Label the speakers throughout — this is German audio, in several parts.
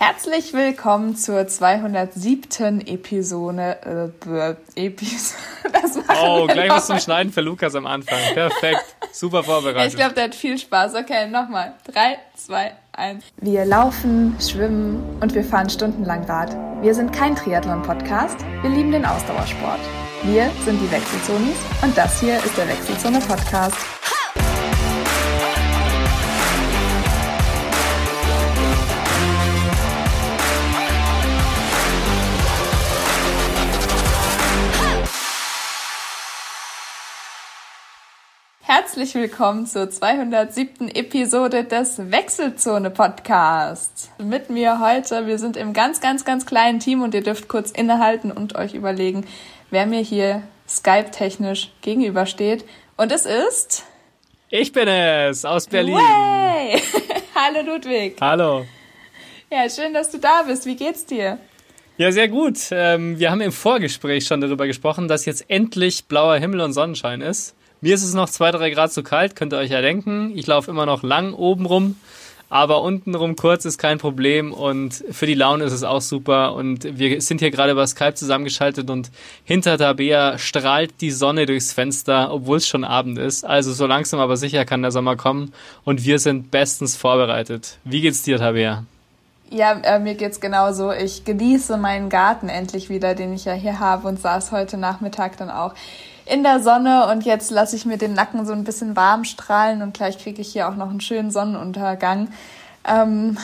Speaker 1: Herzlich willkommen zur 207. Episode. Äh, Episode.
Speaker 2: oh, gleich was zum Schneiden für Lukas am Anfang. Perfekt. Super vorbereitet.
Speaker 1: Ich glaube, der hat viel Spaß. Okay, nochmal. Drei, zwei, eins. Wir laufen, schwimmen und wir fahren stundenlang Rad. Wir sind kein Triathlon-Podcast. Wir lieben den Ausdauersport. Wir sind die Wechselzonis und das hier ist der Wechselzone-Podcast. Herzlich willkommen zur 207. Episode des Wechselzone Podcasts. Mit mir heute, wir sind im ganz, ganz, ganz kleinen Team und ihr dürft kurz innehalten und euch überlegen, wer mir hier Skype-technisch gegenübersteht. Und es ist...
Speaker 2: Ich bin es, aus Berlin.
Speaker 1: Way! Hallo Ludwig.
Speaker 2: Hallo.
Speaker 1: Ja, schön, dass du da bist. Wie geht's dir?
Speaker 2: Ja, sehr gut. Ähm, wir haben im Vorgespräch schon darüber gesprochen, dass jetzt endlich blauer Himmel und Sonnenschein ist. Mir ist es noch zwei, drei Grad zu kalt, könnt ihr euch ja denken. Ich laufe immer noch lang oben rum, aber untenrum kurz ist kein Problem und für die Laune ist es auch super. Und wir sind hier gerade über Skype zusammengeschaltet und hinter Tabea strahlt die Sonne durchs Fenster, obwohl es schon Abend ist. Also so langsam aber sicher kann der Sommer kommen und wir sind bestens vorbereitet. Wie geht's dir, Tabea?
Speaker 1: Ja, äh, mir geht's genauso. Ich genieße meinen Garten endlich wieder, den ich ja hier habe und saß heute Nachmittag dann auch in der Sonne und jetzt lasse ich mir den Nacken so ein bisschen warm strahlen und gleich kriege ich hier auch noch einen schönen Sonnenuntergang. Ähm,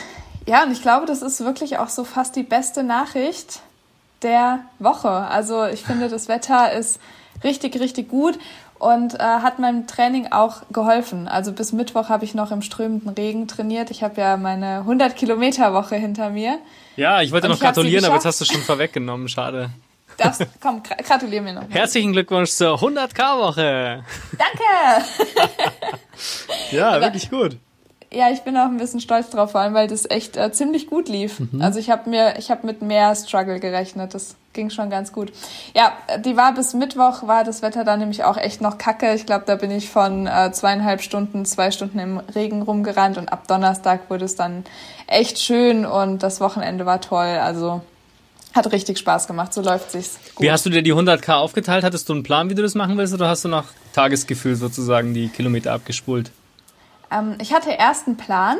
Speaker 1: ja, und ich glaube, das ist wirklich auch so fast die beste Nachricht der Woche. Also ich finde, das Wetter ist richtig, richtig gut und äh, hat meinem Training auch geholfen. Also bis Mittwoch habe ich noch im strömenden Regen trainiert. Ich habe ja meine 100 Kilometer Woche hinter mir.
Speaker 2: Ja, ich wollte noch gratulieren, aber jetzt hast du schon vorweggenommen. Schade.
Speaker 1: Das, komm, gratuliere mir noch.
Speaker 2: Herzlichen Glückwunsch zur 100k-Woche.
Speaker 1: Danke.
Speaker 2: ja, Aber, wirklich gut.
Speaker 1: Ja, ich bin auch ein bisschen stolz drauf, vor allem, weil das echt äh, ziemlich gut lief. Mhm. Also ich habe mir, ich habe mit mehr Struggle gerechnet. Das ging schon ganz gut. Ja, die war bis Mittwoch, war das Wetter dann nämlich auch echt noch kacke. Ich glaube, da bin ich von äh, zweieinhalb Stunden, zwei Stunden im Regen rumgerannt und ab Donnerstag wurde es dann echt schön und das Wochenende war toll. Also hat richtig Spaß gemacht, so läuft sich's
Speaker 2: gut. Wie hast du dir die 100k aufgeteilt? Hattest du einen Plan, wie du das machen willst, oder hast du nach Tagesgefühl sozusagen die Kilometer abgespult?
Speaker 1: Ähm, ich hatte erst einen Plan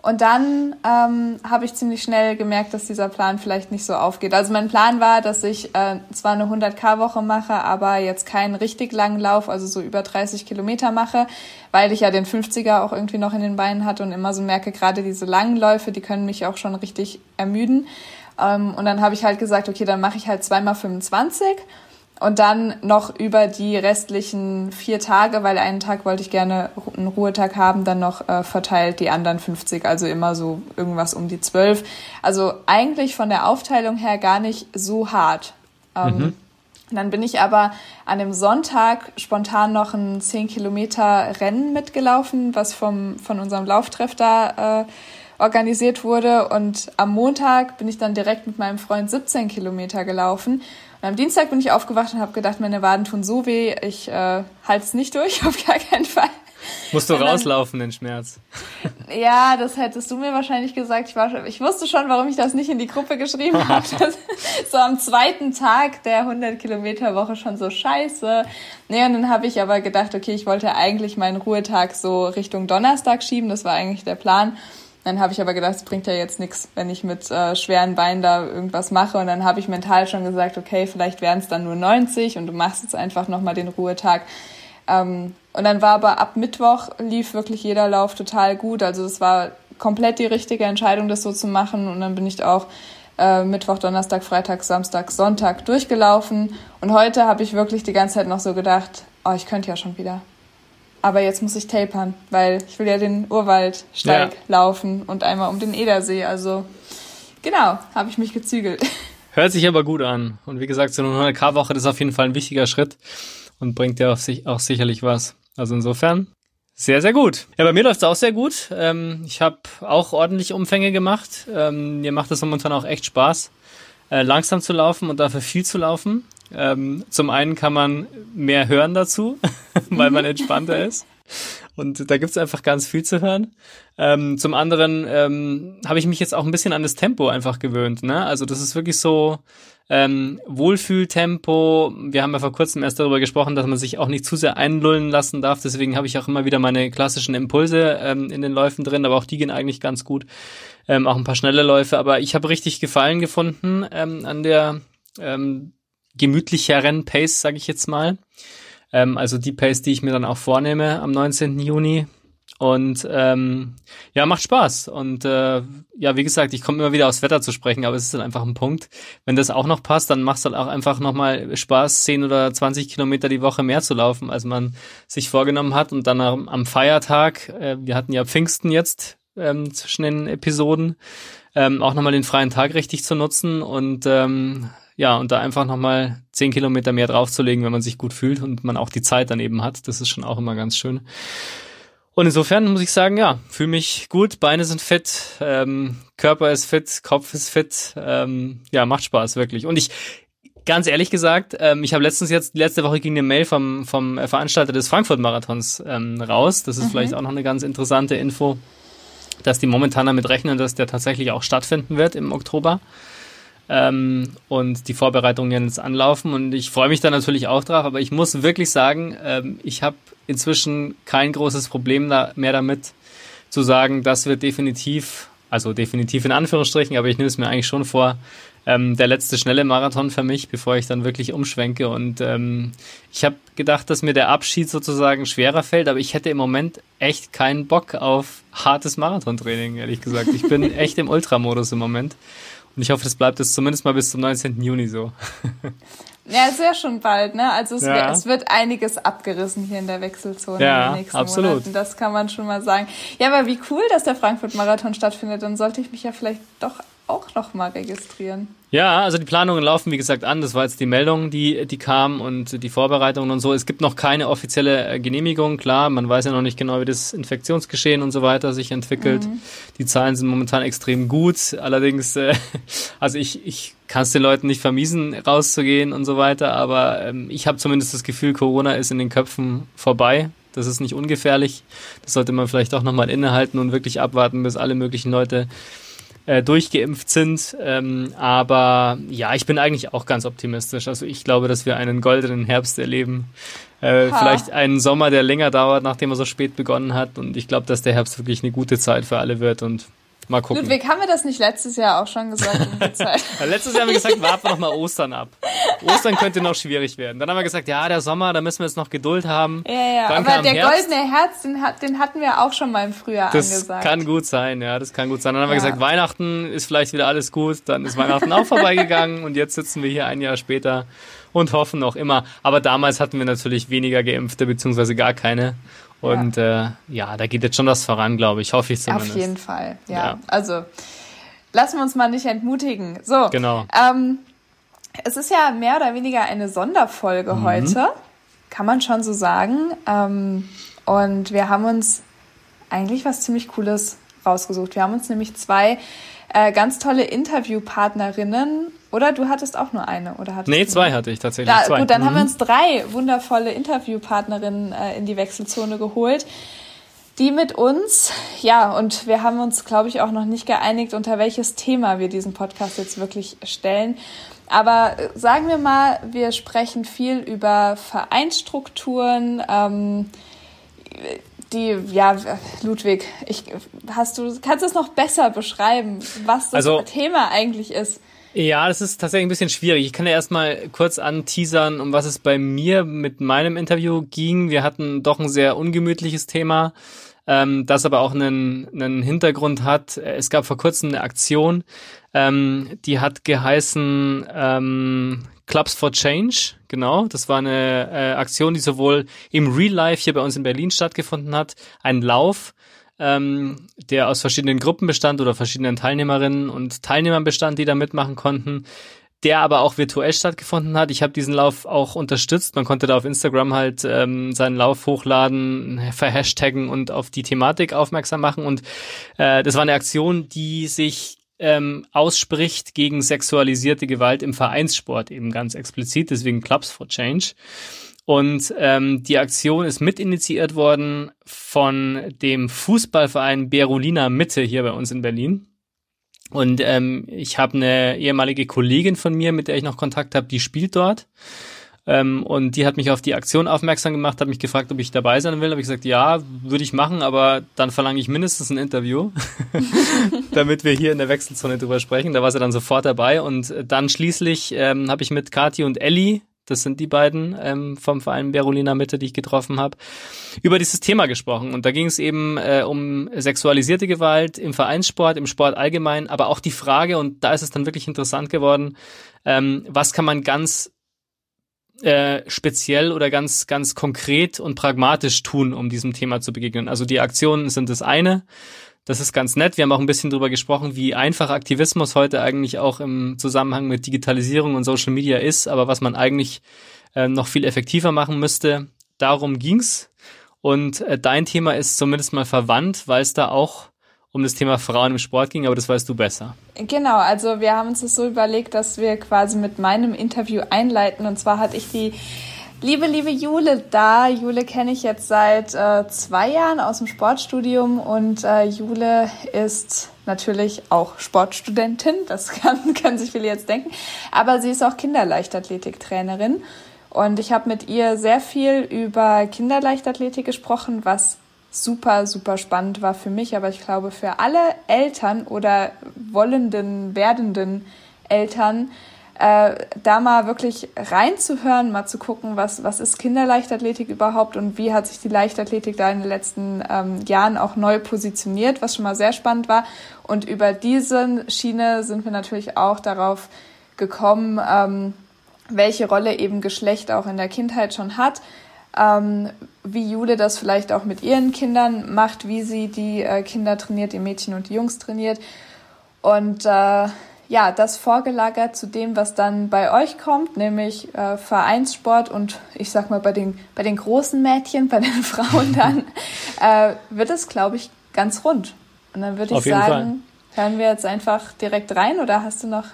Speaker 1: und dann ähm, habe ich ziemlich schnell gemerkt, dass dieser Plan vielleicht nicht so aufgeht. Also mein Plan war, dass ich äh, zwar eine 100k-Woche mache, aber jetzt keinen richtig langen Lauf, also so über 30 Kilometer mache, weil ich ja den 50er auch irgendwie noch in den Beinen hatte und immer so merke, gerade diese langen Läufe, die können mich auch schon richtig ermüden. Ähm, und dann habe ich halt gesagt, okay, dann mache ich halt zweimal 25 und dann noch über die restlichen vier Tage, weil einen Tag wollte ich gerne einen Ruhetag haben, dann noch äh, verteilt die anderen 50, also immer so irgendwas um die 12. Also eigentlich von der Aufteilung her gar nicht so hart. Ähm, mhm. Dann bin ich aber an dem Sonntag spontan noch ein 10 Kilometer Rennen mitgelaufen, was vom, von unserem Lauftreff da äh, organisiert wurde. Und am Montag bin ich dann direkt mit meinem Freund 17 Kilometer gelaufen. Und am Dienstag bin ich aufgewacht und habe gedacht, meine Waden tun so weh, ich äh, halte es nicht durch, auf gar keinen Fall.
Speaker 2: Musst du dann, rauslaufen, den Schmerz.
Speaker 1: Ja, das hättest du mir wahrscheinlich gesagt. Ich, war, ich wusste schon, warum ich das nicht in die Gruppe geschrieben habe. so am zweiten Tag der 100 Kilometer Woche schon so scheiße. Nee, und dann habe ich aber gedacht, okay, ich wollte eigentlich meinen Ruhetag so Richtung Donnerstag schieben. Das war eigentlich der Plan. Dann habe ich aber gedacht, es bringt ja jetzt nichts, wenn ich mit äh, schweren Beinen da irgendwas mache. Und dann habe ich mental schon gesagt, okay, vielleicht wären es dann nur 90 und du machst jetzt einfach nochmal den Ruhetag. Ähm, und dann war aber ab Mittwoch lief wirklich jeder Lauf total gut. Also es war komplett die richtige Entscheidung, das so zu machen. Und dann bin ich auch äh, Mittwoch, Donnerstag, Freitag, Samstag, Sonntag durchgelaufen. Und heute habe ich wirklich die ganze Zeit noch so gedacht, oh, ich könnte ja schon wieder. Aber jetzt muss ich tapern, weil ich will ja den Urwaldsteig ja. laufen und einmal um den Edersee. Also genau, habe ich mich gezügelt.
Speaker 2: Hört sich aber gut an. Und wie gesagt, so eine 100k-Woche ist auf jeden Fall ein wichtiger Schritt und bringt ja auch, auch sicherlich was. Also insofern sehr, sehr gut. Ja, bei mir läuft es auch sehr gut. Ähm, ich habe auch ordentliche Umfänge gemacht. Ähm, mir macht es momentan auch echt Spaß, äh, langsam zu laufen und dafür viel zu laufen. Ähm, zum einen kann man mehr hören dazu, weil man entspannter ist. Und da gibt's einfach ganz viel zu hören. Ähm, zum anderen ähm, habe ich mich jetzt auch ein bisschen an das Tempo einfach gewöhnt. Ne? Also das ist wirklich so ähm, Wohlfühltempo. Wir haben ja vor kurzem erst darüber gesprochen, dass man sich auch nicht zu sehr einlullen lassen darf. Deswegen habe ich auch immer wieder meine klassischen Impulse ähm, in den Läufen drin, aber auch die gehen eigentlich ganz gut. Ähm, auch ein paar schnelle Läufe. Aber ich habe richtig Gefallen gefunden ähm, an der ähm, gemütlicheren Pace, sage ich jetzt mal. Ähm, also die Pace, die ich mir dann auch vornehme am 19. Juni. Und ähm, ja, macht Spaß. Und äh, ja, wie gesagt, ich komme immer wieder aufs Wetter zu sprechen, aber es ist dann einfach ein Punkt. Wenn das auch noch passt, dann macht es halt auch einfach nochmal Spaß, 10 oder 20 Kilometer die Woche mehr zu laufen, als man sich vorgenommen hat. Und dann am, Feiertag, äh, wir hatten ja Pfingsten jetzt ähm, zwischen den Episoden, ähm, auch nochmal den freien Tag richtig zu nutzen und ähm, ja, und da einfach nochmal zehn Kilometer mehr draufzulegen, wenn man sich gut fühlt und man auch die Zeit dann eben hat. Das ist schon auch immer ganz schön. Und insofern muss ich sagen, ja, fühle mich gut, Beine sind fit, ähm, Körper ist fit, Kopf ist fit, ähm, ja, macht Spaß, wirklich. Und ich, ganz ehrlich gesagt, ähm, ich habe letztens jetzt, letzte Woche ging eine Mail vom, vom Veranstalter des Frankfurt-Marathons ähm, raus. Das ist mhm. vielleicht auch noch eine ganz interessante Info, dass die momentan damit rechnen, dass der tatsächlich auch stattfinden wird im Oktober ähm, und die Vorbereitungen jetzt anlaufen und ich freue mich da natürlich auch drauf, aber ich muss wirklich sagen, ähm, ich habe inzwischen kein großes Problem da, mehr damit zu sagen, das wird definitiv, also definitiv in Anführungsstrichen, aber ich nehme es mir eigentlich schon vor, ähm, der letzte schnelle Marathon für mich, bevor ich dann wirklich umschwenke. Und ähm, ich habe gedacht, dass mir der Abschied sozusagen schwerer fällt, aber ich hätte im Moment echt keinen Bock auf hartes Marathontraining, ehrlich gesagt. Ich bin echt im Ultramodus im Moment. Und ich hoffe, das bleibt jetzt zumindest mal bis zum 19. Juni so.
Speaker 1: Ja, es wäre schon bald, ne? Also es, ja. es, wird einiges abgerissen hier in der Wechselzone ja, in den nächsten absolut. Monaten. Das kann man schon mal sagen. Ja, aber wie cool, dass der Frankfurt-Marathon stattfindet. Dann sollte ich mich ja vielleicht doch auch noch mal registrieren.
Speaker 2: Ja, also die Planungen laufen, wie gesagt, an. Das war jetzt die Meldung, die, die kam und die Vorbereitungen und so. Es gibt noch keine offizielle äh, Genehmigung. Klar, man weiß ja noch nicht genau, wie das Infektionsgeschehen und so weiter sich entwickelt. Mhm. Die Zahlen sind momentan extrem gut. Allerdings, äh, also ich, ich kann es den Leuten nicht vermiesen, rauszugehen und so weiter. Aber ähm, ich habe zumindest das Gefühl, Corona ist in den Köpfen vorbei. Das ist nicht ungefährlich. Das sollte man vielleicht auch nochmal innehalten und wirklich abwarten, bis alle möglichen Leute äh, durchgeimpft sind. Ähm, aber ja, ich bin eigentlich auch ganz optimistisch. Also ich glaube, dass wir einen goldenen Herbst erleben. Äh, vielleicht einen Sommer, der länger dauert, nachdem er so spät begonnen hat. Und ich glaube, dass der Herbst wirklich eine gute Zeit für alle wird. Und Mal gucken.
Speaker 1: Ludwig, haben wir das nicht letztes Jahr auch schon gesagt?
Speaker 2: ja, letztes Jahr haben wir gesagt, warten wir noch mal Ostern ab. Ostern könnte noch schwierig werden. Dann haben wir gesagt, ja, der Sommer, da müssen wir jetzt noch Geduld haben.
Speaker 1: Ja, ja, Dann aber der Herbst. goldene Herz, den, den, hatten wir auch schon mal im Frühjahr
Speaker 2: das
Speaker 1: angesagt.
Speaker 2: Das kann gut sein, ja, das kann gut sein. Dann haben ja. wir gesagt, Weihnachten ist vielleicht wieder alles gut. Dann ist Weihnachten auch vorbeigegangen und jetzt sitzen wir hier ein Jahr später und hoffen noch immer. Aber damals hatten wir natürlich weniger Geimpfte, beziehungsweise gar keine. Und ja, äh, ja da geht jetzt schon was voran, glaube ich. Hoffe ich zumindest.
Speaker 1: Auf jeden Fall, ja. ja. Also lassen wir uns mal nicht entmutigen. So,
Speaker 2: genau.
Speaker 1: Ähm, es ist ja mehr oder weniger eine Sonderfolge mhm. heute, kann man schon so sagen. Ähm, und wir haben uns eigentlich was ziemlich Cooles rausgesucht. Wir haben uns nämlich zwei äh, ganz tolle Interviewpartnerinnen oder du hattest auch nur eine? Oder hattest
Speaker 2: nee, zwei hatte ich tatsächlich. Da, zwei.
Speaker 1: Gut, dann mhm. haben wir mhm. uns drei wundervolle Interviewpartnerinnen äh, in die Wechselzone geholt, die mit uns, ja, und wir haben uns, glaube ich, auch noch nicht geeinigt, unter welches Thema wir diesen Podcast jetzt wirklich stellen. Aber äh, sagen wir mal, wir sprechen viel über Vereinsstrukturen, ähm, die, ja, Ludwig, ich, hast du, kannst du es noch besser beschreiben, was das also, Thema eigentlich ist?
Speaker 2: Ja, das ist tatsächlich ein bisschen schwierig. Ich kann ja erstmal kurz anteasern, um was es bei mir mit meinem Interview ging. Wir hatten doch ein sehr ungemütliches Thema, ähm, das aber auch einen, einen Hintergrund hat. Es gab vor kurzem eine Aktion, ähm, die hat geheißen ähm, Clubs for Change. Genau, das war eine äh, Aktion, die sowohl im Real Life hier bei uns in Berlin stattgefunden hat, ein Lauf, ähm, der aus verschiedenen Gruppen bestand oder verschiedenen Teilnehmerinnen und Teilnehmern bestand, die da mitmachen konnten, der aber auch virtuell stattgefunden hat. Ich habe diesen Lauf auch unterstützt. Man konnte da auf Instagram halt ähm, seinen Lauf hochladen, verhashtaggen und auf die Thematik aufmerksam machen. Und äh, das war eine Aktion, die sich ähm, ausspricht gegen sexualisierte Gewalt im Vereinssport eben ganz explizit, deswegen Clubs for Change. Und ähm, die Aktion ist mitinitiiert worden von dem Fußballverein Berolina Mitte hier bei uns in Berlin. Und ähm, ich habe eine ehemalige Kollegin von mir, mit der ich noch Kontakt habe, die spielt dort. Ähm, und die hat mich auf die Aktion aufmerksam gemacht, hat mich gefragt, ob ich dabei sein will. Habe ich gesagt, ja, würde ich machen, aber dann verlange ich mindestens ein Interview, damit wir hier in der Wechselzone drüber sprechen. Da war sie dann sofort dabei. Und dann schließlich ähm, habe ich mit Kati und Ellie das sind die beiden ähm, vom Verein Berolina Mitte, die ich getroffen habe, über dieses Thema gesprochen. Und da ging es eben äh, um sexualisierte Gewalt im Vereinssport, im Sport allgemein, aber auch die Frage, und da ist es dann wirklich interessant geworden, ähm, was kann man ganz äh, speziell oder ganz, ganz konkret und pragmatisch tun, um diesem Thema zu begegnen. Also die Aktionen sind das eine. Das ist ganz nett. Wir haben auch ein bisschen drüber gesprochen, wie einfach Aktivismus heute eigentlich auch im Zusammenhang mit Digitalisierung und Social Media ist, aber was man eigentlich äh, noch viel effektiver machen müsste. Darum ging's. Und äh, dein Thema ist zumindest mal verwandt, weil es da auch um das Thema Frauen im Sport ging, aber das weißt du besser.
Speaker 1: Genau, also wir haben uns das so überlegt, dass wir quasi mit meinem Interview einleiten. Und zwar hatte ich die liebe, liebe Jule da. Jule kenne ich jetzt seit äh, zwei Jahren aus dem Sportstudium und äh, Jule ist natürlich auch Sportstudentin. Das kann, können sich viele jetzt denken. Aber sie ist auch Kinderleichtathletiktrainerin. Und ich habe mit ihr sehr viel über Kinderleichtathletik gesprochen, was super, super spannend war für mich, aber ich glaube für alle Eltern oder wollenden, werdenden Eltern äh, da mal wirklich reinzuhören, mal zu gucken, was, was ist Kinderleichtathletik überhaupt und wie hat sich die Leichtathletik da in den letzten ähm, Jahren auch neu positioniert, was schon mal sehr spannend war. Und über diese Schiene sind wir natürlich auch darauf gekommen, ähm, welche Rolle eben Geschlecht auch in der Kindheit schon hat. Ähm, wie Jule das vielleicht auch mit ihren Kindern macht, wie sie die äh, Kinder trainiert, die Mädchen und die Jungs trainiert. Und äh, ja, das vorgelagert zu dem, was dann bei euch kommt, nämlich äh, Vereinssport und ich sag mal bei den, bei den großen Mädchen, bei den Frauen dann, äh, wird es, glaube ich, ganz rund. Und dann würde ich sagen, Fall. hören wir jetzt einfach direkt rein oder hast du noch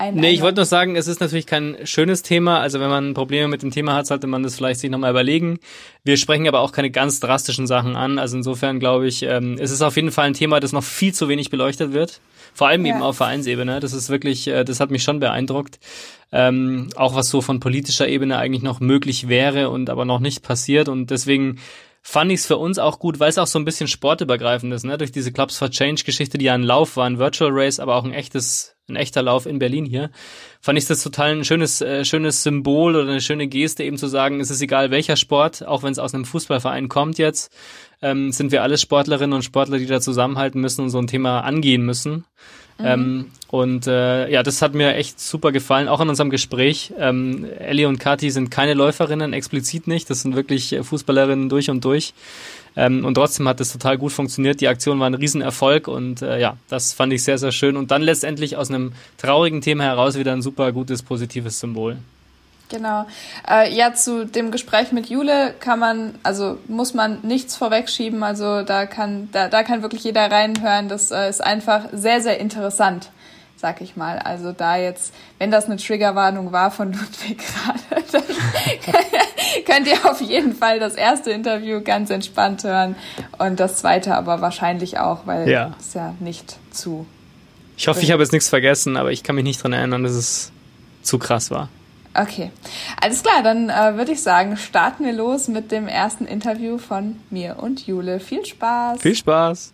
Speaker 2: ein Nee, ich wollte nur sagen, es ist natürlich kein schönes Thema. Also wenn man Probleme mit dem Thema hat, sollte man das vielleicht sich nochmal überlegen. Wir sprechen aber auch keine ganz drastischen Sachen an. Also insofern glaube ich, ähm, es ist auf jeden Fall ein Thema, das noch viel zu wenig beleuchtet wird. Vor allem ja. eben auf Vereinsebene. Das ist wirklich, äh, das hat mich schon beeindruckt. Ähm, auch was so von politischer Ebene eigentlich noch möglich wäre und aber noch nicht passiert. Und deswegen fand ich es für uns auch gut, weil es auch so ein bisschen sportübergreifend ist, ne? Durch diese Clubs for Change Geschichte, die ja ein Lauf war, ein Virtual Race, aber auch ein echtes, ein echter Lauf in Berlin hier, fand ich das total ein schönes, äh, schönes Symbol oder eine schöne Geste, eben zu sagen, es ist egal welcher Sport, auch wenn es aus einem Fußballverein kommt jetzt, ähm, sind wir alle Sportlerinnen und Sportler, die da zusammenhalten müssen und so ein Thema angehen müssen. Mhm. Ähm, und äh, ja, das hat mir echt super gefallen, auch in unserem Gespräch. Ähm, Ellie und Kati sind keine Läuferinnen, explizit nicht. Das sind wirklich Fußballerinnen durch und durch. Ähm, und trotzdem hat es total gut funktioniert. Die Aktion war ein Riesenerfolg und äh, ja, das fand ich sehr, sehr schön. Und dann letztendlich aus einem traurigen Thema heraus wieder ein super gutes, positives Symbol.
Speaker 1: Genau. Äh, ja, zu dem Gespräch mit Jule kann man, also muss man nichts vorwegschieben. Also da kann, da, da kann wirklich jeder reinhören. Das äh, ist einfach sehr, sehr interessant, sag ich mal. Also da jetzt, wenn das eine Triggerwarnung war von Ludwig gerade, dann könnt ihr auf jeden Fall das erste Interview ganz entspannt hören und das zweite aber wahrscheinlich auch, weil ja. es ja nicht zu.
Speaker 2: Ich hoffe, ich habe jetzt nichts vergessen, aber ich kann mich nicht dran erinnern, dass es zu krass war.
Speaker 1: Okay, alles klar, dann äh, würde ich sagen, starten wir los mit dem ersten Interview von mir und Jule. Viel Spaß!
Speaker 2: Viel Spaß!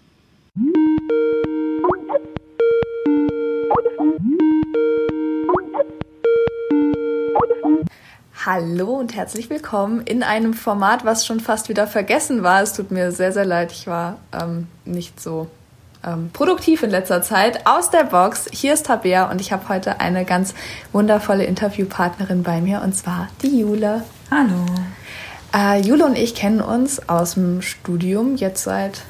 Speaker 1: Hallo und herzlich willkommen in einem Format, was schon fast wieder vergessen war. Es tut mir sehr, sehr leid, ich war ähm, nicht so ähm, produktiv in letzter Zeit. Aus der Box, hier ist Tabea und ich habe heute eine ganz wundervolle Interviewpartnerin bei mir und zwar die Jule.
Speaker 3: Hallo.
Speaker 1: Äh, Jule und ich kennen uns aus dem Studium jetzt seit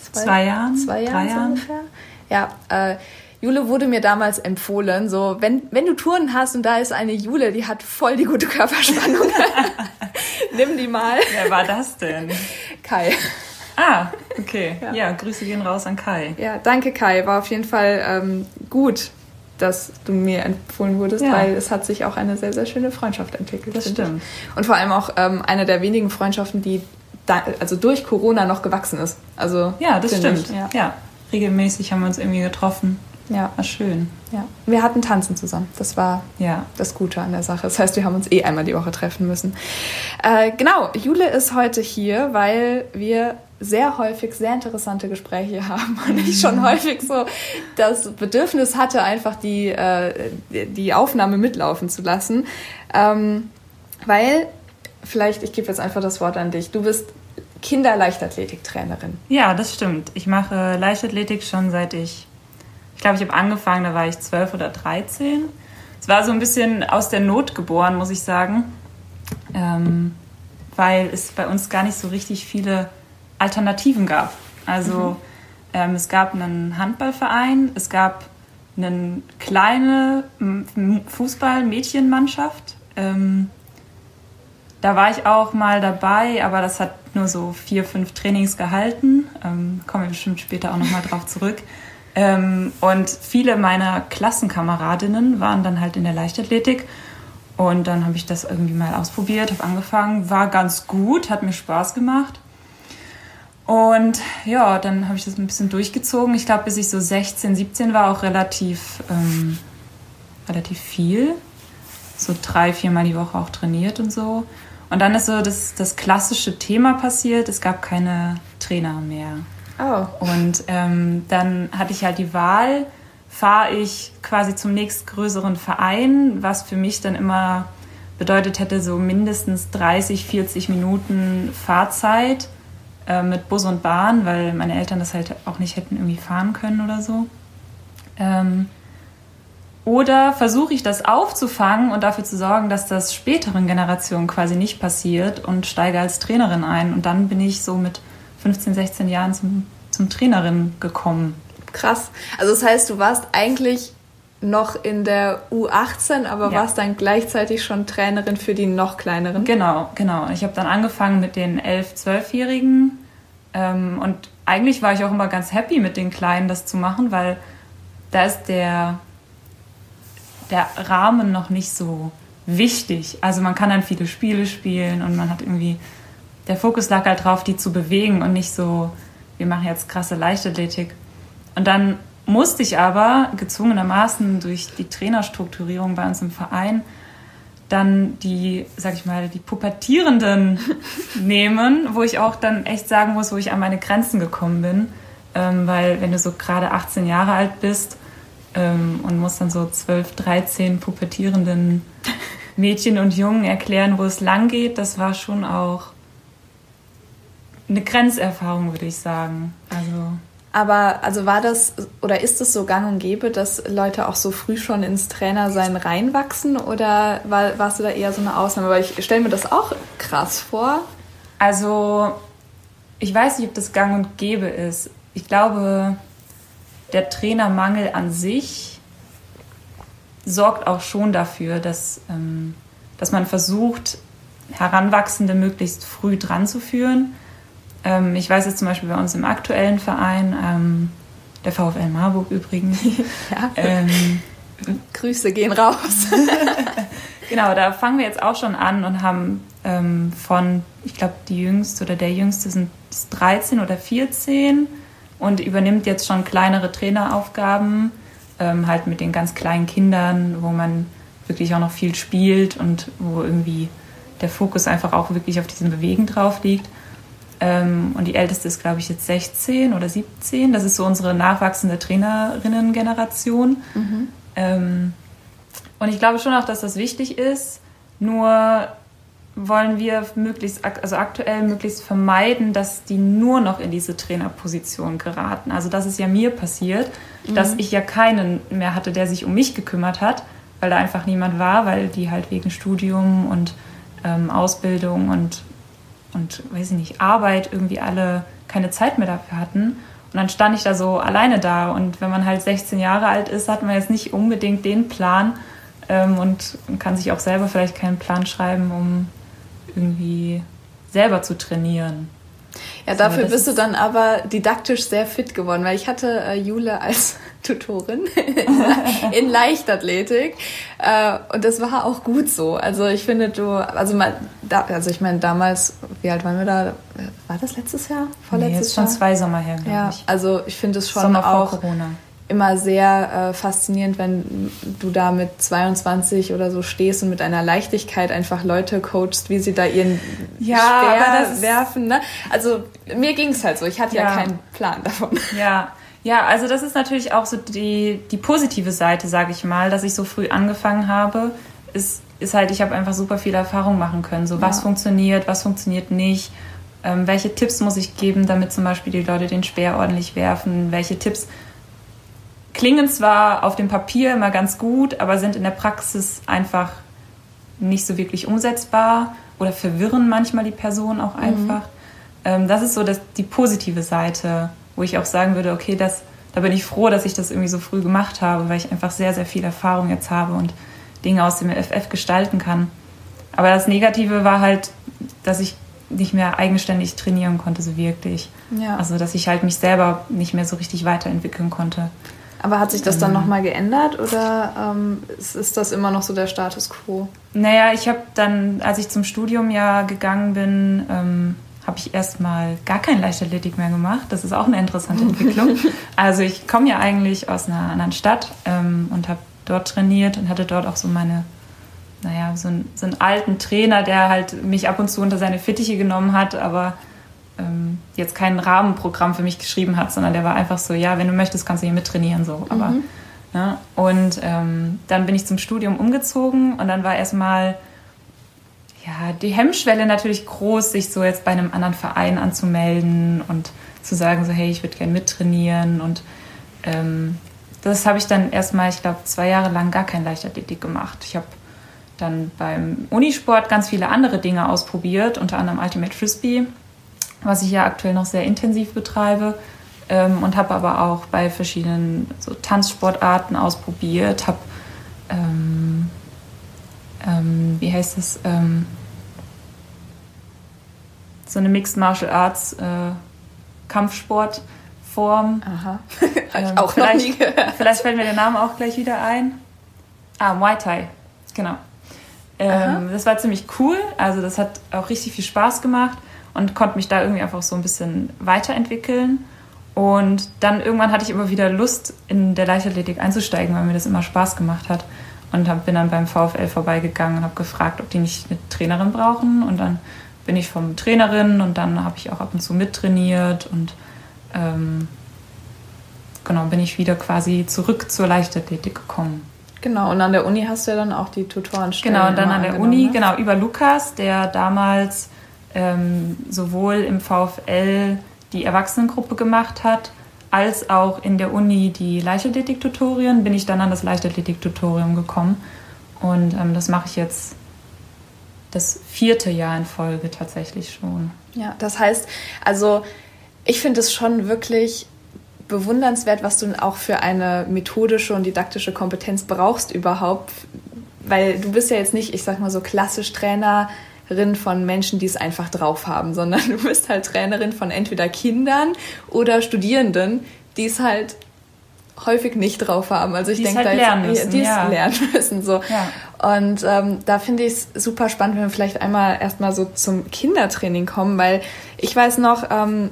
Speaker 3: zwei, zwei Jahren,
Speaker 1: zwei Jahren, Jahren. ungefähr. Ja, äh, Jule wurde mir damals empfohlen, so wenn, wenn du Touren hast und da ist eine Jule, die hat voll die gute Körperspannung. Nimm die mal.
Speaker 3: Wer war das denn?
Speaker 1: Kai.
Speaker 3: Ah, okay. Ja. ja. Grüße gehen raus an Kai.
Speaker 1: Ja, danke Kai. War auf jeden Fall ähm, gut, dass du mir empfohlen wurdest, ja. weil es hat sich auch eine sehr, sehr schöne Freundschaft entwickelt.
Speaker 3: Das stimmt.
Speaker 1: Ich. Und vor allem auch ähm, eine der wenigen Freundschaften, die da, also durch Corona noch gewachsen ist. Also,
Speaker 3: ja, das stimmt. Ja. ja, regelmäßig haben wir uns irgendwie getroffen.
Speaker 1: Ja.
Speaker 3: War schön.
Speaker 1: Ja. Wir hatten Tanzen zusammen. Das war ja. das Gute an der Sache. Das heißt, wir haben uns eh einmal die Woche treffen müssen. Äh, genau, Jule ist heute hier, weil wir sehr häufig sehr interessante Gespräche haben und ich schon häufig so das Bedürfnis hatte, einfach die, äh, die Aufnahme mitlaufen zu lassen. Ähm, weil, vielleicht, ich gebe jetzt einfach das Wort an dich, du bist Kinderleichtathletiktrainerin.
Speaker 3: Ja, das stimmt. Ich mache Leichtathletik schon seit ich, ich glaube, ich habe angefangen, da war ich zwölf oder dreizehn. Es war so ein bisschen aus der Not geboren, muss ich sagen, ähm, weil es bei uns gar nicht so richtig viele Alternativen gab. Also mhm. ähm, es gab einen Handballverein, es gab eine kleine Fußball-Mädchenmannschaft. Ähm, da war ich auch mal dabei, aber das hat nur so vier, fünf Trainings gehalten. Ähm, kommen wir bestimmt später auch nochmal drauf zurück. Ähm, und viele meiner Klassenkameradinnen waren dann halt in der Leichtathletik. Und dann habe ich das irgendwie mal ausprobiert, habe angefangen, war ganz gut, hat mir Spaß gemacht. Und ja, dann habe ich das ein bisschen durchgezogen. Ich glaube, bis ich so 16, 17 war, auch relativ, ähm, relativ viel. So drei, viermal die Woche auch trainiert und so. Und dann ist so das, das klassische Thema passiert. Es gab keine Trainer mehr.
Speaker 1: Oh.
Speaker 3: Und ähm, dann hatte ich halt die Wahl, fahre ich quasi zum nächstgrößeren Verein, was für mich dann immer bedeutet hätte, so mindestens 30, 40 Minuten Fahrzeit äh, mit Bus und Bahn, weil meine Eltern das halt auch nicht hätten irgendwie fahren können oder so. Ähm, oder versuche ich das aufzufangen und dafür zu sorgen, dass das späteren Generationen quasi nicht passiert und steige als Trainerin ein. Und dann bin ich so mit 15, 16 Jahren zum, zum Trainerin gekommen.
Speaker 1: Krass. Also das heißt, du warst eigentlich noch in der U18, aber ja. warst dann gleichzeitig schon Trainerin für die noch kleineren.
Speaker 3: Genau, genau. Ich habe dann angefangen mit den 11-, 12-Jährigen ähm, und eigentlich war ich auch immer ganz happy mit den Kleinen das zu machen, weil da ist der, der Rahmen noch nicht so wichtig. Also man kann dann viele Spiele spielen und man hat irgendwie, der Fokus lag halt drauf, die zu bewegen und nicht so, wir machen jetzt krasse Leichtathletik. Und dann musste ich aber gezwungenermaßen durch die Trainerstrukturierung bei uns im Verein dann die, sag ich mal, die Pubertierenden nehmen, wo ich auch dann echt sagen muss, wo ich an meine Grenzen gekommen bin. Ähm, weil wenn du so gerade 18 Jahre alt bist ähm, und musst dann so 12, 13 pubertierenden Mädchen und Jungen erklären, wo es lang geht, das war schon auch eine Grenzerfahrung, würde ich sagen. Also
Speaker 1: aber also war das oder ist es so gang und gäbe, dass Leute auch so früh schon ins Trainersein reinwachsen oder war, warst du da eher so eine Ausnahme? Weil ich stelle mir das auch krass vor.
Speaker 3: Also ich weiß nicht, ob das gang und gäbe ist. Ich glaube, der Trainermangel an sich sorgt auch schon dafür, dass, ähm, dass man versucht, Heranwachsende möglichst früh dran zu führen ähm, ich weiß jetzt zum Beispiel bei uns im aktuellen Verein, ähm, der VfL Marburg übrigens.
Speaker 1: ja. Ähm, Grüße gehen raus.
Speaker 3: genau, da fangen wir jetzt auch schon an und haben ähm, von, ich glaube, die jüngste oder der jüngste sind 13 oder 14 und übernimmt jetzt schon kleinere Traineraufgaben, ähm, halt mit den ganz kleinen Kindern, wo man wirklich auch noch viel spielt und wo irgendwie der Fokus einfach auch wirklich auf diesem Bewegen drauf liegt. Ähm, und die älteste ist, glaube ich, jetzt 16 oder 17. Das ist so unsere nachwachsende Trainerinnen-Generation. Mhm. Ähm, und ich glaube schon auch, dass das wichtig ist. Nur wollen wir möglichst, also aktuell möglichst vermeiden, dass die nur noch in diese Trainerposition geraten. Also das ist ja mir passiert, mhm. dass ich ja keinen mehr hatte, der sich um mich gekümmert hat, weil da einfach niemand war, weil die halt wegen Studium und ähm, Ausbildung und und weiß ich nicht, Arbeit irgendwie alle keine Zeit mehr dafür hatten. Und dann stand ich da so alleine da. Und wenn man halt 16 Jahre alt ist, hat man jetzt nicht unbedingt den Plan ähm, und kann sich auch selber vielleicht keinen Plan schreiben, um irgendwie selber zu trainieren.
Speaker 1: Ja, dafür bist du dann aber didaktisch sehr fit geworden, weil ich hatte äh, Jule als Tutorin in Leichtathletik äh, und das war auch gut so. Also ich finde du, also mal, da, also ich meine damals, wie alt waren wir da? War das letztes Jahr?
Speaker 3: Vorletztes nee, jetzt schon zwei Sommer her, glaube
Speaker 1: ja, ich. Also ich finde es schon Sommer auch immer sehr äh, faszinierend, wenn du da mit 22 oder so stehst und mit einer Leichtigkeit einfach Leute coachst, wie sie da ihren ja, Speer werfen. Ne? Also mir ging es halt so. Ich hatte ja, ja keinen Plan davon.
Speaker 3: Ja, ja, also das ist natürlich auch so die, die positive Seite, sage ich mal, dass ich so früh angefangen habe, ist, ist halt, ich habe einfach super viel Erfahrung machen können. So, was funktioniert, was funktioniert nicht, ähm, welche Tipps muss ich geben, damit zum Beispiel die Leute den Speer ordentlich werfen, welche Tipps klingen zwar auf dem Papier immer ganz gut, aber sind in der Praxis einfach nicht so wirklich umsetzbar oder verwirren manchmal die Person auch mhm. einfach. Mhm. Ähm, das ist so das, die positive Seite wo ich auch sagen würde, okay, das, da bin ich froh, dass ich das irgendwie so früh gemacht habe, weil ich einfach sehr, sehr viel Erfahrung jetzt habe und Dinge aus dem FF gestalten kann. Aber das Negative war halt, dass ich nicht mehr eigenständig trainieren konnte, so wirklich. Ja. Also, dass ich halt mich selber nicht mehr so richtig weiterentwickeln konnte.
Speaker 1: Aber hat sich das dann ähm, nochmal geändert oder ähm, ist, ist, das immer noch so der Status quo?
Speaker 3: Naja, ich habe dann, als ich zum Studium ja gegangen bin, ähm, habe ich erstmal gar kein Leichtathletik mehr gemacht. Das ist auch eine interessante Entwicklung. also ich komme ja eigentlich aus einer anderen Stadt ähm, und habe dort trainiert und hatte dort auch so meine, naja, so, ein, so einen alten Trainer, der halt mich ab und zu unter seine Fittiche genommen hat, aber ähm, jetzt kein Rahmenprogramm für mich geschrieben hat, sondern der war einfach so, ja, wenn du möchtest, kannst du hier mittrainieren, so. Aber, mhm. ne? Und ähm, dann bin ich zum Studium umgezogen und dann war erstmal ja, die Hemmschwelle natürlich groß, sich so jetzt bei einem anderen Verein anzumelden und zu sagen, so, hey, ich würde gerne mittrainieren. Und ähm, das habe ich dann erstmal, ich glaube, zwei Jahre lang gar kein Leichtathletik gemacht. Ich habe dann beim Unisport ganz viele andere Dinge ausprobiert, unter anderem Ultimate Frisbee, was ich ja aktuell noch sehr intensiv betreibe. Ähm, und habe aber auch bei verschiedenen so Tanzsportarten ausprobiert, habe ähm, ähm, wie heißt es, ähm, so eine Mixed Martial Arts äh, Kampfsportform. Aha, ähm, auch noch nie gehört. Vielleicht fällt mir der Name auch gleich wieder ein. Ah, Muay Thai, genau. Ähm, das war ziemlich cool, also das hat auch richtig viel Spaß gemacht und konnte mich da irgendwie einfach so ein bisschen weiterentwickeln. Und dann irgendwann hatte ich immer wieder Lust, in der Leichtathletik einzusteigen, weil mir das immer Spaß gemacht hat und hab, bin dann beim VfL vorbeigegangen und habe gefragt, ob die nicht eine Trainerin brauchen. Und dann bin ich vom Trainerin und dann habe ich auch ab und zu mittrainiert und ähm, genau bin ich wieder quasi zurück zur Leichtathletik gekommen.
Speaker 1: Genau, und an der Uni hast du ja dann auch die Tutorenstelle.
Speaker 3: Genau, und dann an der Uni, ne? genau, über Lukas, der damals ähm, sowohl im VfL die Erwachsenengruppe gemacht hat, als auch in der Uni die Leichtathletik-Tutorien, bin ich dann an das Leichtathletik-Tutorium gekommen. Und ähm, das mache ich jetzt das vierte Jahr in Folge tatsächlich schon.
Speaker 1: Ja, das heißt, also ich finde es schon wirklich bewundernswert, was du auch für eine methodische und didaktische Kompetenz brauchst überhaupt, weil du bist ja jetzt nicht, ich sag mal so klassisch Trainerin von Menschen, die es einfach drauf haben, sondern du bist halt Trainerin von entweder Kindern oder Studierenden, die es halt häufig nicht drauf haben. Also ich denke, halt da lernen müssen, die ja. lernen müssen. So. Ja. Und ähm, da finde ich es super spannend, wenn wir vielleicht einmal erstmal so zum Kindertraining kommen, weil ich weiß noch, ähm,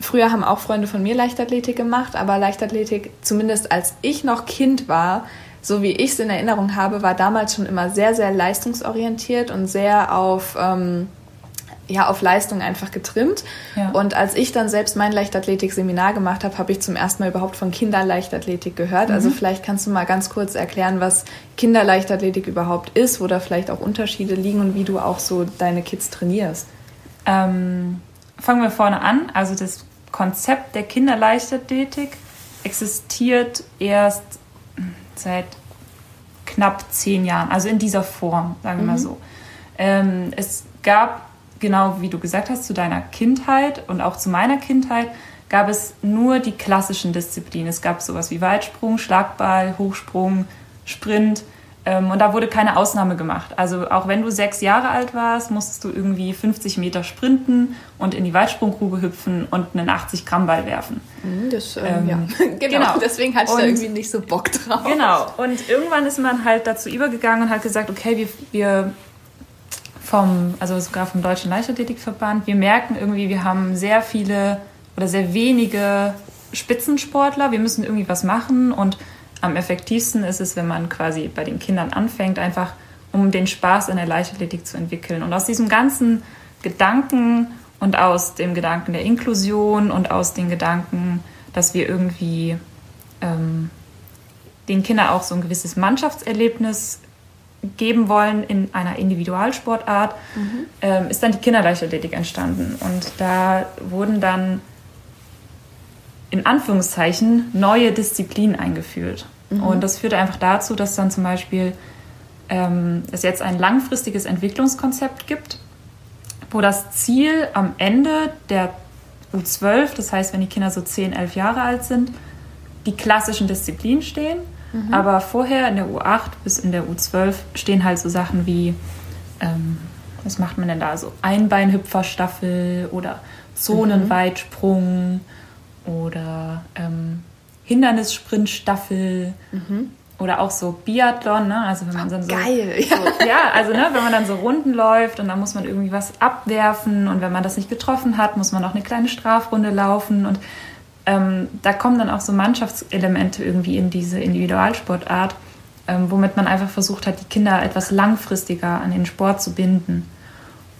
Speaker 1: früher haben auch Freunde von mir Leichtathletik gemacht, aber Leichtathletik, zumindest als ich noch Kind war, so wie ich es in Erinnerung habe, war damals schon immer sehr, sehr leistungsorientiert und sehr auf ähm, ja, auf Leistung einfach getrimmt. Ja. Und als ich dann selbst mein Leichtathletik-Seminar gemacht habe, habe ich zum ersten Mal überhaupt von Kinderleichtathletik gehört. Also mhm. Also vielleicht kannst du mal ganz kurz erklären, was Kinderleichtathletik überhaupt ist, wo da vielleicht auch Unterschiede liegen und wie du auch so deine Kids trainierst.
Speaker 3: Ähm, fangen wir vorne an. Also das Konzept der Kinderleichtathletik existiert erst seit knapp zehn Jahren, also in dieser Form, sagen wir mhm. mal so. Ähm, es gab genau wie du gesagt hast, zu deiner Kindheit und auch zu meiner Kindheit gab es nur die klassischen Disziplinen. Es gab sowas wie Weitsprung, Schlagball, Hochsprung, Sprint. Ähm, und da wurde keine Ausnahme gemacht. Also auch wenn du sechs Jahre alt warst, musstest du irgendwie 50 Meter sprinten und in die Weitsprunggrube hüpfen und einen 80 Gramm Ball werfen.
Speaker 1: Mhm, das, ähm, ähm, ja. genau. genau. Deswegen hatte ich da irgendwie nicht so Bock drauf.
Speaker 3: Genau. Und irgendwann ist man halt dazu übergegangen und hat gesagt, okay, wir, wir vom, also sogar vom Deutschen Leichtathletikverband, wir merken irgendwie, wir haben sehr viele oder sehr wenige Spitzensportler, wir müssen irgendwie was machen und am effektivsten ist es, wenn man quasi bei den Kindern anfängt, einfach um den Spaß in der Leichtathletik zu entwickeln. Und aus diesem ganzen Gedanken und aus dem Gedanken der Inklusion und aus den Gedanken, dass wir irgendwie ähm, den Kindern auch so ein gewisses Mannschaftserlebnis geben wollen in einer Individualsportart, mhm. ähm, ist dann die Kinderleichtathletik entstanden. Und da wurden dann in Anführungszeichen neue Disziplinen eingeführt. Mhm. Und das führte einfach dazu, dass dann zum Beispiel ähm, es jetzt ein langfristiges Entwicklungskonzept gibt, wo das Ziel am Ende der U12, das heißt, wenn die Kinder so 10, 11 Jahre alt sind, die klassischen Disziplinen stehen. Mhm. Aber vorher in der U8 bis in der U12 stehen halt so Sachen wie, ähm, was macht man denn da? So Einbeinhüpferstaffel oder Zonenweitsprung. Mhm oder ähm, Hindernissprintstaffel mhm. oder auch so Biathlon, ne? Also wenn man dann so
Speaker 1: geil,
Speaker 3: ja. So, ja, also ne, wenn man dann so Runden läuft und dann muss man irgendwie was abwerfen und wenn man das nicht getroffen hat, muss man noch eine kleine Strafrunde laufen und ähm, da kommen dann auch so Mannschaftselemente irgendwie in diese Individualsportart, ähm, womit man einfach versucht hat, die Kinder etwas langfristiger an den Sport zu binden.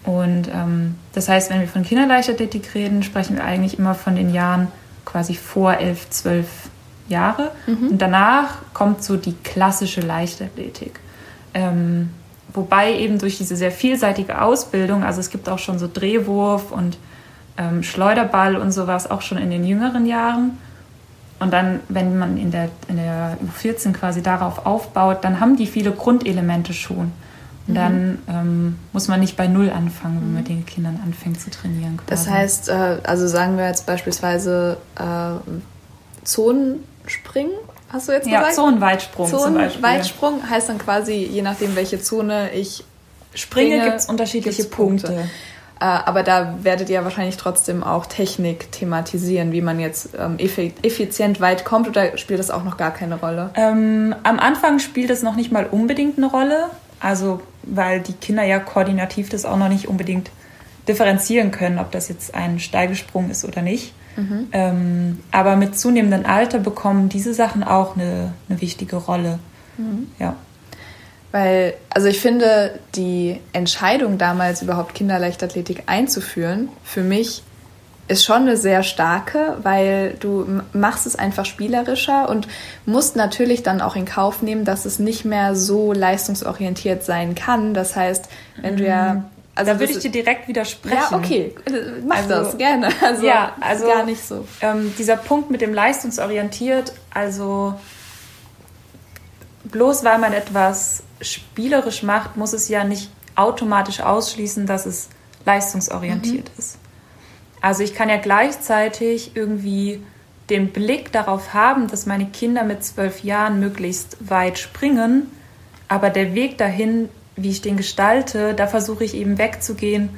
Speaker 3: Und ähm, das heißt, wenn wir von Kinderleichtathletik reden, sprechen wir eigentlich immer von den Jahren quasi vor elf, zwölf Jahre. Mhm. Und danach kommt so die klassische Leichtathletik. Ähm, wobei eben durch diese sehr vielseitige Ausbildung, also es gibt auch schon so Drehwurf und ähm, Schleuderball und sowas auch schon in den jüngeren Jahren. Und dann, wenn man in der, in der U14 quasi darauf aufbaut, dann haben die viele Grundelemente schon. Und mhm. dann ähm, muss man nicht bei Null anfangen, wenn man mit den Kindern anfängt zu trainieren.
Speaker 1: Quasi. Das heißt, äh, also sagen wir jetzt beispielsweise äh, Zonenspringen, hast du jetzt
Speaker 3: gesagt? Ja, Zonenweitsprung.
Speaker 1: Zonenweitsprung heißt dann quasi, je nachdem, welche Zone ich springe,
Speaker 3: gibt es unterschiedliche Punkte. Punkte.
Speaker 1: Äh, aber da werdet ihr wahrscheinlich trotzdem auch Technik thematisieren, wie man jetzt ähm, effizient weit kommt oder spielt das auch noch gar keine Rolle?
Speaker 3: Ähm, am Anfang spielt es noch nicht mal unbedingt eine Rolle. Also, weil die Kinder ja koordinativ das auch noch nicht unbedingt differenzieren können, ob das jetzt ein Steigesprung ist oder nicht. Mhm. Ähm, aber mit zunehmendem Alter bekommen diese Sachen auch eine, eine wichtige Rolle. Mhm. Ja.
Speaker 1: Weil, also ich finde, die Entscheidung damals überhaupt Kinderleichtathletik einzuführen, für mich ist schon eine sehr starke, weil du machst es einfach spielerischer und musst natürlich dann auch in Kauf nehmen, dass es nicht mehr so leistungsorientiert sein kann. Das heißt, wenn du ja
Speaker 3: mhm. Also da würde ich dir direkt widersprechen.
Speaker 1: Ja, okay, mach also, das gerne.
Speaker 3: Also, ja, also gar nicht so. Ähm, dieser Punkt mit dem leistungsorientiert, also bloß weil man etwas spielerisch macht, muss es ja nicht automatisch ausschließen, dass es leistungsorientiert mhm. ist. Also ich kann ja gleichzeitig irgendwie den Blick darauf haben, dass meine Kinder mit zwölf Jahren möglichst weit springen, aber der Weg dahin, wie ich den gestalte, da versuche ich eben wegzugehen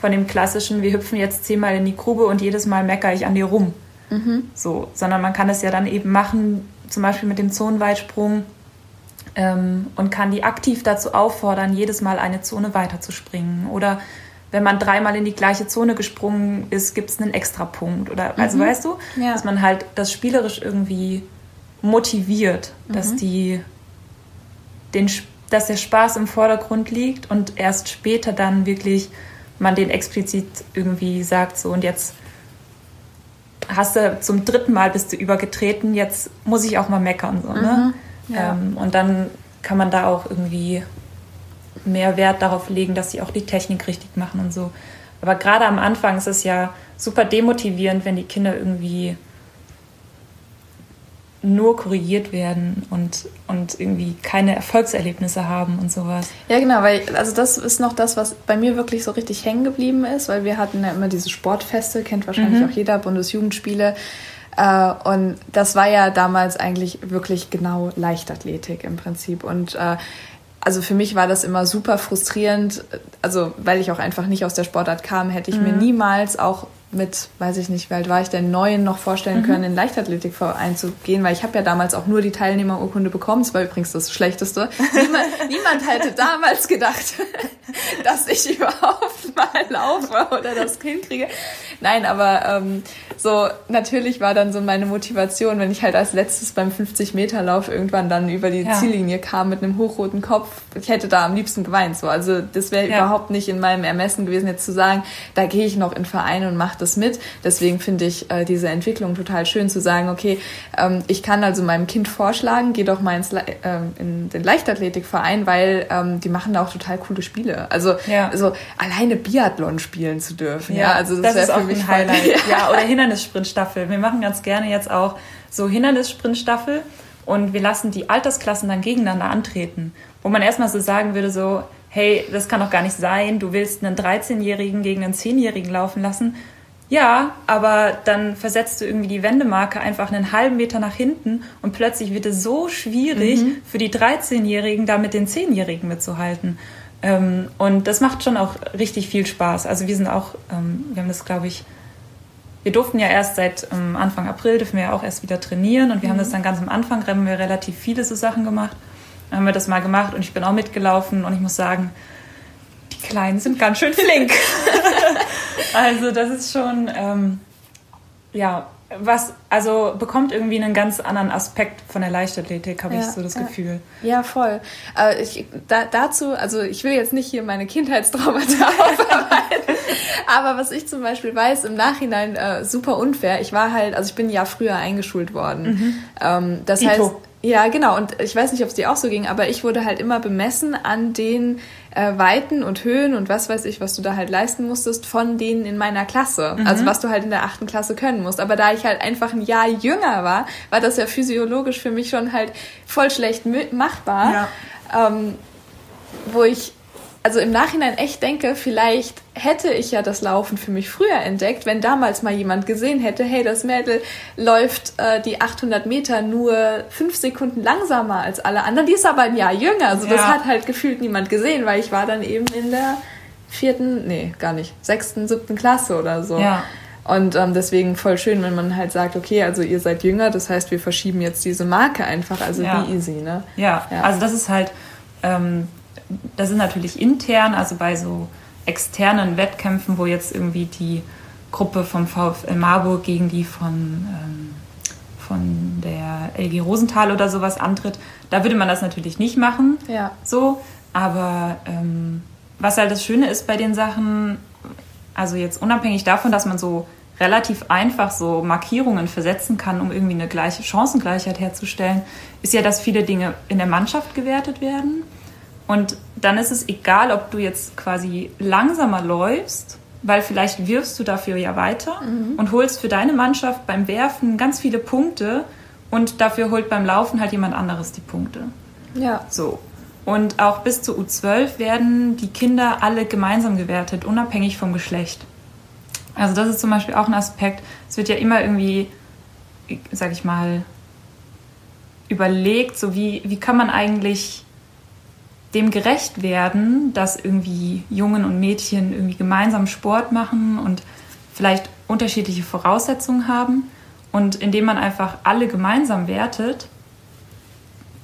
Speaker 3: von dem klassischen, wir hüpfen jetzt zehnmal in die Grube und jedes Mal meckere ich an dir rum. Mhm. So, sondern man kann es ja dann eben machen, zum Beispiel mit dem Zonenweitsprung ähm, und kann die aktiv dazu auffordern, jedes Mal eine Zone weiterzuspringen oder wenn man dreimal in die gleiche Zone gesprungen ist, gibt es einen Extrapunkt. Oder also mhm. weißt du, ja. dass man halt das spielerisch irgendwie motiviert, dass mhm. die den dass der Spaß im Vordergrund liegt und erst später dann wirklich man den explizit irgendwie sagt, so und jetzt hast du zum dritten Mal bist du übergetreten, jetzt muss ich auch mal meckern. So, ne? Mhm. Ja. Ähm, und dann kann man da auch irgendwie mehr Wert darauf legen, dass sie auch die Technik richtig machen und so. Aber gerade am Anfang ist es ja super demotivierend, wenn die Kinder irgendwie nur korrigiert werden und, und irgendwie keine Erfolgserlebnisse haben und sowas.
Speaker 1: Ja, genau, weil also das ist noch das, was bei mir wirklich so richtig hängen geblieben ist, weil wir hatten ja immer diese Sportfeste, kennt wahrscheinlich mhm. auch jeder, Bundesjugendspiele. Äh, und das war ja damals eigentlich wirklich genau Leichtathletik im Prinzip. Und äh, also für mich war das immer super frustrierend, also weil ich auch einfach nicht aus der Sportart kam, hätte ich mhm. mir niemals auch mit, weiß ich nicht, wie alt war ich denn, neun noch vorstellen mhm. können, in Leichtathletikverein zu gehen, weil ich habe ja damals auch nur die Teilnehmerurkunde bekommen. Das war übrigens das Schlechteste. Niemand, niemand hätte damals gedacht, dass ich überhaupt mal laufe oder das hinkriege. Nein, aber ähm, so natürlich war dann so meine Motivation, wenn ich halt als letztes beim 50-Meter-Lauf irgendwann dann über die ja. Ziellinie kam mit einem hochroten Kopf. Ich hätte da am liebsten geweint. So. Also das wäre ja. überhaupt nicht in meinem Ermessen gewesen, jetzt zu sagen, da gehe ich noch in Verein und mache das mit. Deswegen finde ich äh, diese Entwicklung total schön zu sagen, okay, ähm, ich kann also meinem Kind vorschlagen, geh doch mal ins Le äh, in den Leichtathletikverein, weil ähm, die machen da auch total coole Spiele. Also ja. so alleine Biathlon spielen zu dürfen. Ja, ja also das, das für mich
Speaker 3: ein Highlight. ja, oder Hindernissprintstaffel. Wir machen ganz gerne jetzt auch so Hindernissprintstaffel und wir lassen die Altersklassen dann gegeneinander antreten. Wo man erstmal so sagen würde, so, hey, das kann doch gar nicht sein, du willst einen 13-Jährigen gegen einen 10-Jährigen laufen lassen ja, aber dann versetzt du irgendwie die Wendemarke einfach einen halben Meter nach hinten und plötzlich wird es so schwierig mhm. für die 13-Jährigen da mit den 10-Jährigen mitzuhalten. Ähm, und das macht schon auch richtig viel Spaß. Also wir sind auch, ähm, wir haben das glaube ich, wir durften ja erst seit ähm, Anfang April, dürfen wir ja auch erst wieder trainieren und wir mhm. haben das dann ganz am Anfang, haben wir relativ viele so Sachen gemacht. Dann haben wir das mal gemacht und ich bin auch mitgelaufen und ich muss sagen, die Kleinen sind ganz schön flink. Also das ist schon, ähm, ja, was, also bekommt irgendwie einen ganz anderen Aspekt von der Leichtathletik, habe ja, ich so das
Speaker 1: ja.
Speaker 3: Gefühl.
Speaker 1: Ja, voll. Äh, ich, da, dazu, also ich will jetzt nicht hier meine Kindheitstraumata aufarbeiten, aber was ich zum Beispiel weiß, im Nachhinein äh, super unfair. Ich war halt, also ich bin ja früher eingeschult worden. Mhm. Ähm, das Ito. heißt, ja, genau. Und ich weiß nicht, ob es dir auch so ging, aber ich wurde halt immer bemessen an den äh, Weiten und Höhen und was weiß ich, was du da halt leisten musstest von denen in meiner Klasse. Mhm. Also was du halt in der achten Klasse können musst. Aber da ich halt einfach ein Jahr jünger war, war das ja physiologisch für mich schon halt voll schlecht machbar. Ja. Ähm, wo ich also im Nachhinein echt denke, vielleicht hätte ich ja das Laufen für mich früher entdeckt, wenn damals mal jemand gesehen hätte, hey, das Mädel läuft äh, die 800 Meter nur fünf Sekunden langsamer als alle anderen, die ist aber ein Jahr jünger. Also ja. das hat halt gefühlt niemand gesehen, weil ich war dann eben in der vierten, nee, gar nicht, sechsten, siebten Klasse oder so. Ja. Und ähm, deswegen voll schön, wenn man halt sagt, okay, also ihr seid jünger, das heißt, wir verschieben jetzt diese Marke einfach, also ja. wie easy, ne?
Speaker 3: Ja, ja. also das ist halt... Ähm das ist natürlich intern, also bei so externen Wettkämpfen, wo jetzt irgendwie die Gruppe vom VfL Marburg gegen die von, ähm, von der LG Rosenthal oder sowas antritt, da würde man das natürlich nicht machen. Ja. So, aber ähm, was halt das Schöne ist bei den Sachen, also jetzt unabhängig davon, dass man so relativ einfach so Markierungen versetzen kann, um irgendwie eine gleiche Chancengleichheit herzustellen, ist ja, dass viele Dinge in der Mannschaft gewertet werden. Und dann ist es egal, ob du jetzt quasi langsamer läufst, weil vielleicht wirfst du dafür ja weiter mhm. und holst für deine Mannschaft beim Werfen ganz viele Punkte und dafür holt beim Laufen halt jemand anderes die Punkte. Ja. So. Und auch bis zu U12 werden die Kinder alle gemeinsam gewertet, unabhängig vom Geschlecht. Also das ist zum Beispiel auch ein Aspekt. Es wird ja immer irgendwie, sag ich mal, überlegt, so wie, wie kann man eigentlich dem gerecht werden, dass irgendwie Jungen und Mädchen irgendwie gemeinsam Sport machen und vielleicht unterschiedliche Voraussetzungen haben. Und indem man einfach alle gemeinsam wertet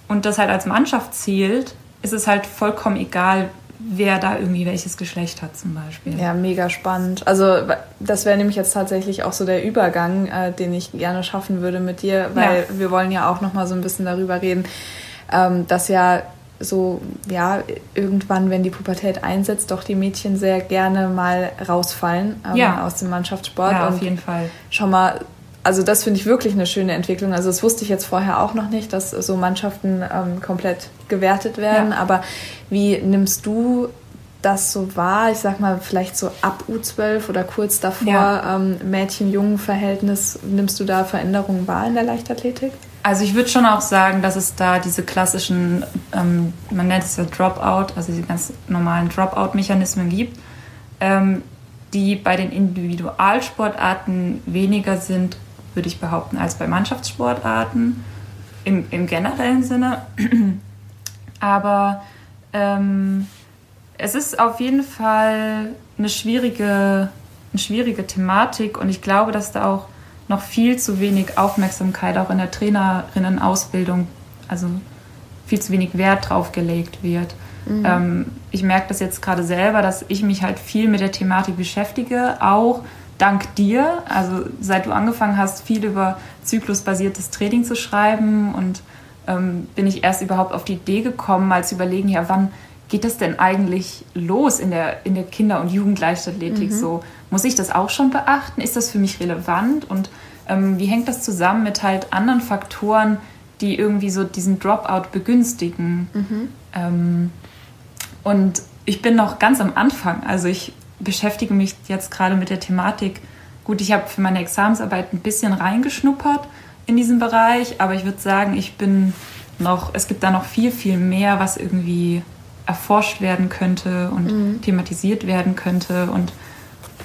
Speaker 3: und das halt als Mannschaft zählt, ist es halt vollkommen egal, wer da irgendwie welches Geschlecht hat zum Beispiel.
Speaker 1: Ja, mega spannend. Also das wäre nämlich jetzt tatsächlich auch so der Übergang, äh, den ich gerne schaffen würde mit dir, weil ja. wir wollen ja auch noch mal so ein bisschen darüber reden, ähm, dass ja so, ja, irgendwann, wenn die Pubertät einsetzt, doch die Mädchen sehr gerne mal rausfallen ähm, ja. aus dem Mannschaftssport.
Speaker 3: Ja, auf jeden Fall.
Speaker 1: Schon mal, also das finde ich wirklich eine schöne Entwicklung. Also das wusste ich jetzt vorher auch noch nicht, dass so Mannschaften ähm, komplett gewertet werden. Ja. Aber wie nimmst du das so wahr? Ich sag mal, vielleicht so ab U12 oder kurz davor, ähm, Mädchen-Jungen-Verhältnis, nimmst du da Veränderungen wahr in der Leichtathletik?
Speaker 3: Also ich würde schon auch sagen, dass es da diese klassischen, ähm, man nennt es ja Dropout, also diese ganz normalen Dropout-Mechanismen gibt, ähm, die bei den Individualsportarten weniger sind, würde ich behaupten, als bei Mannschaftssportarten im, im generellen Sinne. Aber Ähm, es ist auf jeden Fall eine schwierige, eine schwierige Thematik und ich glaube, dass da auch noch viel zu wenig Aufmerksamkeit auch in der Trainerinnenausbildung, also viel zu wenig Wert drauf gelegt wird. Mhm. Ähm, ich merke das jetzt gerade selber, dass ich mich halt viel mit der Thematik beschäftige, auch dank dir. Also seit du angefangen hast, viel über zyklusbasiertes Training zu schreiben und ähm, bin ich erst überhaupt auf die Idee gekommen, mal zu überlegen, ja, wann geht das denn eigentlich los in der, in der Kinder- und Jugendleichtathletik? Mhm. So, muss ich das auch schon beachten? Ist das für mich relevant? Und ähm, wie hängt das zusammen mit halt anderen Faktoren, die irgendwie so diesen Dropout begünstigen? Mhm. Ähm, und ich bin noch ganz am Anfang. Also ich beschäftige mich jetzt gerade mit der Thematik. Gut, ich habe für meine Examensarbeit ein bisschen reingeschnuppert in diesen Bereich, aber ich würde sagen, ich bin noch, es gibt da noch viel, viel mehr, was irgendwie erforscht werden könnte und mhm. thematisiert werden könnte. Und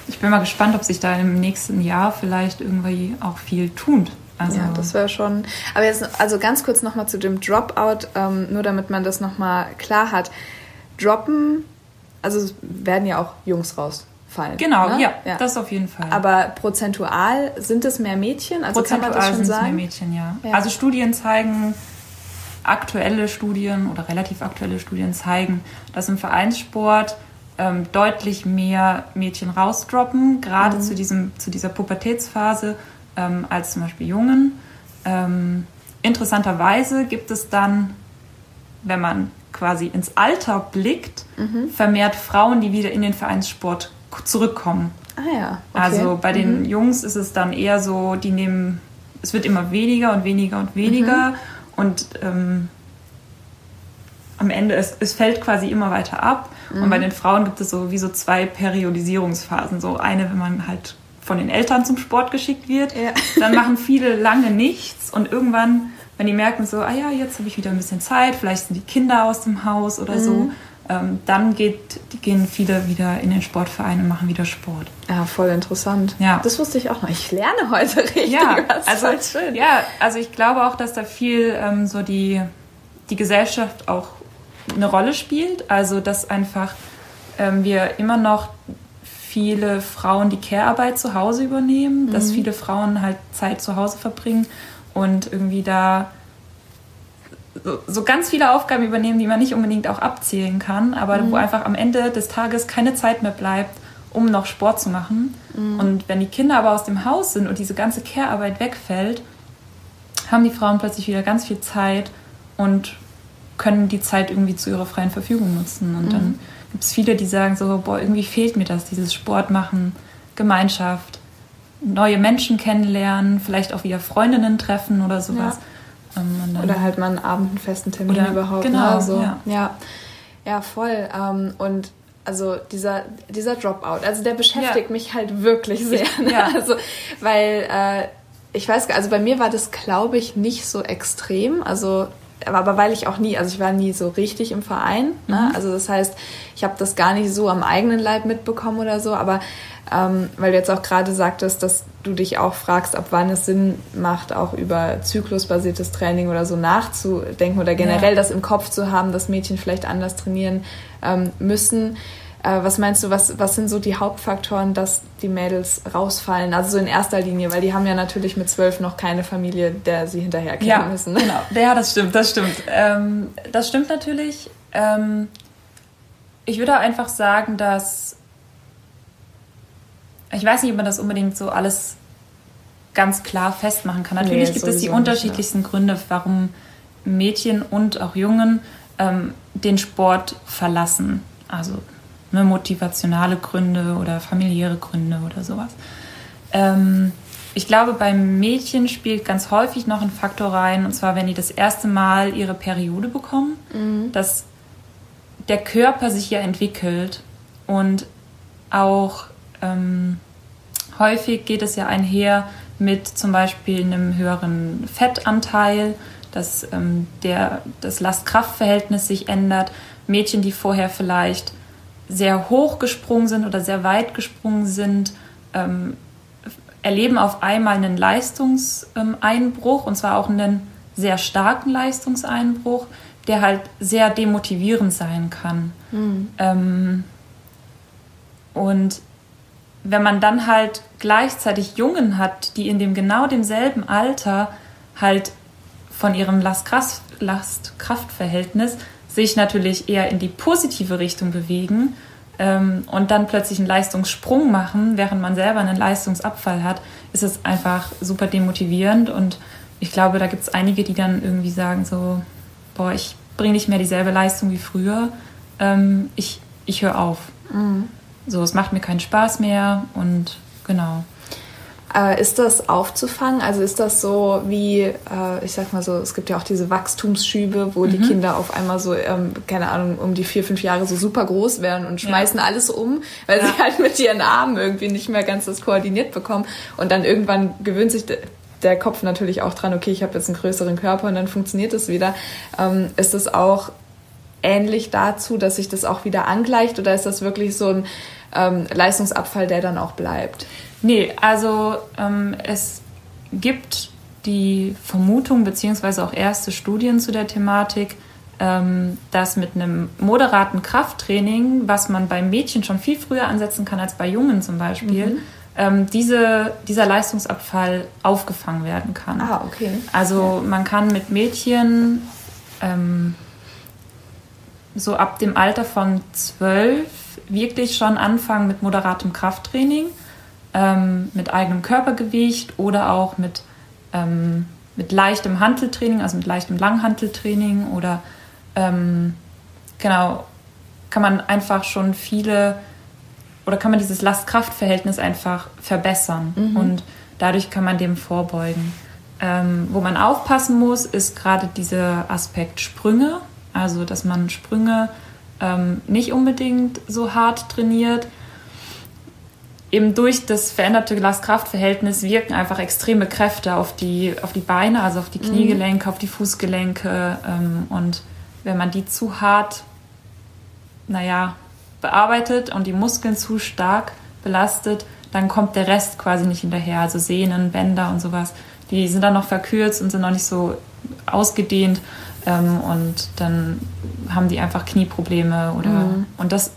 Speaker 3: ich bin mal gespannt, ob sich da im nächsten Jahr vielleicht irgendwie auch viel tut.
Speaker 1: Also ja, das wäre schon. Aber jetzt, also ganz kurz nochmal zu dem Dropout, ähm, nur damit man das nochmal klar hat droppen, also werden ja auch Jungs rausfallen.
Speaker 3: Genau, ne? ja, ja, das auf jeden Fall.
Speaker 1: Aber prozentual sind es mehr Mädchen?
Speaker 3: Also prozentual kann man das schon sagen? mehr Mädchen, ja. ja. Also Studien zeigen, aktuelle Studien oder relativ aktuelle Studien zeigen, dass im Vereinssport ähm, deutlich mehr Mädchen rausdroppen, gerade mhm. zu, diesem, zu dieser Pubertätsphase, ähm, als zum Beispiel Jungen. Ähm, interessanterweise gibt es dann, wenn man quasi ins Alter blickt, mhm. vermehrt Frauen, die wieder in den Vereinssport zurückkommen.
Speaker 1: Ah ja.
Speaker 3: Okay. Also bei den mhm. Jungs ist es dann eher so, die nehmen, es wird immer weniger und weniger und weniger mhm. Und ähm, am Ende, es, es fällt quasi immer weiter ab. Und bei mhm. den Frauen gibt es so wie so zwei Periodisierungsphasen. So eine, wenn man halt von den Eltern zum Sport geschickt wird, ja. dann machen viele lange nichts und irgendwann wenn die merken so, ah ja, jetzt habe ich wieder ein bisschen Zeit, vielleicht sind die Kinder aus dem Haus oder mhm. so, ähm, dann geht, gehen viele wieder in den Sportverein und machen wieder Sport.
Speaker 1: Ja, voll interessant. Ja. Das wusste ich auch noch. Ich lerne heute richtig.
Speaker 3: Ja, also, schön. Ja, also ich glaube auch, dass da viel ähm, so die, die Gesellschaft auch eine Rolle spielt. Also dass einfach ähm, wir immer noch viele Frauen die Care-Arbeit zu Hause übernehmen, mhm. dass viele Frauen halt Zeit zu Hause verbringen und irgendwie da so, so, ganz viele Aufgaben übernehmen, die man nicht unbedingt auch abzählen kann, aber mhm. wo einfach am Ende des Tages keine Zeit mehr bleibt, um noch Sport zu machen. Mhm. Und wenn die Kinder aber aus dem Haus sind und diese ganze Care-Arbeit wegfällt, haben die Frauen plötzlich wieder ganz viel Zeit und können die Zeit irgendwie zu ihrer freien Verfügung nutzen. Und mhm. dann gibt es viele, die sagen so, boah, irgendwie fehlt mir das, dieses Sport machen, Gemeinschaft neue Menschen kennenlernen, vielleicht auch wieder Freundinnen treffen oder sowas.
Speaker 1: Ja. Ähm, oder halt mal einen Abend einen festen Termin oder, überhaupt. Ne? Genau, also, ja. ja. Ja, voll. Ähm, und also dieser, dieser Dropout, also der beschäftigt ja. mich halt wirklich sehr. Ne? Ja. Also, weil äh, ich weiß, also bei mir war das, glaube ich, nicht so extrem. Also aber weil ich auch nie, also ich war nie so richtig im Verein. Ne? Mhm. Also das heißt, ich habe das gar nicht so am eigenen Leib mitbekommen oder so. Aber ähm, weil du jetzt auch gerade sagtest, dass du dich auch fragst, ab wann es Sinn macht, auch über zyklusbasiertes Training oder so nachzudenken oder generell ja. das im Kopf zu haben, dass Mädchen vielleicht anders trainieren ähm, müssen. Äh, was meinst du, was, was sind so die Hauptfaktoren, dass die Mädels rausfallen? Also so in erster Linie, weil die haben ja natürlich mit zwölf noch keine Familie, der sie hinterherkehren ja, müssen.
Speaker 3: Genau, ja, das stimmt, das stimmt. Ähm, das stimmt natürlich. Ähm, ich würde einfach sagen, dass ich weiß nicht, ob man das unbedingt so alles ganz klar festmachen kann. Natürlich nee, gibt es die unterschiedlichsten nicht, ja. Gründe, warum Mädchen und auch Jungen ähm, den Sport verlassen. Also ne, motivationale Gründe oder familiäre Gründe oder sowas. Ähm, ich glaube, beim Mädchen spielt ganz häufig noch ein Faktor rein, und zwar, wenn die das erste Mal ihre Periode bekommen, mhm. dass der Körper sich ja entwickelt und auch ähm, häufig geht es ja einher mit zum Beispiel einem höheren Fettanteil, dass ähm, der, das Last-Kraft-Verhältnis sich ändert. Mädchen, die vorher vielleicht sehr hoch gesprungen sind oder sehr weit gesprungen sind, ähm, erleben auf einmal einen Leistungseinbruch und zwar auch einen sehr starken Leistungseinbruch, der halt sehr demotivierend sein kann. Mhm. Ähm, und wenn man dann halt gleichzeitig Jungen hat, die in dem genau demselben Alter halt von ihrem Last-Kraft-Verhältnis sich natürlich eher in die positive Richtung bewegen ähm, und dann plötzlich einen Leistungssprung machen, während man selber einen Leistungsabfall hat, ist es einfach super demotivierend und ich glaube, da gibt es einige, die dann irgendwie sagen so, boah, ich bringe nicht mehr dieselbe Leistung wie früher, ähm, ich, ich höre auf. Mhm. So, es macht mir keinen Spaß mehr und genau.
Speaker 1: Äh, ist das aufzufangen? Also ist das so wie, äh, ich sag mal so, es gibt ja auch diese Wachstumsschübe, wo mhm. die Kinder auf einmal so, ähm, keine Ahnung, um die vier, fünf Jahre so super groß werden und schmeißen ja. alles um, weil ja. sie halt mit ihren Armen irgendwie nicht mehr ganz das koordiniert bekommen. Und dann irgendwann gewöhnt sich der Kopf natürlich auch dran, okay, ich habe jetzt einen größeren Körper und dann funktioniert es wieder. Ähm, ist es auch ähnlich dazu, dass sich das auch wieder angleicht oder ist das wirklich so ein ähm, Leistungsabfall, der dann auch bleibt?
Speaker 3: Nee, also ähm, es gibt die Vermutung beziehungsweise auch erste Studien zu der Thematik, ähm, dass mit einem moderaten Krafttraining, was man bei Mädchen schon viel früher ansetzen kann als bei Jungen zum Beispiel, mhm. ähm, diese, dieser Leistungsabfall aufgefangen werden kann.
Speaker 1: Ah, okay.
Speaker 3: Also man kann mit Mädchen ähm, so ab dem Alter von zwölf wirklich schon anfangen mit moderatem Krafttraining, ähm, mit eigenem Körpergewicht oder auch mit, ähm, mit leichtem Hanteltraining, also mit leichtem Langhanteltraining oder ähm, genau, kann man einfach schon viele oder kann man dieses Last-Kraft-Verhältnis einfach verbessern mhm. und dadurch kann man dem vorbeugen. Ähm, wo man aufpassen muss, ist gerade dieser Aspekt Sprünge, also dass man Sprünge ähm, nicht unbedingt so hart trainiert. Eben durch das veränderte Last-Kraft-Verhältnis wirken einfach extreme Kräfte auf die, auf die Beine, also auf die mhm. Kniegelenke, mhm. auf die Fußgelenke. Ähm, und wenn man die zu hart, naja, bearbeitet und die Muskeln zu stark belastet, dann kommt der Rest quasi nicht hinterher. Also Sehnen, Bänder und sowas, die sind dann noch verkürzt und sind noch nicht so ausgedehnt. Ähm, und dann haben die einfach Knieprobleme oder mhm. und das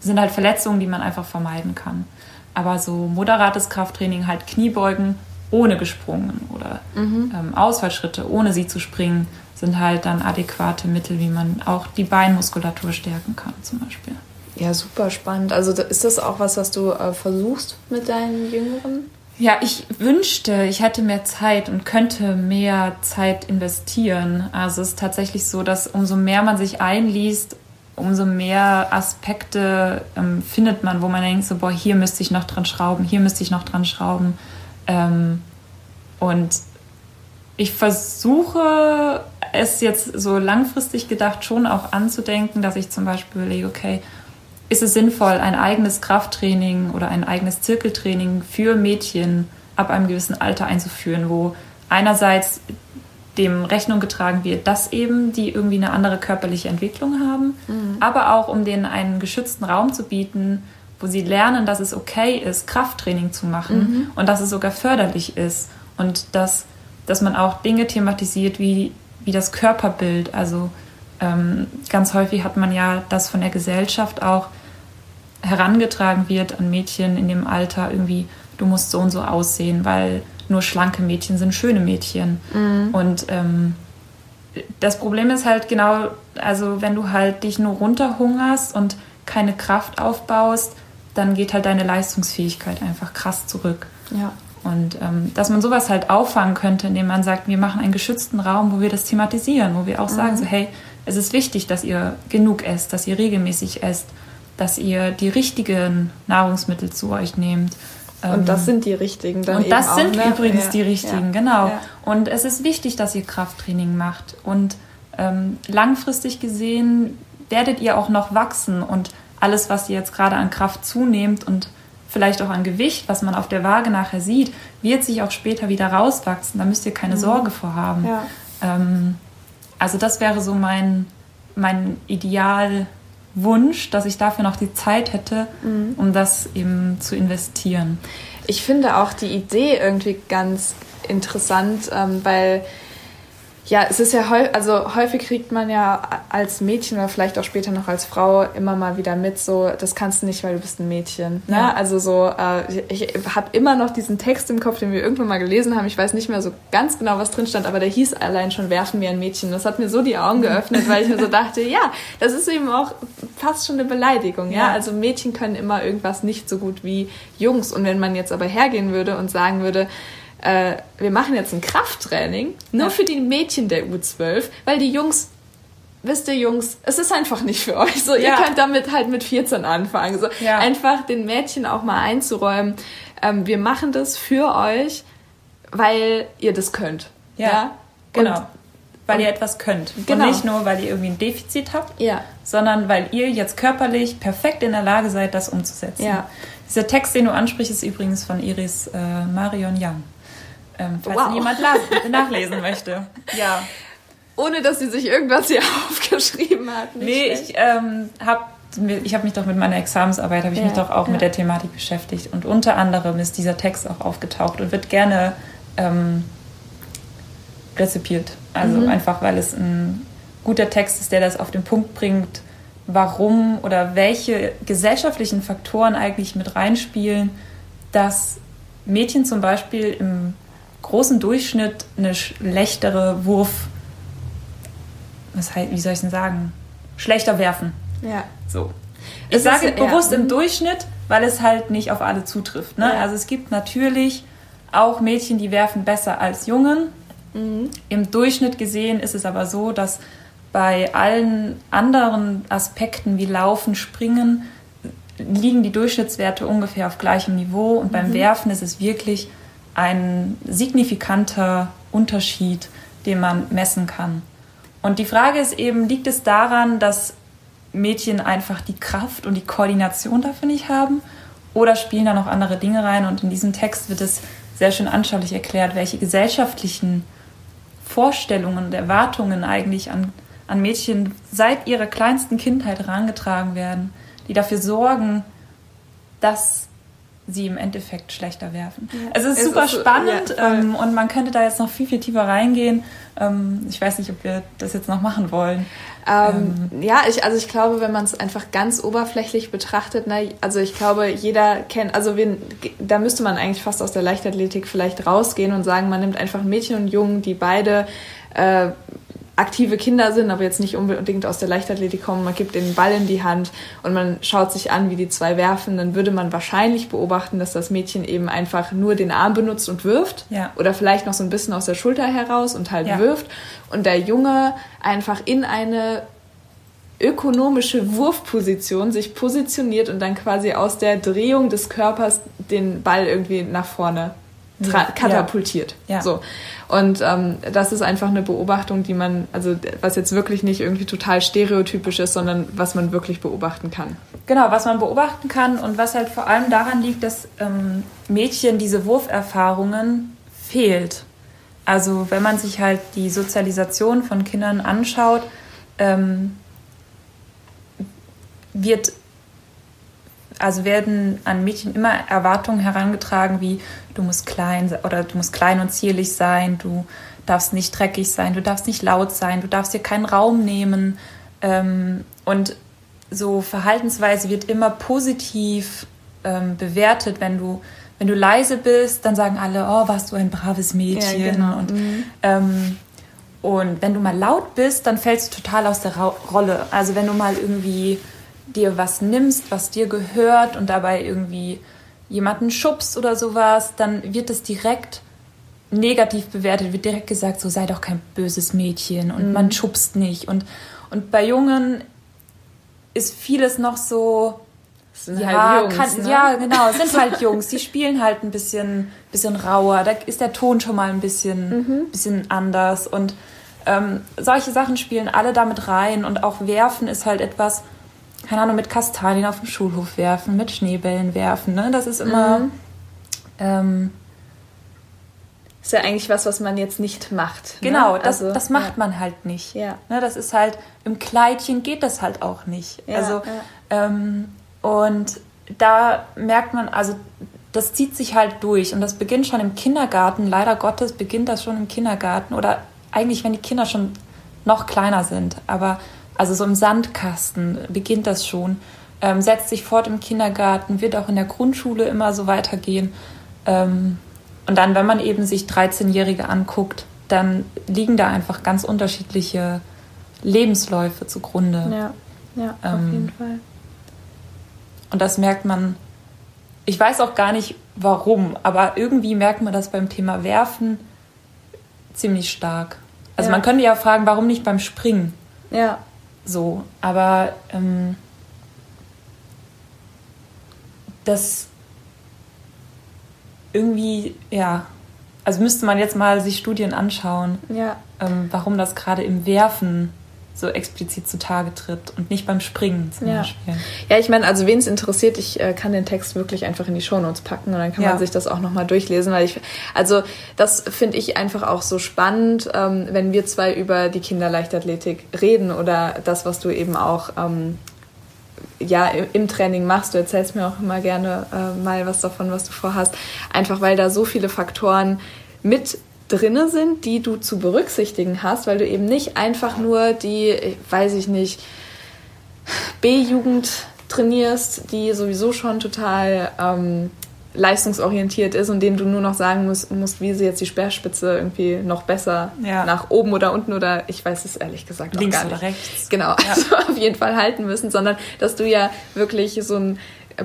Speaker 3: sind halt Verletzungen, die man einfach vermeiden kann. Aber so moderates Krafttraining, halt Kniebeugen ohne gesprungen oder mhm. ähm, Ausfallschritte ohne sie zu springen, sind halt dann adäquate Mittel, wie man auch die Beinmuskulatur stärken kann zum Beispiel.
Speaker 1: Ja, super spannend. Also ist das auch was, was du äh, versuchst mit deinen Jüngeren?
Speaker 3: Ja, ich wünschte, ich hätte mehr Zeit und könnte mehr Zeit investieren. Also es ist tatsächlich so, dass umso mehr man sich einliest, umso mehr Aspekte ähm, findet man, wo man denkt, so, boah, hier müsste ich noch dran schrauben, hier müsste ich noch dran schrauben. Ähm, und ich versuche es jetzt so langfristig gedacht schon auch anzudenken, dass ich zum Beispiel überlege, okay, ist es sinnvoll, ein eigenes Krafttraining oder ein eigenes Zirkeltraining für Mädchen ab einem gewissen Alter einzuführen, wo einerseits dem Rechnung getragen wird, dass eben die irgendwie eine andere körperliche Entwicklung haben, mhm. aber auch um denen einen geschützten Raum zu bieten, wo sie lernen, dass es okay ist, Krafttraining zu machen mhm. und dass es sogar förderlich ist und dass, dass man auch Dinge thematisiert wie, wie das Körperbild, also ähm, ganz häufig hat man ja das von der Gesellschaft auch herangetragen wird an Mädchen in dem Alter irgendwie, du musst so und so aussehen, weil nur schlanke Mädchen sind schöne Mädchen. Mhm. Und ähm, das Problem ist halt genau, also wenn du halt dich nur runterhungerst und keine Kraft aufbaust, dann geht halt deine Leistungsfähigkeit einfach krass zurück.
Speaker 1: Ja.
Speaker 3: Und ähm, dass man sowas halt auffangen könnte, indem man sagt, wir machen einen geschützten Raum, wo wir das thematisieren, wo wir auch mhm. sagen, so hey, es ist wichtig, dass ihr genug esst, dass ihr regelmäßig esst, dass ihr die richtigen Nahrungsmittel zu euch nehmt.
Speaker 1: Und das ähm, sind die richtigen
Speaker 3: dann Und das auch, sind ne? übrigens ja. die richtigen, ja. genau. Ja. Und es ist wichtig, dass ihr Krafttraining macht. Und ähm, langfristig gesehen werdet ihr auch noch wachsen und alles, was ihr jetzt gerade an Kraft zunehmt und vielleicht auch an Gewicht, was man auf der Waage nachher sieht, wird sich auch später wieder rauswachsen. Da müsst ihr keine mhm. Sorge vor haben. Ähm, also das wäre so mein, mein Idealwunsch, dass ich dafür noch die Zeit hätte, mhm. um das eben zu investieren.
Speaker 1: Ich finde auch die Idee irgendwie ganz interessant, ähm, weil Ja, es ist ja häufig, also häufig kriegt man ja als Mädchen oder vielleicht auch später noch als Frau immer mal wieder mit, so, das kannst du nicht, weil du bist ein Mädchen. Ne? Ja. Also so, äh, ich, ich habe immer noch diesen Text im Kopf, den wir irgendwann mal gelesen haben. Ich weiß nicht mehr so ganz genau, was drin stand, aber der hieß allein schon Werfen wir ein Mädchen. Das hat mir so die Augen geöffnet, weil ich mir so dachte, ja, das ist eben auch fast schon eine Beleidigung. Ja? ja? Also Mädchen können immer irgendwas nicht so gut wie Jungs. Und wenn man jetzt aber hergehen würde und sagen würde, äh, wir machen jetzt ein Krafttraining, nur ja. für die Mädchen der U12, weil die Jungs wisst ihr Jungs, es ist einfach nicht für euch. So, ja. ihr könnt damit halt mit 14 anfangen. So, ja. einfach den Mädchen auch mal einzuräumen. Ähm, wir machen das für euch, weil ihr das könnt. Ja, ja?
Speaker 3: genau. Und, weil ihr etwas könnt. Genau. Und nicht nur, weil ihr irgendwie ein Defizit habt, ja. sondern weil ihr jetzt körperlich perfekt in der Lage seid, das umzusetzen. Ja. Dieser Text, den du ansprichst, ist übrigens von Iris äh, Marion Young. Ähm, falls wow. jemand nachlesen möchte. Ja.
Speaker 1: Ohne dass sie sich irgendwas hier aufgeschrieben hat.
Speaker 3: Nicht nee, schlecht. ich ähm, habe ich habe mich doch mit meiner Examensarbeit habe ich ja, mich doch auch ja. mit der Thematik beschäftigt und unter anderem ist dieser Text auch aufgetaucht und wird gerne ähm, rezipiert. Also mhm. einfach, weil es ein guter Text ist, der das auf den Punkt bringt, warum oder welche gesellschaftlichen Faktoren eigentlich mit reinspielen, dass Mädchen zum Beispiel im großen Durchschnitt eine schlechtere Wurf, was heißt, wie soll ich denn sagen, schlechter werfen. Ja. So. Ich ist sage bewusst ja. im Durchschnitt, weil es halt nicht auf alle zutrifft. Ne? Ja. Also es gibt natürlich auch Mädchen, die werfen besser als Jungen. Mhm. Im Durchschnitt gesehen ist es aber so, dass bei allen anderen Aspekten wie Laufen, Springen liegen die Durchschnittswerte ungefähr auf gleichem Niveau und mhm. beim Werfen ist es wirklich ein signifikanter Unterschied, den man messen kann. Und die Frage ist eben, liegt es daran, dass Mädchen einfach die Kraft und die Koordination dafür nicht haben? Oder spielen da noch andere Dinge rein? Und in diesem Text wird es sehr schön anschaulich erklärt, welche gesellschaftlichen Vorstellungen und Erwartungen eigentlich an, an Mädchen seit ihrer kleinsten Kindheit herangetragen werden, die dafür sorgen, dass sie im Endeffekt schlechter werfen. Ja. Also es ist es super ist spannend ja, ähm, und man könnte da jetzt noch viel, viel tiefer reingehen. Ähm, ich weiß nicht, ob wir das jetzt noch machen wollen.
Speaker 1: Ähm, ähm. ja, ich, also ich glaube, wenn man es einfach ganz oberflächlich betrachtet, ne, also ich glaube, jeder kennt, also wir, da müsste man eigentlich fast aus der Leichtathletik vielleicht rausgehen und sagen, man nimmt einfach Mädchen und Jungen, die beide äh, aktive Kinder sind, aber jetzt nicht unbedingt aus der Leichtathletik kommen, man gibt den Ball in die Hand und man schaut sich an, wie die zwei werfen, dann würde man wahrscheinlich beobachten, dass das Mädchen eben einfach nur den Arm benutzt und wirft ja. oder vielleicht noch so ein bisschen aus der Schulter heraus und halt ja. wirft und der Junge einfach in eine ökonomische Wurfposition sich positioniert und dann quasi aus der Drehung des Körpers den Ball irgendwie nach vorne katapultiert. Ja. So. Und ähm, das ist einfach eine Beobachtung, die man, also was jetzt wirklich nicht irgendwie total stereotypisch ist, sondern was man wirklich beobachten kann.
Speaker 3: Genau, was man beobachten kann und was halt vor allem daran liegt, dass ähm, Mädchen diese Wurferfahrungen fehlt. Also wenn man sich halt die Sozialisation von Kindern anschaut, ähm, wird also werden an Mädchen immer Erwartungen herangetragen wie du musst klein oder du musst klein und zierlich sein, du darfst nicht dreckig sein, du darfst nicht laut sein, du darfst dir keinen Raum nehmen. Ähm, und so Verhaltensweise wird immer positiv ähm, bewertet, wenn du wenn du leise bist, dann sagen alle, oh, warst du ein braves Mädchen. Ja, genau. und, mhm. ähm, und wenn du mal laut bist, dann fällst du total aus der Ra Rolle. Also wenn du mal irgendwie dir was nimmst, was dir gehört und dabei irgendwie jemanden schubst oder sowas, dann wird es direkt negativ bewertet, wird direkt gesagt, so sei doch kein böses Mädchen und mhm. man schubst nicht. Und, und bei Jungen ist vieles noch so. Sind ja, halt Jungs, kann, ne? ja, genau, sind halt Jungs. Die spielen halt ein bisschen, bisschen rauer. Da ist der Ton schon mal ein bisschen, mhm. bisschen anders. Und ähm, solche Sachen spielen alle damit rein. Und auch Werfen ist halt etwas, keine Ahnung, mit Kastanien auf dem Schulhof werfen, mit Schneebällen werfen. Ne? Das ist immer. Mhm. Ähm,
Speaker 1: ist ja eigentlich was, was man jetzt nicht macht.
Speaker 3: Ne? Genau, das, also, das macht ja. man halt nicht. Ja. Ne, das ist halt, im Kleidchen geht das halt auch nicht. Ja, also. Ähm, und da merkt man, also das zieht sich halt durch und das beginnt schon im Kindergarten. Leider Gottes beginnt das schon im Kindergarten oder eigentlich, wenn die Kinder schon noch kleiner sind, aber also so im Sandkasten beginnt das schon, ähm, setzt sich fort im Kindergarten, wird auch in der Grundschule immer so weitergehen. Ähm, und dann, wenn man eben sich 13-Jährige anguckt, dann liegen da einfach ganz unterschiedliche Lebensläufe zugrunde.
Speaker 1: Ja, ja, ähm, auf jeden Fall.
Speaker 3: Und das merkt man, ich weiß auch gar nicht warum, aber irgendwie merkt man das beim Thema Werfen ziemlich stark. Also ja. man könnte ja fragen, warum nicht beim Springen?
Speaker 1: Ja.
Speaker 3: So, aber ähm, das irgendwie, ja, also müsste man jetzt mal sich Studien anschauen,
Speaker 1: ja.
Speaker 3: ähm, warum das gerade im Werfen so explizit zutage tritt und nicht beim Springen zum
Speaker 1: ja.
Speaker 3: Beispiel.
Speaker 1: Ja, ich meine, also wen es interessiert, ich äh, kann den Text wirklich einfach in die Shownotes packen und dann kann ja. man sich das auch nochmal durchlesen, weil ich, also das finde ich einfach auch so spannend, ähm, wenn wir zwei über die Kinderleichtathletik reden oder das, was du eben auch ähm, ja, im Training machst. Du erzählst mir auch immer gerne äh, mal was davon, was du vorhast. Einfach weil da so viele Faktoren mit drinne sind, die du zu berücksichtigen hast, weil du eben nicht einfach nur die, weiß ich nicht, B-Jugend trainierst, die sowieso schon total ähm, leistungsorientiert ist und dem du nur noch sagen musst, musst, wie sie jetzt die Speerspitze irgendwie noch besser ja. nach oben oder unten oder ich weiß es ehrlich gesagt
Speaker 3: Links
Speaker 1: gar nicht.
Speaker 3: oder rechts.
Speaker 1: Genau, ja. also auf jeden Fall halten müssen, sondern dass du ja wirklich so einen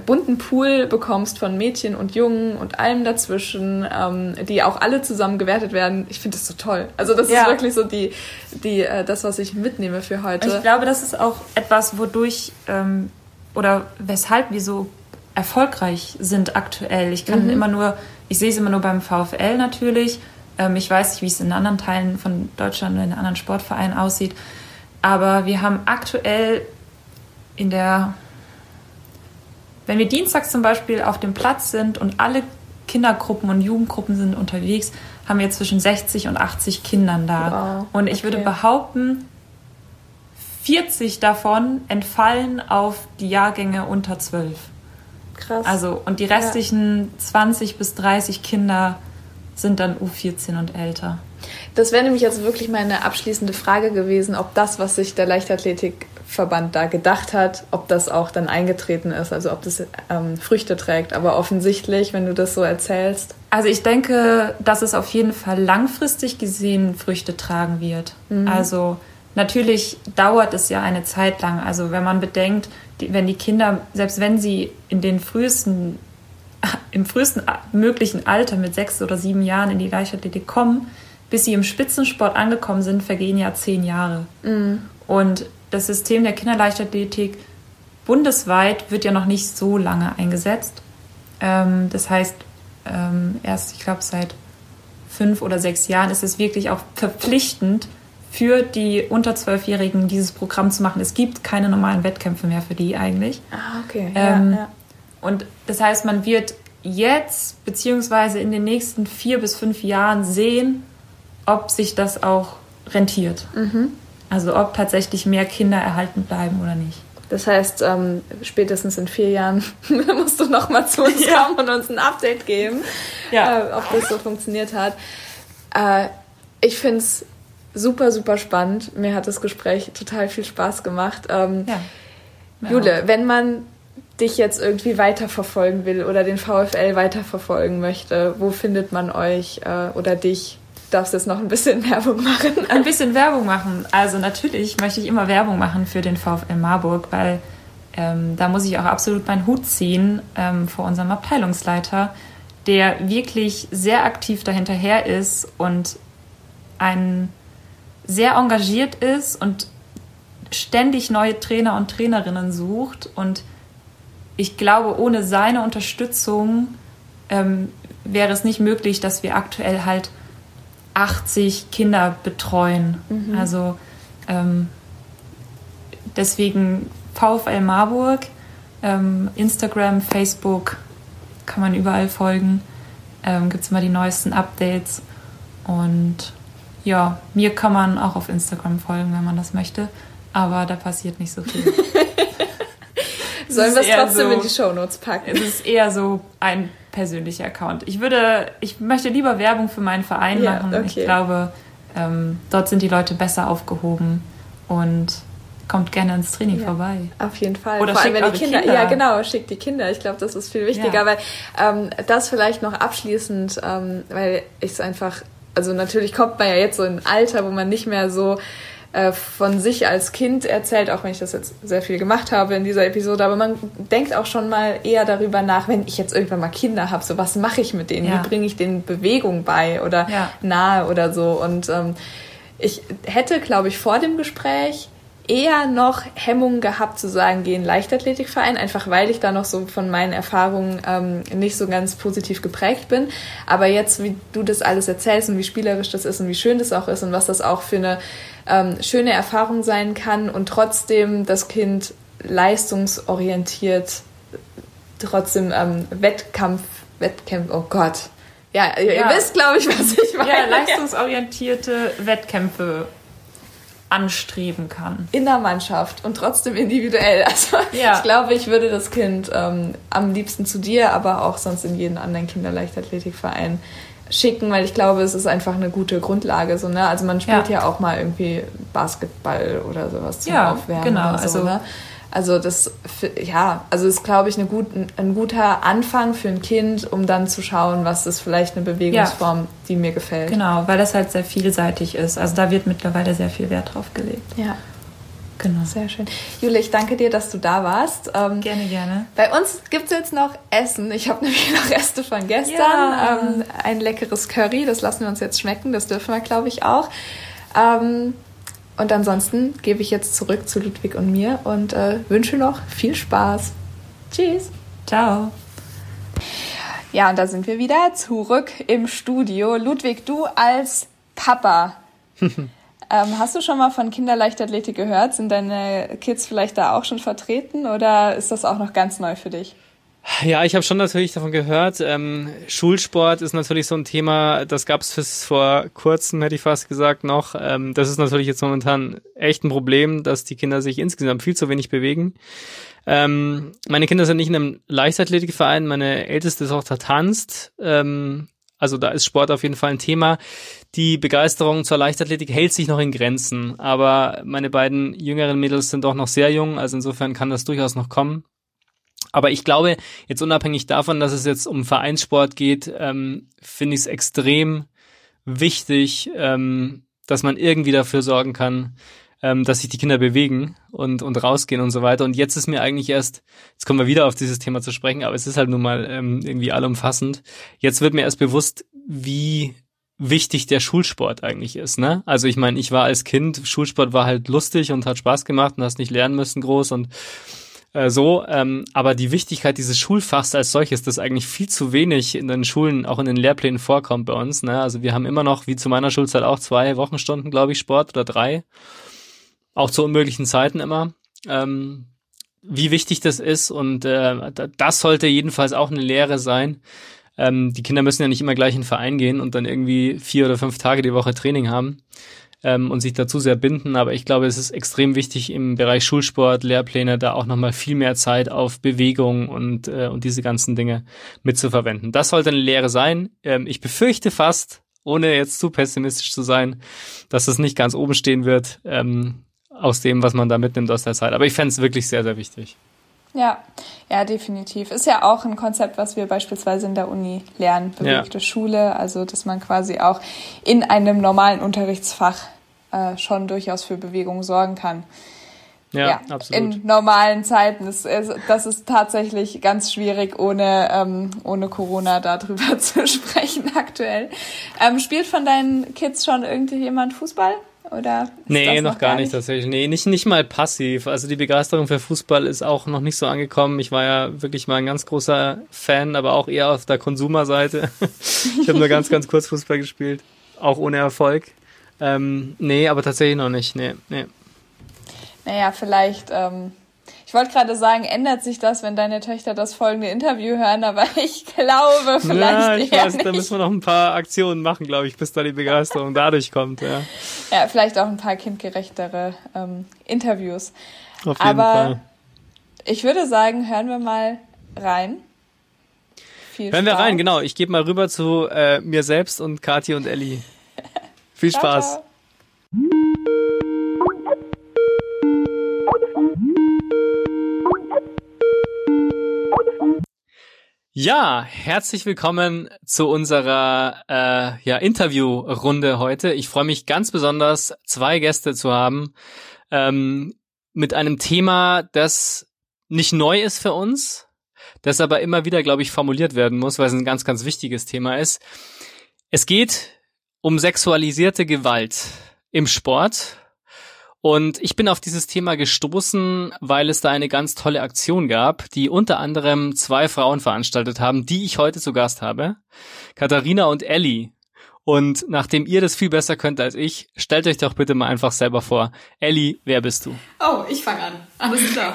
Speaker 1: bunten Pool bekommst von Mädchen und Jungen und allem dazwischen, ähm, die auch alle zusammen gewertet werden. Ich finde das so toll. Also das ja. ist wirklich so die, die, äh, das, was ich mitnehme für heute.
Speaker 3: Ich glaube, das ist auch etwas, wodurch ähm, oder weshalb wir so erfolgreich sind aktuell. Ich kann mhm. immer nur, ich sehe es immer nur beim VfL natürlich. Ähm, ich weiß nicht, wie es in anderen Teilen von Deutschland oder in anderen Sportvereinen aussieht. Aber wir haben aktuell in der, wenn wir dienstags zum Beispiel auf dem Platz sind und alle Kindergruppen und Jugendgruppen sind unterwegs, haben wir zwischen 60 und 80 Kindern da. Wow. Und ich okay. würde behaupten, 40 davon entfallen auf die Jahrgänge unter 12.
Speaker 1: Krass.
Speaker 3: Also, und die restlichen ja. 20 bis 30 Kinder sind dann U14 und älter.
Speaker 1: Das wäre nämlich jetzt wirklich meine abschließende Frage gewesen, ob das, was sich der Leichtathletikverband da gedacht hat, ob das auch dann eingetreten ist, also ob das ähm, Früchte trägt. Aber offensichtlich, wenn du das so erzählst.
Speaker 3: Also ich denke, dass es auf jeden Fall langfristig gesehen Früchte tragen wird. Mhm. Also natürlich dauert es ja eine Zeit lang. Also wenn man bedenkt, die, wenn die Kinder, selbst wenn sie in den frühesten, im frühesten möglichen Alter mit sechs oder sieben Jahren in die Leichtathletik kommen, bis sie im Spitzensport angekommen sind, vergehen ja zehn Jahre.
Speaker 1: Mhm.
Speaker 3: Und das System der Kinderleichtathletik bundesweit wird ja noch nicht so lange eingesetzt. Ähm, das heißt, ähm, erst, ich glaube, seit fünf oder sechs Jahren ist es wirklich auch verpflichtend, für die unter Zwölfjährigen dieses Programm zu machen. Es gibt keine normalen Wettkämpfe mehr für die eigentlich.
Speaker 1: Ah, okay.
Speaker 3: Ähm,
Speaker 1: ja, ja.
Speaker 3: Und das heißt, man wird jetzt beziehungsweise in den nächsten vier bis fünf Jahren sehen, ob sich das auch rentiert.
Speaker 1: Mhm.
Speaker 3: Also ob tatsächlich mehr Kinder erhalten bleiben oder nicht.
Speaker 1: Das heißt, ähm, spätestens in vier Jahren musst du nochmal zu uns ja. kommen und uns ein Update geben,
Speaker 3: ja.
Speaker 1: äh, ob das so funktioniert hat. Äh, ich finde es super, super spannend. Mir hat das Gespräch total viel Spaß gemacht. Ähm,
Speaker 3: ja.
Speaker 1: Jule, wenn man dich jetzt irgendwie weiterverfolgen will oder den VfL weiterverfolgen möchte, wo findet man euch äh, oder dich? Darfst jetzt noch ein bisschen Werbung machen.
Speaker 3: Ein bisschen Werbung machen. Also natürlich möchte ich immer Werbung machen für den VfL Marburg, weil ähm, da muss ich auch absolut meinen Hut ziehen ähm, vor unserem Abteilungsleiter, der wirklich sehr aktiv dahinterher ist und einen sehr engagiert ist und ständig neue Trainer und Trainerinnen sucht. Und ich glaube, ohne seine Unterstützung ähm, wäre es nicht möglich, dass wir aktuell halt 80 Kinder betreuen. Mhm. Also ähm, deswegen VfL Marburg, ähm, Instagram, Facebook kann man überall folgen. Ähm, Gibt es immer die neuesten Updates. Und ja, mir kann man auch auf Instagram folgen, wenn man das möchte, aber da passiert nicht so viel.
Speaker 1: Sollen wir es trotzdem so, in die Shownotes packen?
Speaker 3: Es ist eher so ein persönlicher Account. Ich würde, ich möchte lieber Werbung für meinen Verein ja, machen. Okay. Ich glaube, ähm, dort sind die Leute besser aufgehoben und kommt gerne ins Training
Speaker 1: Ja.
Speaker 3: vorbei.
Speaker 1: Auf jeden Fall.
Speaker 3: Oder
Speaker 1: Vor allem,
Speaker 3: schickt
Speaker 1: wenn die Kinder,
Speaker 3: Kinder.
Speaker 1: Ja, genau, schickt die Kinder. Ich glaube, das ist viel wichtiger,
Speaker 3: Ja.
Speaker 1: weil ähm, das vielleicht noch abschließend, ähm, weil ich es einfach, also natürlich kommt man ja jetzt so in ein Alter, wo man nicht mehr so äh, von sich als Kind erzählt, auch wenn ich das jetzt sehr viel gemacht habe in dieser Episode, aber man denkt auch schon mal eher darüber nach, wenn ich jetzt irgendwann mal Kinder habe, so was mache ich mit denen,
Speaker 3: Ja.
Speaker 1: wie bringe ich denen Bewegung bei oder
Speaker 3: Ja.
Speaker 1: nahe oder so und ähm, ich hätte, glaube ich, vor dem Gespräch eher noch Hemmungen gehabt zu sagen, geh in einen Leichtathletikverein, einfach weil ich da noch so von meinen Erfahrungen ähm, nicht so ganz positiv geprägt bin. Aber jetzt, wie du das alles erzählst und wie spielerisch das ist und wie schön das auch ist und was das auch für eine ähm, schöne Erfahrung sein kann und trotzdem das Kind leistungsorientiert, trotzdem ähm, Wettkampf, Wettkämpfe, oh Gott. Ja, ihr,
Speaker 3: Ja.
Speaker 1: ihr wisst, glaube ich, was ich meine.
Speaker 3: Ja, leistungsorientierte Wettkämpfe anstreben kann.
Speaker 1: in der Mannschaft und trotzdem individuell. Also
Speaker 3: Ja.
Speaker 1: ich glaube, ich würde das Kind ähm, am liebsten zu dir, aber auch sonst in jeden anderen Kinderleichtathletikverein schicken, weil ich glaube, es ist einfach eine gute Grundlage. So, ne? Also man spielt ja.
Speaker 3: Ja.
Speaker 1: auch mal irgendwie Basketball oder sowas zum
Speaker 3: Ja,
Speaker 1: Aufwärmen.
Speaker 3: genau,
Speaker 1: Oder so,
Speaker 3: also-
Speaker 1: ne? Also das, ja, also ist, glaube ich, eine gut, ein guter Anfang für ein Kind, um dann zu schauen, was ist vielleicht eine Bewegungsform, die mir gefällt.
Speaker 3: Genau, weil das halt sehr vielseitig ist. Also da wird mittlerweile sehr viel Wert drauf gelegt.
Speaker 1: Ja,
Speaker 3: Genau.
Speaker 1: sehr schön. Jule, ich danke dir, dass du da warst. Ähm,
Speaker 3: Gerne, gerne.
Speaker 1: Bei uns gibt es jetzt noch Essen. Ich habe nämlich noch Reste von gestern.
Speaker 3: Ja.
Speaker 1: Ähm, ein leckeres Curry, das lassen wir uns jetzt schmecken. Das dürfen wir, glaube ich, auch. Ähm, und ansonsten gebe ich jetzt zurück zu Ludwig und mir und äh, wünsche noch viel Spaß. Tschüss.
Speaker 3: Ciao.
Speaker 1: Ja, und da sind wir wieder zurück im Studio. Ludwig, du als Papa. ähm, hast du schon mal von Kinderleichtathletik gehört? Sind deine Kids vielleicht da auch schon vertreten oder ist das auch noch ganz neu für dich?
Speaker 2: Ja, ich habe schon natürlich davon gehört. Ähm, Schulsport ist natürlich so ein Thema, das gab es vor kurzem, hätte ich fast gesagt, noch. Ähm, das ist natürlich jetzt momentan echt ein Problem, dass die Kinder sich insgesamt viel zu wenig bewegen. Ähm, meine Kinder sind nicht in einem Leichtathletikverein, meine älteste Tochter tanzt. Ähm, also da ist Sport auf jeden Fall ein Thema. Die Begeisterung zur Leichtathletik hält sich noch in Grenzen, aber meine beiden jüngeren Mädels sind doch noch sehr jung, also insofern kann das durchaus noch kommen. Aber ich glaube, jetzt unabhängig davon, dass es jetzt um Vereinssport geht, ähm, finde ich es extrem wichtig, ähm, dass man irgendwie dafür sorgen kann, ähm, dass sich die Kinder bewegen und, und rausgehen und so weiter. Und jetzt ist mir eigentlich erst, jetzt kommen wir wieder auf dieses Thema zu sprechen, aber es ist halt nun mal ähm, irgendwie allumfassend. Jetzt wird mir erst bewusst, wie wichtig der Schulsport eigentlich ist. Ne? Also ich meine, ich war als Kind, Schulsport war halt lustig und hat Spaß gemacht und hast nicht lernen müssen groß und äh, so, ähm, aber die Wichtigkeit dieses Schulfachs als solches, das eigentlich viel zu wenig in den Schulen, auch in den Lehrplänen vorkommt bei uns. Ne? Also wir haben immer noch, wie zu meiner Schulzeit auch, zwei Wochenstunden, glaube ich, Sport oder drei. Auch zu unmöglichen Zeiten immer. Ähm, wie wichtig das ist und äh, da- das sollte jedenfalls auch eine Lehre sein. Ähm, die Kinder müssen ja nicht immer gleich in den Verein gehen und dann irgendwie vier oder fünf Tage die Woche Training haben ähm, und sich dazu sehr binden. Aber ich glaube, es ist extrem wichtig im Bereich Schulsport, Lehrpläne, da auch nochmal viel mehr Zeit auf Bewegung und, äh, und diese ganzen Dinge mitzuverwenden. Das sollte eine Lehre sein. Ähm, ich befürchte fast, ohne jetzt zu pessimistisch zu sein, dass es nicht ganz oben stehen wird ähm, aus dem, was man da mitnimmt aus der Zeit. Aber ich fände es wirklich sehr, sehr wichtig.
Speaker 1: Ja, ja, definitiv. Ist ja auch ein Konzept, was wir beispielsweise in der Uni lernen, bewegte Schule, also dass man quasi auch in einem normalen Unterrichtsfach äh, schon durchaus für Bewegung sorgen kann.
Speaker 2: Ja, absolut.
Speaker 1: In normalen Zeiten. ist es, das ist tatsächlich ganz schwierig, ohne, ähm, ohne Corona darüber zu sprechen aktuell. Ähm, spielt von deinen Kids schon irgendjemand Fußball? Oder
Speaker 2: Nee,
Speaker 1: das
Speaker 2: noch, gar nicht tatsächlich. Nee, nicht, nicht mal passiv. Also die Begeisterung für Fußball ist auch noch nicht so angekommen. Ich war ja wirklich mal ein ganz großer Fan, aber auch eher auf der Konsumerseite. ich habe nur ganz, ganz kurz Fußball gespielt. Auch ohne Erfolg. Ähm, nee, aber tatsächlich noch nicht. Nee, nee.
Speaker 1: Naja, vielleicht, ähm, ich wollte gerade sagen, ändert sich das, wenn deine Töchter das folgende Interview hören, aber ich glaube vielleicht
Speaker 2: ja, ich
Speaker 1: eher
Speaker 2: weiß,
Speaker 1: nicht.
Speaker 2: da müssen wir noch ein paar Aktionen machen, glaube ich, bis da die Begeisterung dadurch kommt. Ja,
Speaker 1: Ja, vielleicht auch ein paar kindgerechtere ähm, Interviews.
Speaker 2: auf jeden
Speaker 1: Aber
Speaker 2: Fall.
Speaker 1: ich würde sagen, hören wir mal rein. Viel
Speaker 2: Hören wir
Speaker 1: Spaß.
Speaker 2: rein, genau. Ich gebe mal rüber zu äh, mir selbst und Kathi und Elli. Viel
Speaker 1: Ciao,
Speaker 2: Spaß.
Speaker 1: ciao.
Speaker 2: Ja, herzlich willkommen zu unserer äh, ja, Interviewrunde heute. Ich freue mich ganz besonders, zwei Gäste zu haben ähm, mit einem Thema, das nicht neu ist für uns, das aber immer wieder, glaube ich, formuliert werden muss, weil es ein ganz, ganz wichtiges Thema ist. Es geht um sexualisierte Gewalt im Sport und ich bin auf dieses Thema gestoßen, weil es da eine ganz tolle Aktion gab, die unter anderem zwei Frauen veranstaltet haben, die ich heute zu Gast habe. Katharina und Ellie. Und nachdem ihr das viel besser könnt als ich, stellt euch doch bitte mal einfach selber vor. Ellie, wer bist du?
Speaker 4: Oh, ich fange an. Alles klar.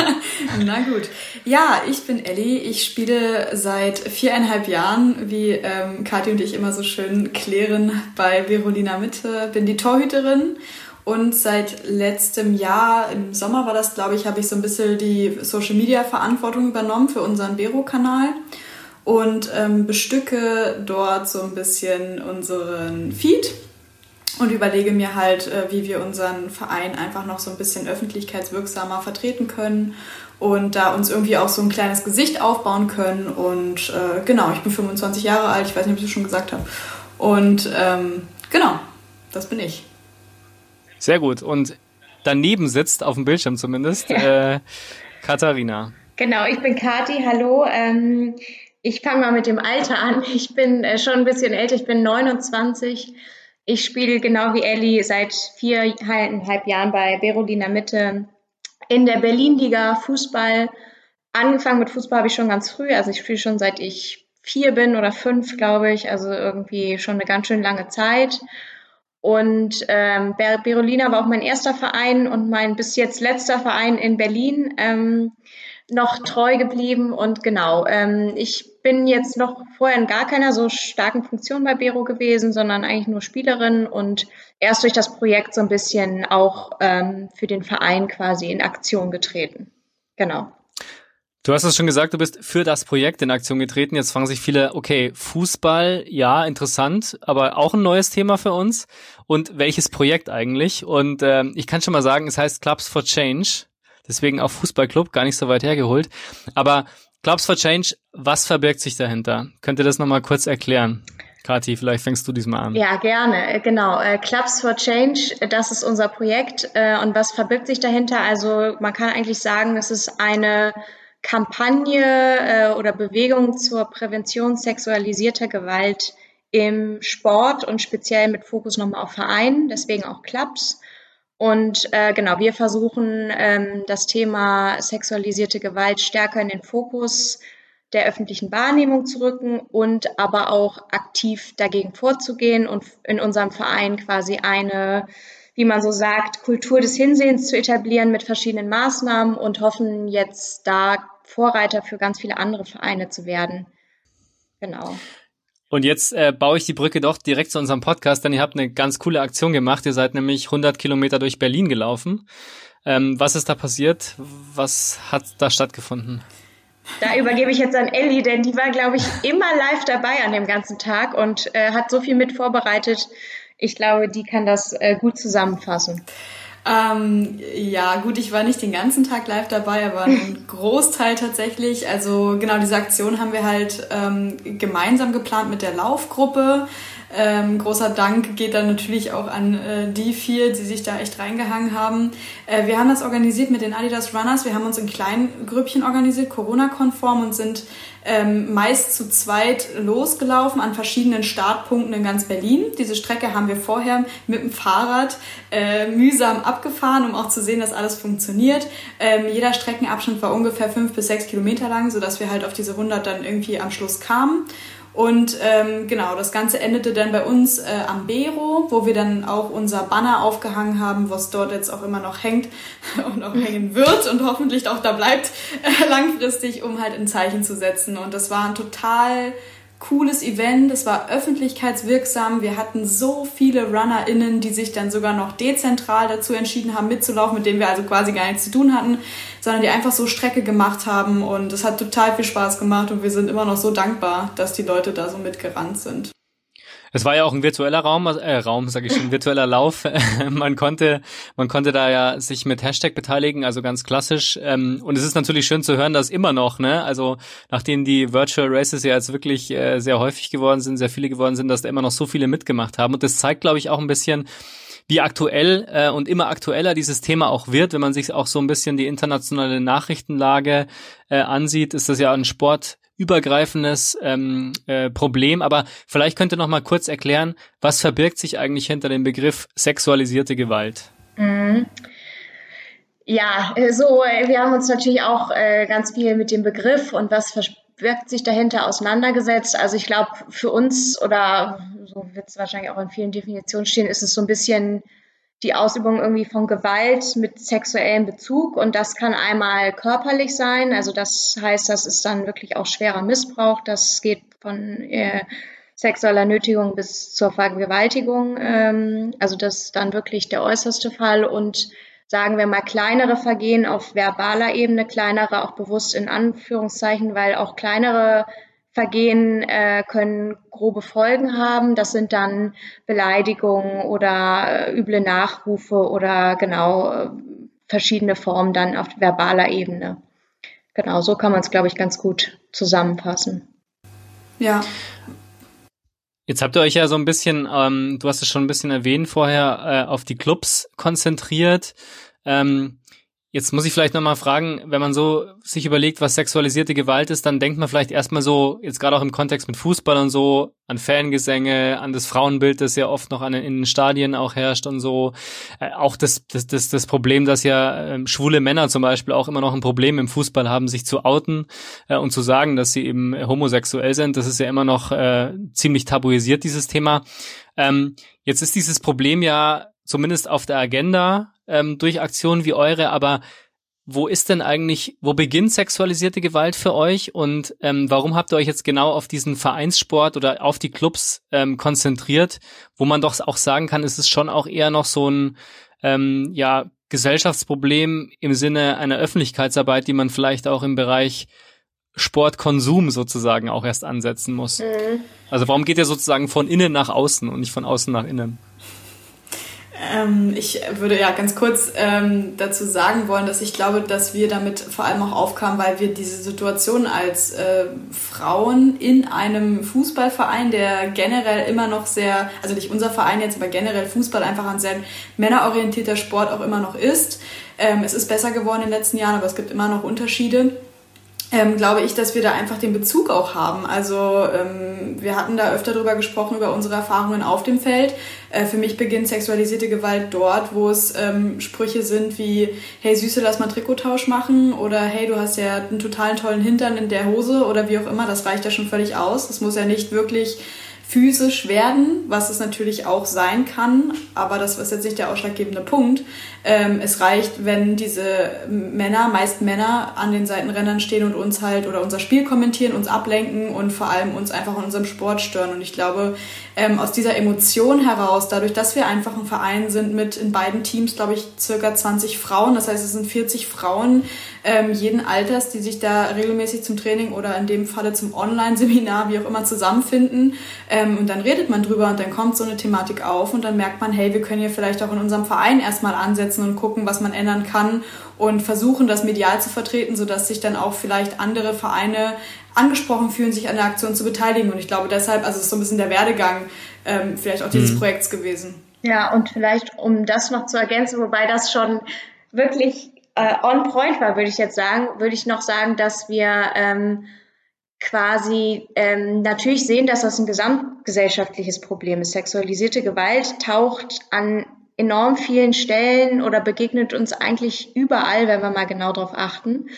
Speaker 4: Na gut. Ja, ich bin Ellie. Ich spiele seit viereinhalb Jahren, wie ähm, Kathi und ich immer so schön klären, bei Verolina Mitte. Bin die Torhüterin und seit letztem Jahr, im Sommer war das, glaube ich, habe ich so ein bisschen die Social Media Verantwortung übernommen für unseren Bero-Kanal und ähm, bestücke dort so ein bisschen unseren Feed und überlege mir halt, äh, wie wir unseren Verein einfach noch so ein bisschen öffentlichkeitswirksamer vertreten können und da uns irgendwie auch so ein kleines Gesicht aufbauen können. Und äh, genau, ich bin 25 Jahre alt, ich weiß nicht, ob ich das schon gesagt habe. Und ähm, genau, das bin ich.
Speaker 2: Sehr gut. Und daneben sitzt, auf dem Bildschirm zumindest, ja. äh, Katharina.
Speaker 5: Genau, ich bin Kati, hallo. Ähm, ich fange mal mit dem Alter an. Ich bin äh, schon ein bisschen älter, ich bin 29. Ich spiele genau wie Ellie seit viereinhalb Jahren bei Berolina Mitte in der Berlin-Liga Fußball. Angefangen mit Fußball habe ich schon ganz früh, also ich spiele schon seit ich vier bin oder fünf, glaube ich, also irgendwie schon eine ganz schön lange Zeit. Und ähm, Berolina war auch mein erster Verein und mein bis jetzt letzter Verein in Berlin ähm, noch treu geblieben. Und genau, ähm, ich bin jetzt noch vorher in gar keiner so starken Funktion bei Bero gewesen, sondern eigentlich nur Spielerin und erst durch das Projekt so ein bisschen auch ähm, für den Verein quasi in Aktion getreten. Genau.
Speaker 2: Du hast es schon gesagt, du bist für das Projekt in Aktion getreten. Jetzt fragen sich viele, okay, Fußball, ja, interessant, aber auch ein neues Thema für uns. Und welches Projekt eigentlich? Und äh, ich kann schon mal sagen, es heißt Clubs for Change. Deswegen auch Fußballclub, gar nicht so weit hergeholt. Aber Clubs for Change, was verbirgt sich dahinter? Könnt ihr das nochmal kurz erklären? Kathi, vielleicht fängst du diesmal an.
Speaker 5: Ja, gerne. Äh, genau. Äh, Clubs for Change, das ist unser Projekt. Äh, und was verbirgt sich dahinter? Also man kann eigentlich sagen, es ist eine Kampagne äh, oder Bewegung zur Prävention sexualisierter Gewalt im Sport und speziell mit Fokus nochmal auf Vereinen, deswegen auch Clubs. Und äh, genau, wir versuchen ähm, das Thema sexualisierte Gewalt stärker in den Fokus der öffentlichen Wahrnehmung zu rücken und aber auch aktiv dagegen vorzugehen und in unserem Verein quasi eine wie man so sagt, Kultur des Hinsehens zu etablieren mit verschiedenen Maßnahmen und hoffen jetzt da Vorreiter für ganz viele andere Vereine zu werden. Genau.
Speaker 2: Und jetzt äh, baue ich die Brücke doch direkt zu unserem Podcast, denn ihr habt eine ganz coole Aktion gemacht. Ihr seid nämlich 100 Kilometer durch Berlin gelaufen. Ähm, was ist da passiert? Was hat da stattgefunden?
Speaker 5: Da übergebe ich jetzt an Ellie, denn die war, glaube ich, immer live dabei an dem ganzen Tag und äh, hat so viel mit vorbereitet. Ich glaube, die kann das äh, gut zusammenfassen.
Speaker 4: Ähm, ja, gut, ich war nicht den ganzen Tag live dabei, aber einen Großteil tatsächlich. Also genau, diese Aktion haben wir halt ähm, gemeinsam geplant mit der Laufgruppe. Ähm, großer Dank geht dann natürlich auch an äh, die vier, die sich da echt reingehangen haben. Äh, wir haben das organisiert mit den Adidas Runners. Wir haben uns in kleinen Grüppchen organisiert, Corona-konform und sind ähm, meist zu zweit losgelaufen an verschiedenen Startpunkten in ganz Berlin. Diese Strecke haben wir vorher mit dem Fahrrad äh, mühsam abgefahren, um auch zu sehen, dass alles funktioniert. Ähm, jeder Streckenabschnitt war ungefähr fünf bis sechs Kilometer lang, sodass wir halt auf diese 100 dann irgendwie am Schluss kamen. Und ähm, genau, das Ganze endete dann bei uns äh, am Bero, wo wir dann auch unser Banner aufgehangen haben, was dort jetzt auch immer noch hängt und auch hängen wird und hoffentlich auch da bleibt äh, langfristig, um halt ein Zeichen zu setzen. Und das war ein total cooles Event, es war öffentlichkeitswirksam. Wir hatten so viele RunnerInnen, die sich dann sogar noch dezentral dazu entschieden haben, mitzulaufen, mit denen wir also quasi gar nichts zu tun hatten, sondern die einfach so Strecke gemacht haben. Und es hat total viel Spaß gemacht und wir sind immer noch so dankbar, dass die Leute da so mitgerannt sind.
Speaker 2: Es war ja auch ein virtueller Raum, äh, Raum, sage ich schon, virtueller Lauf. man konnte, man konnte da ja sich mit Hashtag beteiligen, also ganz klassisch. Ähm, und es ist natürlich schön zu hören, dass immer noch, ne, also nachdem die Virtual Races ja jetzt wirklich äh, sehr häufig geworden sind, sehr viele geworden sind, dass da immer noch so viele mitgemacht haben. Und das zeigt, glaube ich, auch ein bisschen, wie aktuell äh, und immer aktueller dieses Thema auch wird, wenn man sich auch so ein bisschen die internationale Nachrichtenlage äh, ansieht, ist das ja ein sportübergreifendes ähm, äh, Problem. Aber vielleicht könnt ihr noch mal kurz erklären, was verbirgt sich eigentlich hinter dem Begriff sexualisierte Gewalt?
Speaker 5: Mhm. Ja, so, wir haben uns natürlich auch äh, ganz viel mit dem Begriff und was wirkt sich dahinter auseinandergesetzt. Also ich glaube, für uns oder so wird es wahrscheinlich auch in vielen Definitionen stehen, ist es so ein bisschen die Ausübung irgendwie von Gewalt mit sexuellem Bezug. Und das kann einmal körperlich sein, also das heißt, das ist dann wirklich auch schwerer Missbrauch, das geht von äh, sexueller Nötigung bis zur Vergewaltigung, ähm, also das ist dann wirklich der äußerste Fall. Und sagen wir mal, kleinere Vergehen auf verbaler Ebene, kleinere auch bewusst in Anführungszeichen, weil auch kleinere Vergehen äh, können grobe Folgen haben. Das sind dann Beleidigungen oder äh, üble Nachrufe oder genau äh, verschiedene Formen dann auf verbaler Ebene. Genau, so kann man es, glaube ich, ganz gut zusammenfassen.
Speaker 4: Ja.
Speaker 2: Jetzt habt ihr euch ja so ein bisschen, ähm, du hast es schon ein bisschen erwähnt vorher, äh, auf die Clubs konzentriert. Ähm, Jetzt muss ich vielleicht nochmal fragen, wenn man so sich überlegt, was sexualisierte Gewalt ist, dann denkt man vielleicht erstmal so, jetzt gerade auch im Kontext mit Fußball und so, an Fangesänge, an das Frauenbild, das ja oft noch an, in den Stadien auch herrscht und so. Äh, auch das, das, das, das Problem, dass ja äh, schwule Männer zum Beispiel auch immer noch ein Problem im Fußball haben, sich zu outen äh, und zu sagen, dass sie eben homosexuell sind. Das ist ja immer noch äh, ziemlich tabuisiert, dieses Thema. Ähm, jetzt ist dieses Problem ja zumindest auf der Agenda ähm, durch Aktionen wie eure, aber wo ist denn eigentlich, wo beginnt sexualisierte Gewalt für euch und ähm, warum habt ihr euch jetzt genau auf diesen Vereinssport oder auf die Clubs ähm, konzentriert, wo man doch auch sagen kann, ist es schon auch eher noch so ein ähm, ja Gesellschaftsproblem im Sinne einer Öffentlichkeitsarbeit, die man vielleicht auch im Bereich Sportkonsum sozusagen auch erst ansetzen muss. Mhm. Also warum geht ihr sozusagen von innen nach außen und nicht von außen nach innen?
Speaker 4: Ähm, ich würde ja ganz kurz ähm, dazu sagen wollen, dass ich glaube, dass wir damit vor allem auch aufkamen, weil wir diese Situation als äh, Frauen in einem Fußballverein, der generell immer noch sehr, also nicht unser Verein jetzt, aber generell Fußball einfach ein sehr männerorientierter Sport auch immer noch ist. Ähm, es ist besser geworden in den letzten Jahren, aber es gibt immer noch Unterschiede ähm, glaube ich, dass wir da einfach den Bezug auch haben. Also ähm, wir hatten da öfter drüber gesprochen, über unsere Erfahrungen auf dem Feld. Äh, für mich beginnt sexualisierte Gewalt dort, wo es ähm, Sprüche sind wie, hey Süße, lass mal Trikottausch machen oder hey, du hast ja einen totalen tollen Hintern in der Hose oder wie auch immer. Das reicht ja schon völlig aus. Das muss ja nicht wirklich physisch werden, was es natürlich auch sein kann, aber das ist jetzt nicht der ausschlaggebende Punkt. Ähm, es reicht, wenn diese Männer, meist Männer, an den Seitenrändern stehen und uns halt oder unser Spiel kommentieren, uns ablenken und vor allem uns einfach in unserem Sport stören. Und ich glaube, ähm, aus dieser Emotion heraus, dadurch, dass wir einfach ein Verein sind mit in beiden Teams, glaube ich, circa 20 Frauen, das heißt, es sind 40 Frauen ähm, jeden Alters, die sich da regelmäßig zum Training oder in dem Falle zum Online-Seminar, wie auch immer, zusammenfinden. Ähm, und dann redet man drüber und dann kommt so eine Thematik auf und dann merkt man, hey, wir können hier vielleicht auch in unserem Verein erstmal ansetzen und gucken, was man ändern kann und versuchen, das medial zu vertreten, sodass sich dann auch vielleicht andere Vereine angesprochen fühlen, sich an der Aktion zu beteiligen. Und ich glaube deshalb, also es ist so ein bisschen der Werdegang ähm, vielleicht auch dieses mhm. Projekts gewesen.
Speaker 5: Ja, und vielleicht, um das noch zu ergänzen, wobei das schon wirklich äh, on point war, würde ich jetzt sagen, würde ich noch sagen, dass wir ähm, quasi ähm, natürlich sehen, dass das ein gesamtgesellschaftliches Problem ist. Sexualisierte Gewalt taucht an enorm vielen Stellen oder begegnet uns eigentlich überall, wenn wir mal genau darauf achten.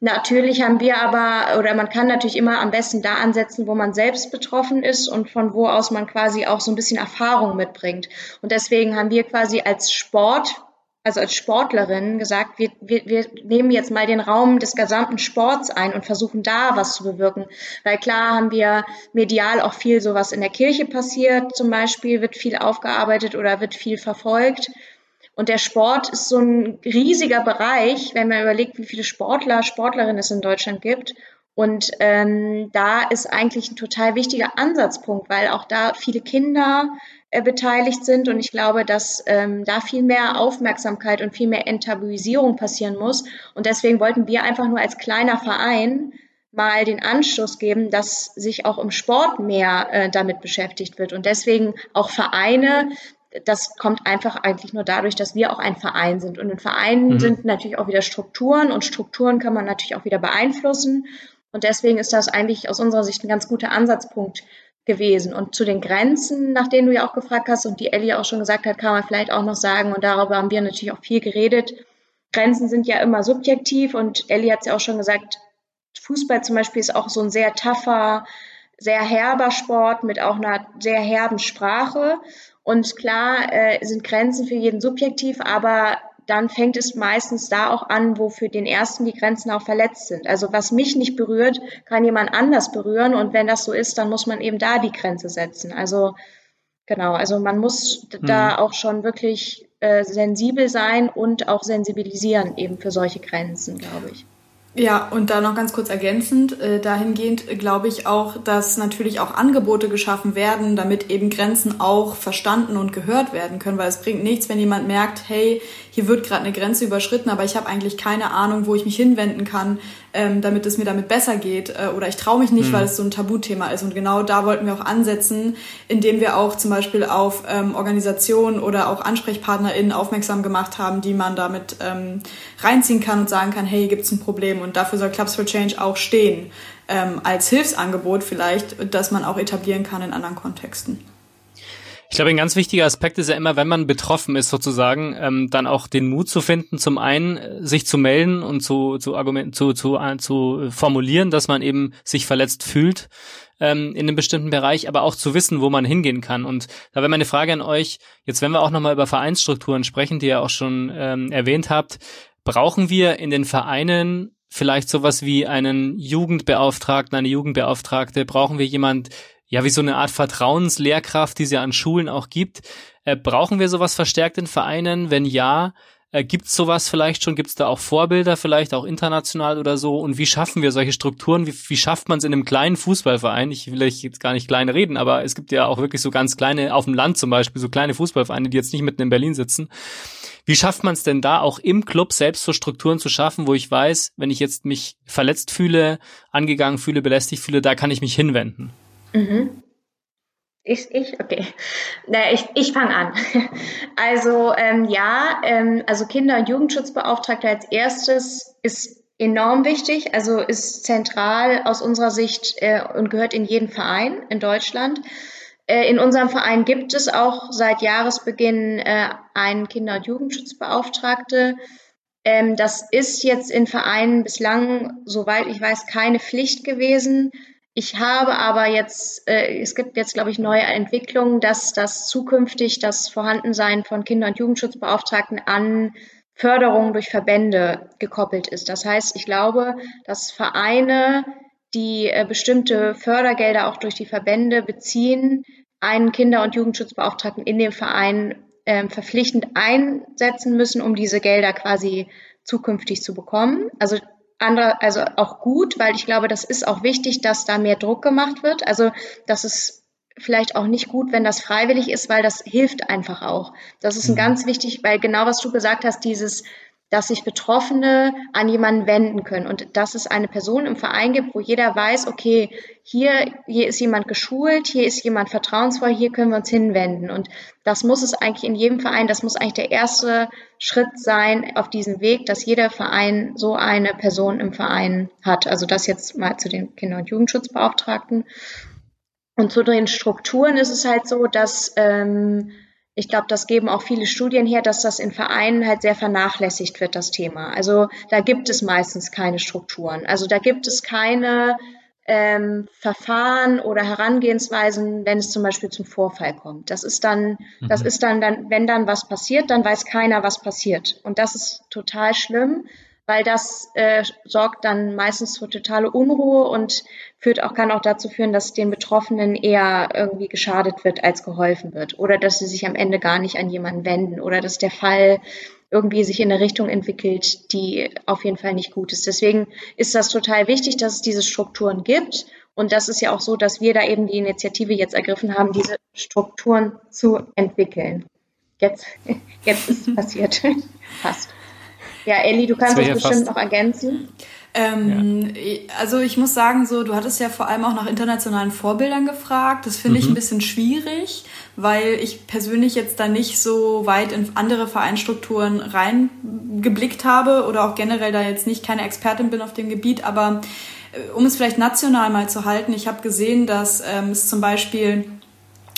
Speaker 5: Natürlich haben wir aber, oder man kann natürlich immer am besten da ansetzen, wo man selbst betroffen ist und von wo aus man quasi auch so ein bisschen Erfahrung mitbringt. Und deswegen haben wir quasi als Sport also als Sportlerin gesagt, wir, wir, wir nehmen jetzt mal den Raum des gesamten Sports ein und versuchen da was zu bewirken. Weil klar haben wir medial auch viel sowas in der Kirche passiert, zum Beispiel wird viel aufgearbeitet oder wird viel verfolgt. Und der Sport ist so ein riesiger Bereich, wenn man überlegt, wie viele Sportler, Sportlerinnen es in Deutschland gibt. Und ähm, da ist eigentlich ein total wichtiger Ansatzpunkt, weil auch da viele Kinder beteiligt sind. Und ich glaube, dass ähm, da viel mehr Aufmerksamkeit und viel mehr Enttabuisierung passieren muss. Und deswegen wollten wir einfach nur als kleiner Verein mal den Anschluss geben, dass sich auch im Sport mehr äh, damit beschäftigt wird. Und deswegen auch Vereine, das kommt einfach eigentlich nur dadurch, dass wir auch ein Verein sind. Und in Vereinen mhm. sind natürlich auch wieder Strukturen und Strukturen kann man natürlich auch wieder beeinflussen. Und deswegen ist das eigentlich aus unserer Sicht ein ganz guter Ansatzpunkt gewesen. Und zu den Grenzen, nach denen du ja auch gefragt hast und die Ellie auch schon gesagt hat, kann man vielleicht auch noch sagen, und darüber haben wir natürlich auch viel geredet. Grenzen sind ja immer subjektiv und Ellie hat es ja auch schon gesagt, Fußball zum Beispiel ist auch so ein sehr tougher, sehr herber Sport mit auch einer sehr herben Sprache. Und klar äh, sind Grenzen für jeden subjektiv, aber dann fängt es meistens da auch an, wo für den ersten die Grenzen auch verletzt sind. Also was mich nicht berührt, kann jemand anders berühren und wenn das so ist, dann muss man eben da die Grenze setzen. Also genau, also man muss mhm. da auch schon wirklich äh, sensibel sein und auch sensibilisieren eben für solche Grenzen, glaube ich.
Speaker 4: Ja, und da noch ganz kurz ergänzend, äh, dahingehend glaube ich auch, dass natürlich auch Angebote geschaffen werden, damit eben Grenzen auch verstanden und gehört werden können, weil es bringt nichts, wenn jemand merkt, hey, hier wird gerade eine Grenze überschritten, aber ich habe eigentlich keine Ahnung, wo ich mich hinwenden kann, ähm, damit es mir damit besser geht äh, oder ich traue mich nicht, mhm. weil es so ein Tabuthema ist. Und genau da wollten wir auch ansetzen, indem wir auch zum Beispiel auf ähm, Organisationen oder auch AnsprechpartnerInnen aufmerksam gemacht haben, die man damit ähm, reinziehen kann und sagen kann, hey, gibt es ein Problem? Und dafür soll Clubs for Change auch stehen, ähm, als Hilfsangebot vielleicht, das man auch etablieren kann in anderen Kontexten.
Speaker 2: Ich glaube, ein ganz wichtiger Aspekt ist ja immer, wenn man betroffen ist sozusagen, ähm, dann auch den Mut zu finden, zum einen äh, sich zu melden und zu zu Argumenten zu zu, äh, zu formulieren, dass man eben sich verletzt fühlt ähm, in einem bestimmten Bereich, aber auch zu wissen, wo man hingehen kann. Und da wäre meine Frage an euch: Jetzt, wenn wir auch nochmal über Vereinsstrukturen sprechen, die ihr auch schon ähm, erwähnt habt, brauchen wir in den Vereinen vielleicht sowas wie einen Jugendbeauftragten, eine Jugendbeauftragte? Brauchen wir jemand ja, wie so eine Art Vertrauenslehrkraft, die es ja an Schulen auch gibt. Äh, brauchen wir sowas verstärkt in Vereinen? Wenn ja, äh, gibt es sowas vielleicht schon? Gibt es da auch Vorbilder vielleicht, auch international oder so? Und wie schaffen wir solche Strukturen? Wie, wie schafft man es in einem kleinen Fußballverein? Ich will jetzt gar nicht klein reden, aber es gibt ja auch wirklich so ganz kleine, auf dem Land zum Beispiel, so kleine Fußballvereine, die jetzt nicht mitten in Berlin sitzen. Wie schafft man es denn da auch im Club selbst so Strukturen zu schaffen, wo ich weiß, wenn ich jetzt mich verletzt fühle, angegangen fühle, belästigt fühle, da kann ich mich hinwenden? Mhm.
Speaker 5: Ich, ich, okay. Na, ich, ich fange an. Also ähm, ja, ähm, also Kinder- und Jugendschutzbeauftragter als erstes ist enorm wichtig, also ist zentral aus unserer Sicht äh, und gehört in jeden Verein in Deutschland. Äh, in unserem Verein gibt es auch seit Jahresbeginn äh, einen Kinder- und Jugendschutzbeauftragte. Ähm, das ist jetzt in Vereinen bislang, soweit ich weiß, keine Pflicht gewesen. Ich habe aber jetzt, äh, es gibt jetzt, glaube ich, neue Entwicklungen, dass das zukünftig das Vorhandensein von Kinder- und Jugendschutzbeauftragten an Förderung durch Verbände gekoppelt ist. Das heißt, ich glaube, dass Vereine, die äh, bestimmte Fördergelder auch durch die Verbände beziehen, einen Kinder- und Jugendschutzbeauftragten in dem Verein äh, verpflichtend einsetzen müssen, um diese Gelder quasi zukünftig zu bekommen. Also andere, also auch gut, weil ich glaube, das ist auch wichtig, dass da mehr Druck gemacht wird. Also das ist vielleicht auch nicht gut, wenn das freiwillig ist, weil das hilft einfach auch. Das ist ein mhm. ganz wichtig, weil genau was du gesagt hast, dieses dass sich Betroffene an jemanden wenden können und dass es eine Person im Verein gibt, wo jeder weiß, okay, hier, hier ist jemand geschult, hier ist jemand vertrauensvoll, hier können wir uns hinwenden. Und das muss es eigentlich in jedem Verein, das muss eigentlich der erste Schritt sein auf diesem Weg, dass jeder Verein so eine Person im Verein hat. Also das jetzt mal zu den Kinder- und Jugendschutzbeauftragten. Und zu den Strukturen ist es halt so, dass ähm, ich glaube, das geben auch viele Studien her, dass das in Vereinen halt sehr vernachlässigt wird, das Thema. Also da gibt es meistens keine Strukturen. Also da gibt es keine ähm, Verfahren oder Herangehensweisen, wenn es zum Beispiel zum Vorfall kommt. Das ist dann, mhm. das ist dann, dann, wenn dann was passiert, dann weiß keiner, was passiert. Und das ist total schlimm, weil das äh, sorgt dann meistens für totale Unruhe und führt auch, kann auch dazu führen, dass den Betroffenen eher irgendwie geschadet wird, als geholfen wird. Oder dass sie sich am Ende gar nicht an jemanden wenden. Oder dass der Fall irgendwie sich in eine Richtung entwickelt, die auf jeden Fall nicht gut ist. Deswegen ist das total wichtig, dass es diese Strukturen gibt. Und das ist ja auch so, dass wir da eben die Initiative jetzt ergriffen haben, diese Strukturen zu entwickeln. Jetzt, jetzt ist es passiert. Fast. Ja, Elli, du kannst das bestimmt noch ergänzen.
Speaker 4: Ähm, ja. Also ich muss sagen, so du hattest ja vor allem auch nach internationalen Vorbildern gefragt. Das finde mhm. ich ein bisschen schwierig, weil ich persönlich jetzt da nicht so weit in andere Vereinsstrukturen reingeblickt habe oder auch generell da jetzt nicht keine Expertin bin auf dem Gebiet. Aber äh, um es vielleicht national mal zu halten, ich habe gesehen, dass ähm, es zum Beispiel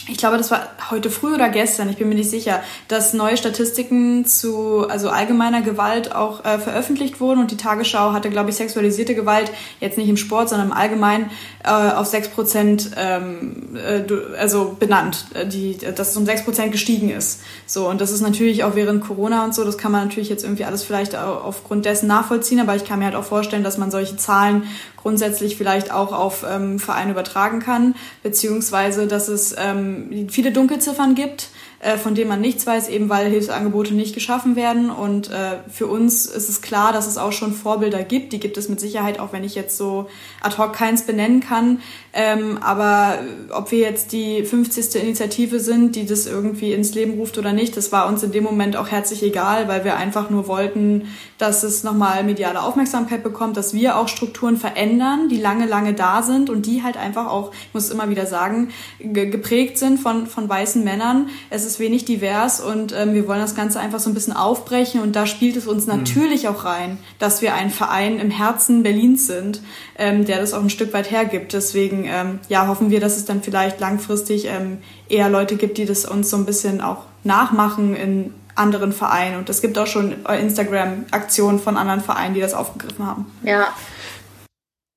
Speaker 4: ich glaube, das war heute früh oder gestern, ich bin mir nicht sicher, dass neue Statistiken zu also allgemeiner Gewalt auch äh, veröffentlicht wurden und die Tagesschau hatte, glaube ich, sexualisierte Gewalt jetzt nicht im Sport, sondern im Allgemeinen äh, auf sechs Prozent ähm, äh, also benannt, äh, die, dass es um sechs Prozent gestiegen ist. So und das ist natürlich auch während Corona und so, das kann man natürlich jetzt irgendwie alles vielleicht aufgrund dessen nachvollziehen, aber ich kann mir halt auch vorstellen, dass man solche Zahlen grundsätzlich vielleicht auch auf ähm, Vereine übertragen kann, beziehungsweise dass es ähm, viele Dunkelziffern gibt, äh, von denen man nichts weiß, eben weil Hilfsangebote nicht geschaffen werden. Und äh, für uns ist es klar, dass es auch schon Vorbilder gibt. Die gibt es mit Sicherheit, auch wenn ich jetzt so ad hoc keins benennen kann. Ähm, aber ob wir jetzt die 50. Initiative sind, die das irgendwie ins Leben ruft oder nicht, das war uns in dem Moment auch herzlich egal, weil wir einfach nur wollten, dass es nochmal mediale Aufmerksamkeit bekommt, dass wir auch Strukturen verändern, die lange, lange da sind und die halt einfach auch, ich muss es immer wieder sagen, geprägt sind von, von weißen Männern. Es ist wenig divers und ähm, wir wollen das Ganze einfach so ein bisschen aufbrechen und da spielt es uns mhm. natürlich auch rein, dass wir ein Verein im Herzen Berlins sind, ähm, der das auch ein Stück weit hergibt. Deswegen deswegen ähm, ja, hoffen wir, dass es dann vielleicht langfristig ähm, eher Leute gibt, die das uns so ein bisschen auch nachmachen in anderen Vereinen. Und es gibt auch schon Instagram-Aktionen von anderen Vereinen, die das aufgegriffen haben.
Speaker 5: Ja.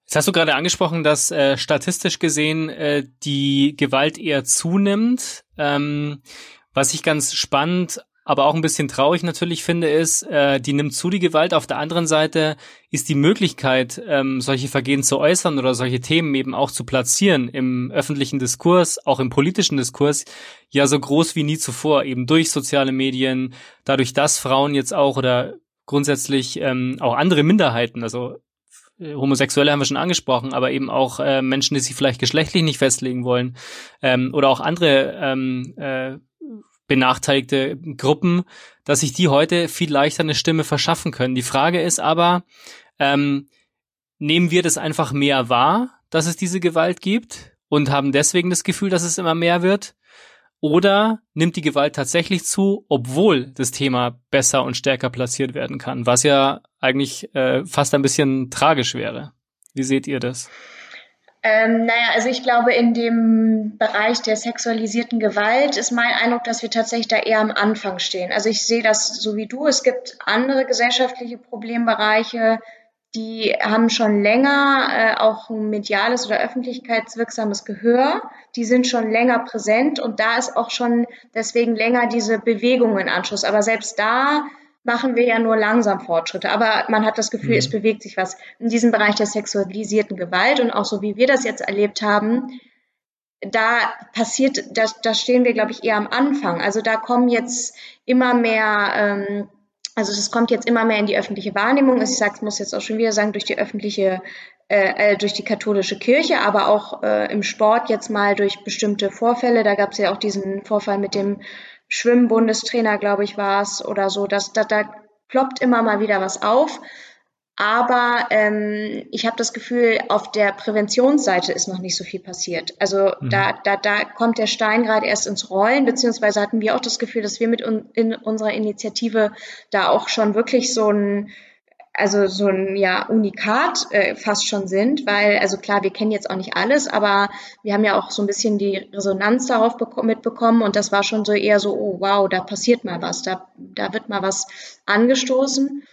Speaker 2: Jetzt hast du gerade angesprochen, dass äh, statistisch gesehen äh, die Gewalt eher zunimmt. Ähm, was ich ganz spannend aber auch ein bisschen traurig natürlich finde, ist, äh, die nimmt zu die Gewalt. Auf der anderen Seite ist die Möglichkeit, ähm, solche Vergehen zu äußern oder solche Themen eben auch zu platzieren im öffentlichen Diskurs, auch im politischen Diskurs, ja so groß wie nie zuvor, eben durch soziale Medien, dadurch, dass Frauen jetzt auch oder grundsätzlich ähm, auch andere Minderheiten, also äh, Homosexuelle haben wir schon angesprochen, aber eben auch äh, Menschen, die sich vielleicht geschlechtlich nicht festlegen wollen ähm, oder auch andere ähm, äh, benachteiligte Gruppen, dass sich die heute viel leichter eine Stimme verschaffen können. Die Frage ist aber, ähm, nehmen wir das einfach mehr wahr, dass es diese Gewalt gibt und haben deswegen das Gefühl, dass es immer mehr wird? Oder nimmt die Gewalt tatsächlich zu, obwohl das Thema besser und stärker platziert werden kann, was ja eigentlich äh, fast ein bisschen tragisch wäre. Wie seht ihr das?
Speaker 5: Ähm, naja, also ich glaube, in dem Bereich der sexualisierten Gewalt ist mein Eindruck, dass wir tatsächlich da eher am Anfang stehen. Also ich sehe das so wie du. Es gibt andere gesellschaftliche Problembereiche, die haben schon länger äh, auch ein mediales oder öffentlichkeitswirksames Gehör. Die sind schon länger präsent und da ist auch schon deswegen länger diese Bewegung in Anschluss. Aber selbst da machen wir ja nur langsam Fortschritte. Aber man hat das Gefühl, mhm. es bewegt sich was in diesem Bereich der sexualisierten Gewalt und auch so wie wir das jetzt erlebt haben. Da passiert, da, da stehen wir, glaube ich, eher am Anfang. Also da kommen jetzt immer mehr, ähm, also es kommt jetzt immer mehr in die öffentliche Wahrnehmung. Ich sage, muss jetzt auch schon wieder sagen, durch die öffentliche, äh, äh, durch die katholische Kirche, aber auch äh, im Sport jetzt mal durch bestimmte Vorfälle. Da gab es ja auch diesen Vorfall mit dem Schwimmbundestrainer, glaube ich, war es oder so. Das, da, da ploppt immer mal wieder was auf. Aber ähm, ich habe das Gefühl, auf der Präventionsseite ist noch nicht so viel passiert. Also mhm. da, da, da kommt der Stein gerade erst ins Rollen, beziehungsweise hatten wir auch das Gefühl, dass wir mit un in unserer Initiative da auch schon wirklich so ein also so ein ja Unikat äh, fast schon sind, weil also klar, wir kennen jetzt auch nicht alles, aber wir haben ja auch so ein bisschen die Resonanz darauf mitbekommen und das war schon so eher so, oh wow, da passiert mal was, da da wird mal was angestoßen.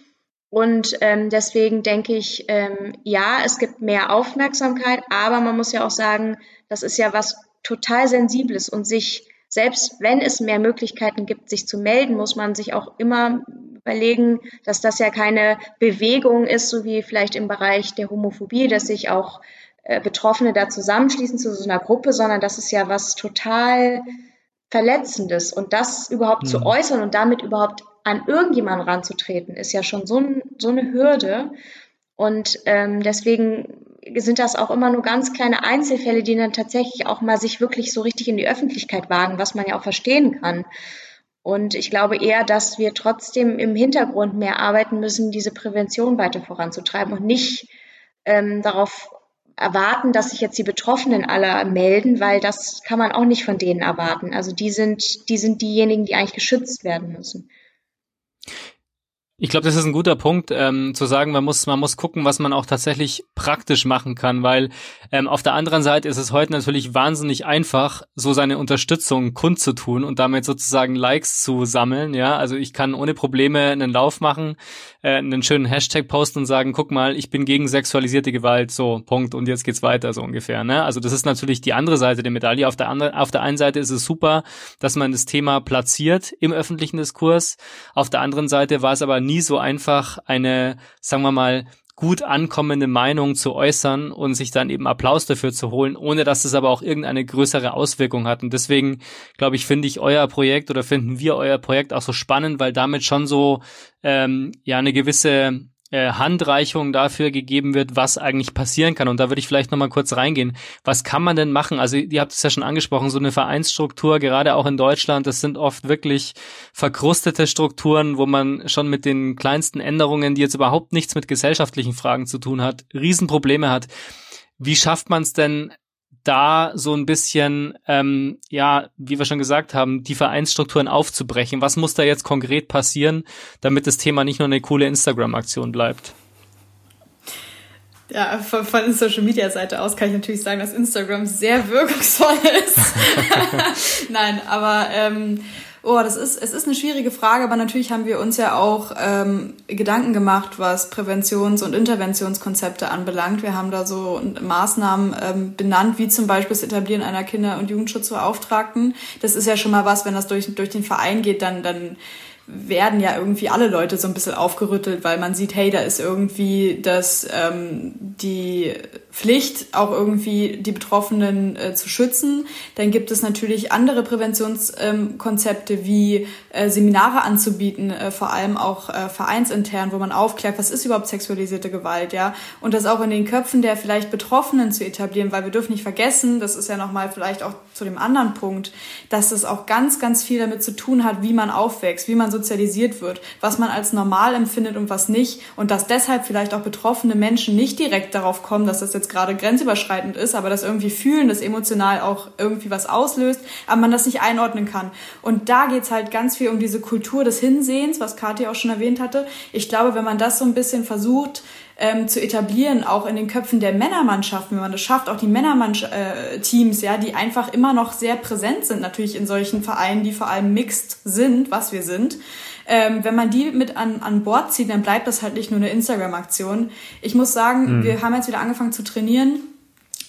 Speaker 5: Und ähm, deswegen denke ich, ähm, ja, es gibt mehr Aufmerksamkeit, aber man muss ja auch sagen, das ist ja was total Sensibles und sich selbst wenn es mehr Möglichkeiten gibt, sich zu melden, muss man sich auch immer überlegen, dass das ja keine Bewegung ist, so wie vielleicht im Bereich der Homophobie, dass sich auch äh, Betroffene da zusammenschließen zu so einer Gruppe, sondern das ist ja was total Verletzendes und das überhaupt mhm. zu äußern und damit überhaupt an irgendjemanden ranzutreten, ist ja schon so, ein, so eine Hürde. Und ähm, deswegen sind das auch immer nur ganz kleine Einzelfälle, die dann tatsächlich auch mal sich wirklich so richtig in die Öffentlichkeit wagen, was man ja auch verstehen kann. Und ich glaube eher, dass wir trotzdem im Hintergrund mehr arbeiten müssen, diese Prävention weiter voranzutreiben und nicht ähm, darauf erwarten, dass sich jetzt die Betroffenen alle melden, weil das kann man auch nicht von denen erwarten. Also die sind, die sind diejenigen, die eigentlich geschützt werden müssen.
Speaker 2: Ich glaube, das ist ein guter Punkt, ähm, zu sagen, man muss, man muss gucken, was man auch tatsächlich praktisch machen kann, weil ähm, auf der anderen Seite ist es heute natürlich wahnsinnig einfach, so seine Unterstützung kundzutun und damit sozusagen Likes zu sammeln. Ja, also ich kann ohne Probleme einen Lauf machen, äh, einen schönen Hashtag posten und sagen, guck mal, ich bin gegen sexualisierte Gewalt, so Punkt und jetzt geht's weiter so ungefähr. Ne? Also das ist natürlich die andere Seite der Medaille. Auf der anderen, auf der einen Seite ist es super, dass man das Thema platziert im öffentlichen Diskurs. Auf der anderen Seite war es aber nie so einfach, eine, sagen wir mal, gut ankommende Meinung zu äußern und sich dann eben Applaus dafür zu holen, ohne dass es aber auch irgendeine größere Auswirkung hat. Und deswegen, glaube ich, finde ich euer Projekt oder finden wir euer Projekt auch so spannend, weil damit schon so ähm, ja eine gewisse äh, Handreichung dafür gegeben wird, was eigentlich passieren kann. Und da würde ich vielleicht nochmal kurz reingehen. Was kann man denn machen? Also ihr habt es ja schon angesprochen, so eine Vereinsstruktur, gerade auch in Deutschland, das sind oft wirklich verkrustete Strukturen, wo man schon mit den kleinsten Änderungen, die jetzt überhaupt nichts mit gesellschaftlichen Fragen zu tun hat, Riesenprobleme hat. Wie schafft man es denn, da so ein bisschen, ähm, ja, wie wir schon gesagt haben, die Vereinsstrukturen aufzubrechen? Was muss da jetzt konkret passieren, damit das Thema nicht nur eine coole Instagram-Aktion bleibt?
Speaker 4: Ja, von, von Social Media Seite aus kann ich natürlich sagen, dass Instagram sehr wirkungsvoll ist. Nein, aber ähm, Oh, das ist, es ist eine schwierige Frage, aber natürlich haben wir uns ja auch ähm, Gedanken gemacht, was Präventions- und Interventionskonzepte anbelangt. Wir haben da so Maßnahmen ähm, benannt, wie zum Beispiel das Etablieren einer Kinder- und Jugendschutzbeauftragten. Das ist ja schon mal was, wenn das durch, durch den Verein geht, dann, dann werden ja irgendwie alle Leute so ein bisschen aufgerüttelt, weil man sieht, hey, da ist irgendwie das, ähm, die Pflicht, auch irgendwie die Betroffenen äh, zu schützen. Dann gibt es natürlich andere Präventionskonzepte ähm, wie äh, Seminare anzubieten, äh, vor allem auch äh, vereinsintern, wo man aufklärt, was ist überhaupt sexualisierte Gewalt, ja, und das auch in den Köpfen der vielleicht Betroffenen zu etablieren, weil wir dürfen nicht vergessen, das ist ja nochmal vielleicht auch zu dem anderen Punkt, dass es auch ganz, ganz viel damit zu tun hat, wie man aufwächst, wie man sozialisiert wird, was man als normal empfindet und was nicht und dass deshalb vielleicht auch betroffene Menschen nicht direkt darauf kommen, dass das jetzt gerade grenzüberschreitend ist, aber das irgendwie fühlen, das emotional auch irgendwie was auslöst, aber man das nicht einordnen kann. Und da geht's halt ganz viel um diese Kultur des Hinsehens, was Kathi auch schon erwähnt hatte. Ich glaube, wenn man das so ein bisschen versucht, ähm, zu etablieren, auch in den Köpfen der Männermannschaften, wenn man das schafft, auch die Männerteams, ja, die einfach immer noch sehr präsent sind, natürlich in solchen Vereinen, die vor allem mixed sind, was wir sind, ähm, wenn man die mit an, an Bord zieht, dann bleibt das halt nicht nur eine Instagram-Aktion. Ich muss sagen, mhm. wir haben jetzt wieder angefangen zu trainieren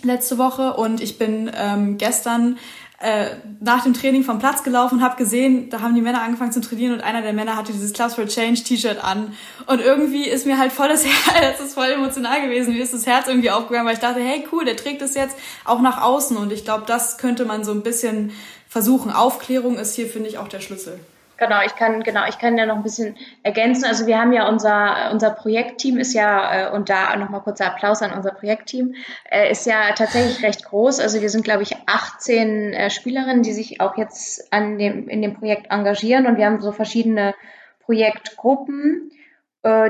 Speaker 4: letzte Woche und ich bin ähm, gestern äh, nach dem Training vom Platz gelaufen und habe gesehen, da haben die Männer angefangen zu trainieren und einer der Männer hatte dieses Clubs for Change T-Shirt an und irgendwie ist mir halt voll das Herz, das ist voll emotional gewesen, mir ist das Herz irgendwie aufgegangen, weil ich dachte, hey cool, der trägt es jetzt auch nach außen und ich glaube, das könnte man so ein bisschen versuchen. Aufklärung ist hier, finde ich, auch der Schlüssel.
Speaker 5: Genau, ich kann, genau, ich kann ja noch ein bisschen ergänzen. Also wir haben ja unser, unser Projektteam ist ja, äh, und da nochmal kurzer Applaus an unser Projektteam, äh, ist ja tatsächlich recht groß. Also wir sind, glaube ich, 18 äh, Spielerinnen, die sich auch jetzt an dem, in dem Projekt engagieren und wir haben so verschiedene Projektgruppen,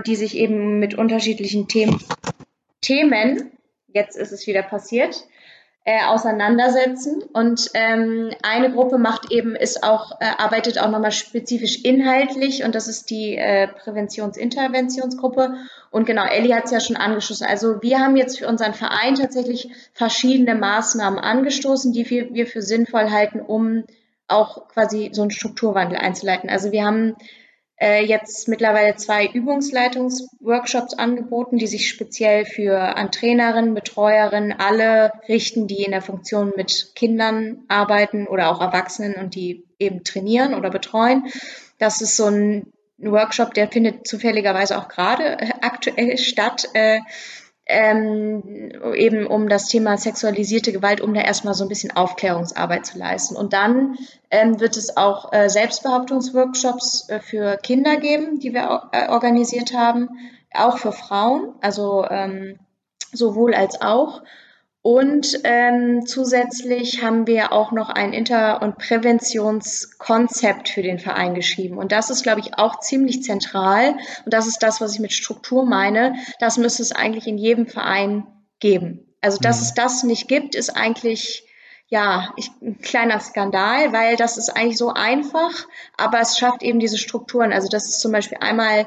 Speaker 5: die sich eben mit unterschiedlichen Themen, Themen, jetzt ist es wieder passiert, äh, auseinandersetzen. Und ähm, eine Gruppe macht eben, ist auch, äh, arbeitet auch nochmal spezifisch inhaltlich und das ist die äh, Präventionsinterventionsgruppe. Und genau, Ellie hat es ja schon angestoßen. Also wir haben jetzt für unseren Verein tatsächlich verschiedene Maßnahmen angestoßen, die wir, wir für sinnvoll halten, um auch quasi so einen Strukturwandel einzuleiten. Also wir haben äh, jetzt mittlerweile zwei Übungsleitungsworkshops angeboten, die sich speziell für an Trainerinnen, Betreuerinnen, alle richten, die in der Funktion mit Kindern arbeiten oder auch Erwachsenen und die eben trainieren oder betreuen. Das ist so ein Workshop, der findet zufälligerweise auch gerade aktuell statt. Äh, ähm, eben um das Thema sexualisierte Gewalt, um da erstmal so ein bisschen Aufklärungsarbeit zu leisten. Und dann ähm, wird es auch äh, Selbstbehauptungsworkshops äh, für Kinder geben, die wir äh, organisiert haben, auch für Frauen, also ähm, sowohl als auch. Und ähm, zusätzlich haben wir auch noch ein Inter- und Präventionskonzept für den Verein geschrieben. Und das ist, glaube ich, auch ziemlich zentral. Und das ist das, was ich mit Struktur meine. Das müsste es eigentlich in jedem Verein geben. Also, dass mhm. es das nicht gibt, ist eigentlich ja, ich, ein kleiner Skandal, weil das ist eigentlich so einfach, aber es schafft eben diese Strukturen. Also das ist zum Beispiel einmal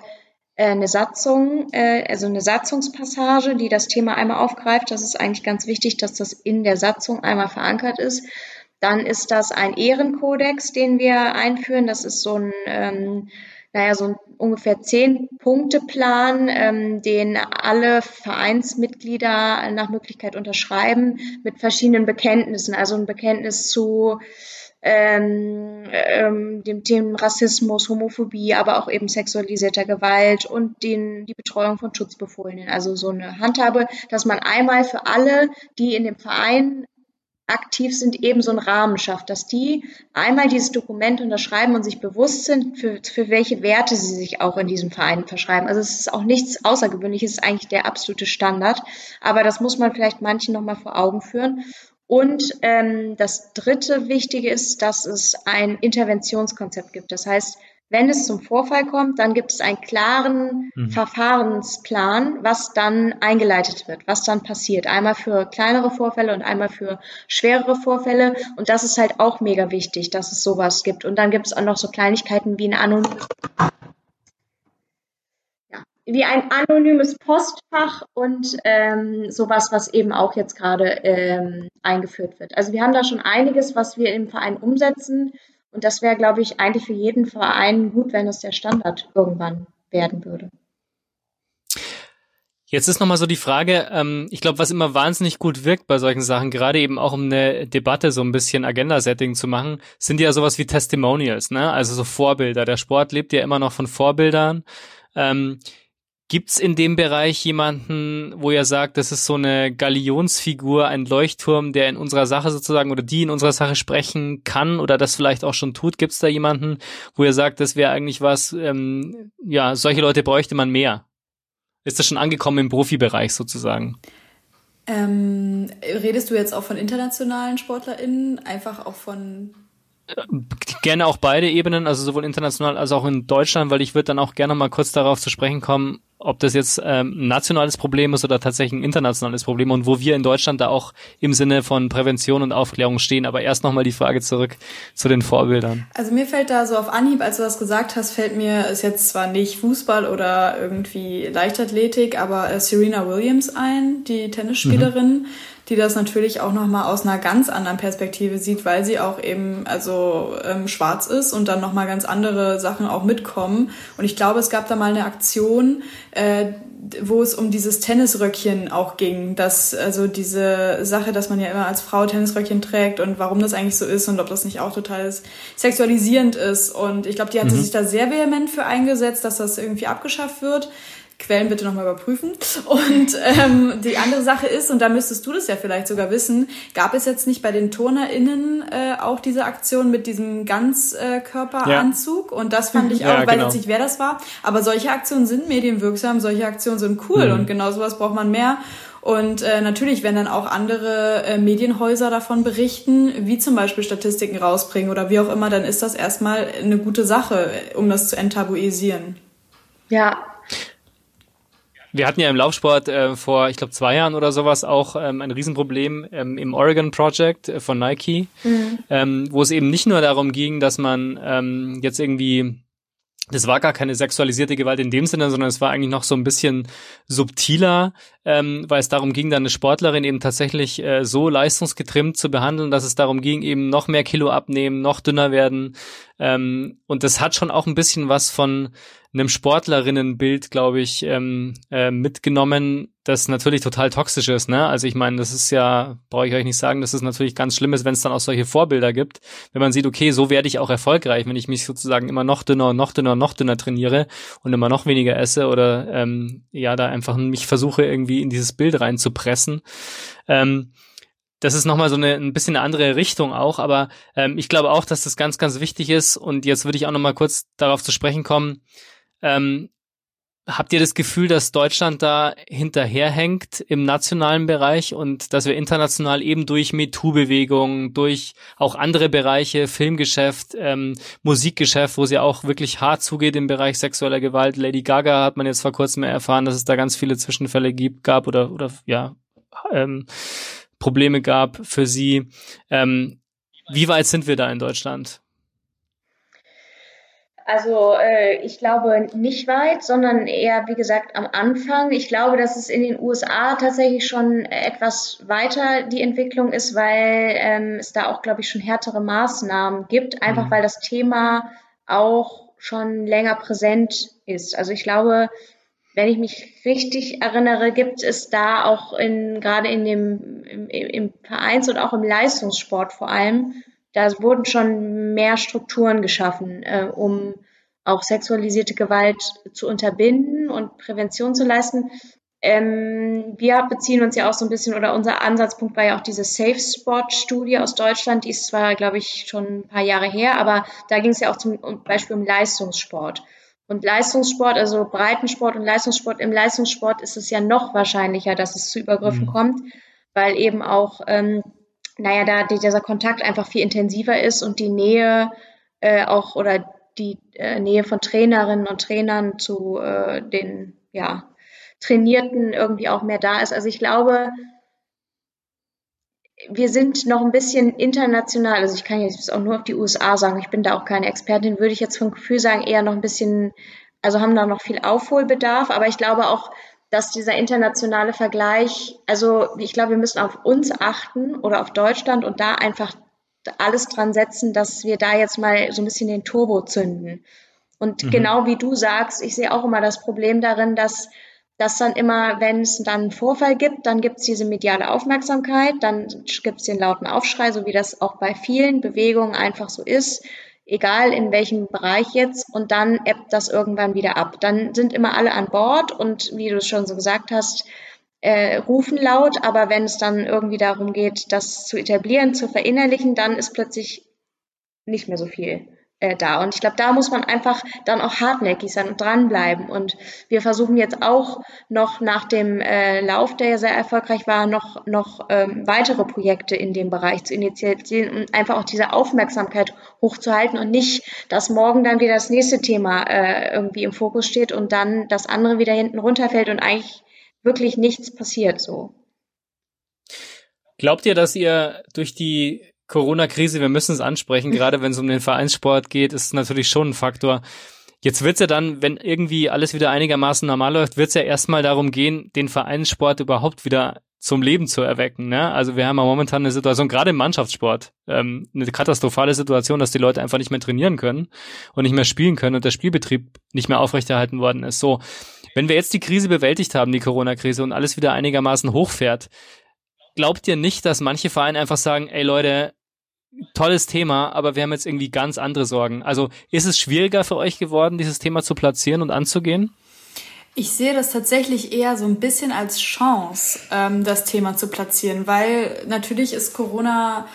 Speaker 5: eine Satzung, äh, also eine Satzungspassage, die das Thema einmal aufgreift. Das ist eigentlich ganz wichtig, dass das in der Satzung einmal verankert ist. Dann ist das ein Ehrenkodex, den wir einführen. Das ist so ein, ähm, naja, so ein ungefähr zehn Punkte Plan, ähm, den alle Vereinsmitglieder nach Möglichkeit unterschreiben mit verschiedenen Bekenntnissen. Also ein Bekenntnis zu ähm, ähm, dem Themen Rassismus, Homophobie, aber auch eben sexualisierter Gewalt und den, die Betreuung von Schutzbefohlenen. Also so eine Handhabe, dass man einmal für alle, die in dem Verein aktiv sind, eben so einen Rahmen schafft, dass die einmal dieses Dokument unterschreiben und sich bewusst sind, für, für welche Werte sie sich auch in diesem Verein verschreiben. Also es ist auch nichts Außergewöhnliches, es ist eigentlich der absolute Standard. Aber das muss man vielleicht manchen nochmal vor Augen führen. Und ähm, das dritte Wichtige ist, dass es ein Interventionskonzept gibt. Das heißt, wenn es zum Vorfall kommt, dann gibt es einen klaren mhm. Verfahrensplan, was dann eingeleitet wird, was dann passiert. Einmal für kleinere Vorfälle und einmal für schwerere Vorfälle. Und das ist halt auch mega wichtig, dass es sowas gibt. Und dann gibt es auch noch so Kleinigkeiten wie ein anonymes wie ein anonymes Postfach und ähm, sowas, was eben auch jetzt gerade ähm, eingeführt wird. Also wir haben da schon einiges, was wir im Verein umsetzen und das wäre, glaube ich, eigentlich für jeden Verein gut, wenn es der Standard irgendwann werden würde.
Speaker 2: Jetzt ist nochmal so die Frage, ähm, ich glaube, was immer wahnsinnig gut wirkt bei solchen Sachen, gerade eben auch um eine Debatte so ein bisschen Agenda-Setting zu machen, sind ja sowas wie Testimonials, ne? Also so Vorbilder. Der Sport lebt ja immer noch von Vorbildern. Ähm, Gibt's in dem Bereich jemanden, wo ihr sagt, das ist so eine Galionsfigur, ein Leuchtturm, der in unserer Sache sozusagen oder die in unserer Sache sprechen kann oder das vielleicht auch schon tut? Gibt's da jemanden, wo ihr sagt, das wäre eigentlich was, ähm, ja, solche Leute bräuchte man mehr? Ist das schon angekommen im Profibereich sozusagen?
Speaker 4: Ähm, redest du jetzt auch von internationalen SportlerInnen, einfach auch von
Speaker 2: gerne auch beide Ebenen, also sowohl international als auch in Deutschland, weil ich würde dann auch gerne mal kurz darauf zu sprechen kommen, ob das jetzt ähm, ein nationales Problem ist oder tatsächlich ein internationales Problem und wo wir in Deutschland da auch im Sinne von Prävention und Aufklärung stehen. Aber erst nochmal die Frage zurück zu den Vorbildern.
Speaker 4: Also mir fällt da so auf Anhieb, als du das gesagt hast, fällt mir, ist jetzt zwar nicht Fußball oder irgendwie Leichtathletik, aber äh, Serena Williams ein, die Tennisspielerin. Mhm die das natürlich auch nochmal aus einer ganz anderen Perspektive sieht, weil sie auch eben also ähm, schwarz ist und dann nochmal ganz andere Sachen auch mitkommen. Und ich glaube, es gab da mal eine Aktion, äh, wo es um dieses Tennisröckchen auch ging, dass also diese Sache, dass man ja immer als Frau Tennisröckchen trägt und warum das eigentlich so ist und ob das nicht auch total sexualisierend ist. Und ich glaube, die hat mhm. sich da sehr vehement für eingesetzt, dass das irgendwie abgeschafft wird. Quellen bitte nochmal überprüfen. Und ähm, die andere Sache ist, und da müsstest du das ja vielleicht sogar wissen, gab es jetzt nicht bei den TurnerInnen äh, auch diese Aktion mit diesem Ganzkörperanzug? Ja. Und das fand ich auch, ja, ich weiß genau. jetzt nicht, wer das war, aber solche Aktionen sind medienwirksam, solche Aktionen sind cool mhm. und genau sowas braucht man mehr. Und äh, natürlich, wenn dann auch andere äh, Medienhäuser davon berichten, wie zum Beispiel Statistiken rausbringen oder wie auch immer, dann ist das erstmal eine gute Sache, um das zu enttabuisieren.
Speaker 5: Ja,
Speaker 2: wir hatten ja im Laufsport äh, vor, ich glaube, zwei Jahren oder sowas auch ähm, ein Riesenproblem ähm, im Oregon Project äh, von Nike, mhm. ähm, wo es eben nicht nur darum ging, dass man ähm, jetzt irgendwie das war gar keine sexualisierte Gewalt in dem Sinne, sondern es war eigentlich noch so ein bisschen subtiler, ähm, weil es darum ging, dann eine Sportlerin eben tatsächlich äh, so leistungsgetrimmt zu behandeln, dass es darum ging, eben noch mehr Kilo abnehmen, noch dünner werden. Ähm, und das hat schon auch ein bisschen was von einem Sportlerinnenbild, glaube ich, ähm, äh, mitgenommen, das natürlich total toxisch ist. Ne? Also ich meine, das ist ja, brauche ich euch nicht sagen, dass es natürlich ganz schlimm ist, wenn es dann auch solche Vorbilder gibt, wenn man sieht, okay, so werde ich auch erfolgreich, wenn ich mich sozusagen immer noch dünner, noch dünner, noch dünner trainiere und immer noch weniger esse oder ähm, ja, da einfach mich versuche irgendwie in dieses Bild reinzupressen. Ähm, das ist nochmal so eine ein bisschen eine andere Richtung auch, aber ähm, ich glaube auch, dass das ganz, ganz wichtig ist. Und jetzt würde ich auch nochmal kurz darauf zu sprechen kommen. Ähm, habt ihr das Gefühl, dass Deutschland da hinterherhängt im nationalen Bereich und dass wir international eben durch MeToo-Bewegungen, durch auch andere Bereiche, Filmgeschäft, ähm, Musikgeschäft, wo es ja auch wirklich hart zugeht im Bereich sexueller Gewalt. Lady Gaga hat man jetzt vor kurzem erfahren, dass es da ganz viele Zwischenfälle gibt, gab oder, oder ja, ähm, Probleme gab für sie. Ähm, wie weit sind wir da in Deutschland?
Speaker 5: Also äh, ich glaube nicht weit, sondern eher, wie gesagt, am Anfang. Ich glaube, dass es in den USA tatsächlich schon etwas weiter die Entwicklung ist, weil ähm, es da auch, glaube ich, schon härtere Maßnahmen gibt, einfach mhm. weil das Thema auch schon länger präsent ist. Also ich glaube, wenn ich mich richtig erinnere, gibt es da auch in, gerade in dem, im, im Vereins- und auch im Leistungssport vor allem, da wurden schon mehr Strukturen geschaffen, äh, um auch sexualisierte Gewalt zu unterbinden und Prävention zu leisten. Ähm, wir beziehen uns ja auch so ein bisschen, oder unser Ansatzpunkt war ja auch diese Safe Sport Studie aus Deutschland, die ist zwar, glaube ich, schon ein paar Jahre her, aber da ging es ja auch zum Beispiel um Leistungssport. Und Leistungssport, also Breitensport und Leistungssport, im Leistungssport ist es ja noch wahrscheinlicher, dass es zu Übergriffen mhm. kommt, weil eben auch ähm, naja, da dieser Kontakt einfach viel intensiver ist und die Nähe äh, auch oder die äh, Nähe von Trainerinnen und Trainern zu äh, den ja, Trainierten irgendwie auch mehr da ist. Also ich glaube, wir sind noch ein bisschen international, also ich kann jetzt auch nur auf die USA sagen, ich bin da auch keine Expertin, würde ich jetzt vom Gefühl sagen, eher noch ein bisschen, also haben da noch viel Aufholbedarf, aber ich glaube auch, dass dieser internationale Vergleich, also ich glaube, wir müssen auf uns achten oder auf Deutschland und da einfach alles dran setzen, dass wir da jetzt mal so ein bisschen den Turbo zünden. Und mhm. genau wie du sagst, ich sehe auch immer das Problem darin, dass dass dann immer, wenn es dann einen Vorfall gibt, dann gibt es diese mediale Aufmerksamkeit, dann gibt es den lauten Aufschrei, so wie das auch bei vielen Bewegungen einfach so ist egal in welchem Bereich jetzt, und dann ebbt das irgendwann wieder ab. Dann sind immer alle an Bord und wie du es schon so gesagt hast, äh, rufen laut, aber wenn es dann irgendwie darum geht, das zu etablieren, zu verinnerlichen, dann ist plötzlich nicht mehr so viel äh, da. Und ich glaube, da muss man einfach dann auch hartnäckig sein und dranbleiben. Und wir versuchen jetzt auch noch nach dem äh, Lauf, der ja sehr erfolgreich war, noch, noch ähm, weitere Projekte in dem Bereich zu initiieren und einfach auch diese Aufmerksamkeit hochzuhalten und nicht, dass morgen dann wieder das nächste Thema äh, irgendwie im Fokus steht und dann das andere wieder hinten runterfällt und eigentlich wirklich nichts passiert so.
Speaker 2: Glaubt ihr, dass ihr durch die Corona-Krise, wir müssen es ansprechen, gerade wenn es um den Vereinssport geht, ist natürlich schon ein Faktor. Jetzt wird's ja dann, wenn irgendwie alles wieder einigermaßen normal läuft, wird's ja erstmal darum gehen, den Vereinssport überhaupt wieder zum Leben zu erwecken. Ne? Also wir haben ja momentan eine Situation, gerade im Mannschaftssport, ähm, eine katastrophale Situation, dass die Leute einfach nicht mehr trainieren können und nicht mehr spielen können und der Spielbetrieb nicht mehr aufrechterhalten worden ist. So, wenn wir jetzt die Krise bewältigt haben, die Corona-Krise und alles wieder einigermaßen hochfährt, glaubt ihr nicht, dass manche Vereine einfach sagen, ey Leute, tolles Thema, aber wir haben jetzt irgendwie ganz andere Sorgen. Also ist es schwieriger für euch geworden, dieses Thema zu platzieren und anzugehen?
Speaker 4: Ich sehe das tatsächlich eher so ein bisschen als Chance, ähm, das Thema zu platzieren, weil natürlich ist Corona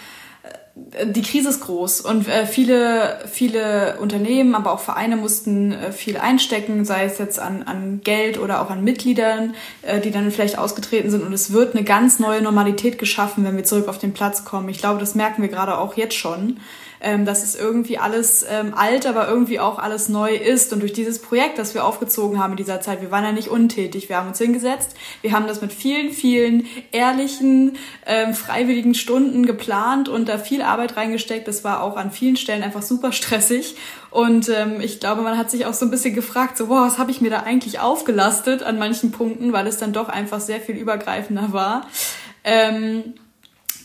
Speaker 4: die Krise ist groß und äh, viele, viele Unternehmen, aber auch Vereine mussten äh, viel einstecken, sei es jetzt an, an Geld oder auch an Mitgliedern, äh, die dann vielleicht ausgetreten sind. Und es wird eine ganz neue Normalität geschaffen, wenn wir zurück auf den Platz kommen. Ich glaube, das merken wir gerade auch jetzt schon ähm, dass es irgendwie alles ähm, alt, aber irgendwie auch alles neu ist. Und durch dieses Projekt, das wir aufgezogen haben in dieser Zeit, wir waren ja nicht untätig. Wir haben uns hingesetzt, wir haben das mit vielen, vielen ehrlichen, ähm, freiwilligen Stunden geplant und da viel Arbeit reingesteckt. Das war auch an vielen Stellen einfach super stressig. Und ähm, ich glaube, man hat sich auch so ein bisschen gefragt, so, wow, was habe ich mir da eigentlich aufgelastet an manchen Punkten, weil es dann doch einfach sehr viel übergreifender war. Ähm,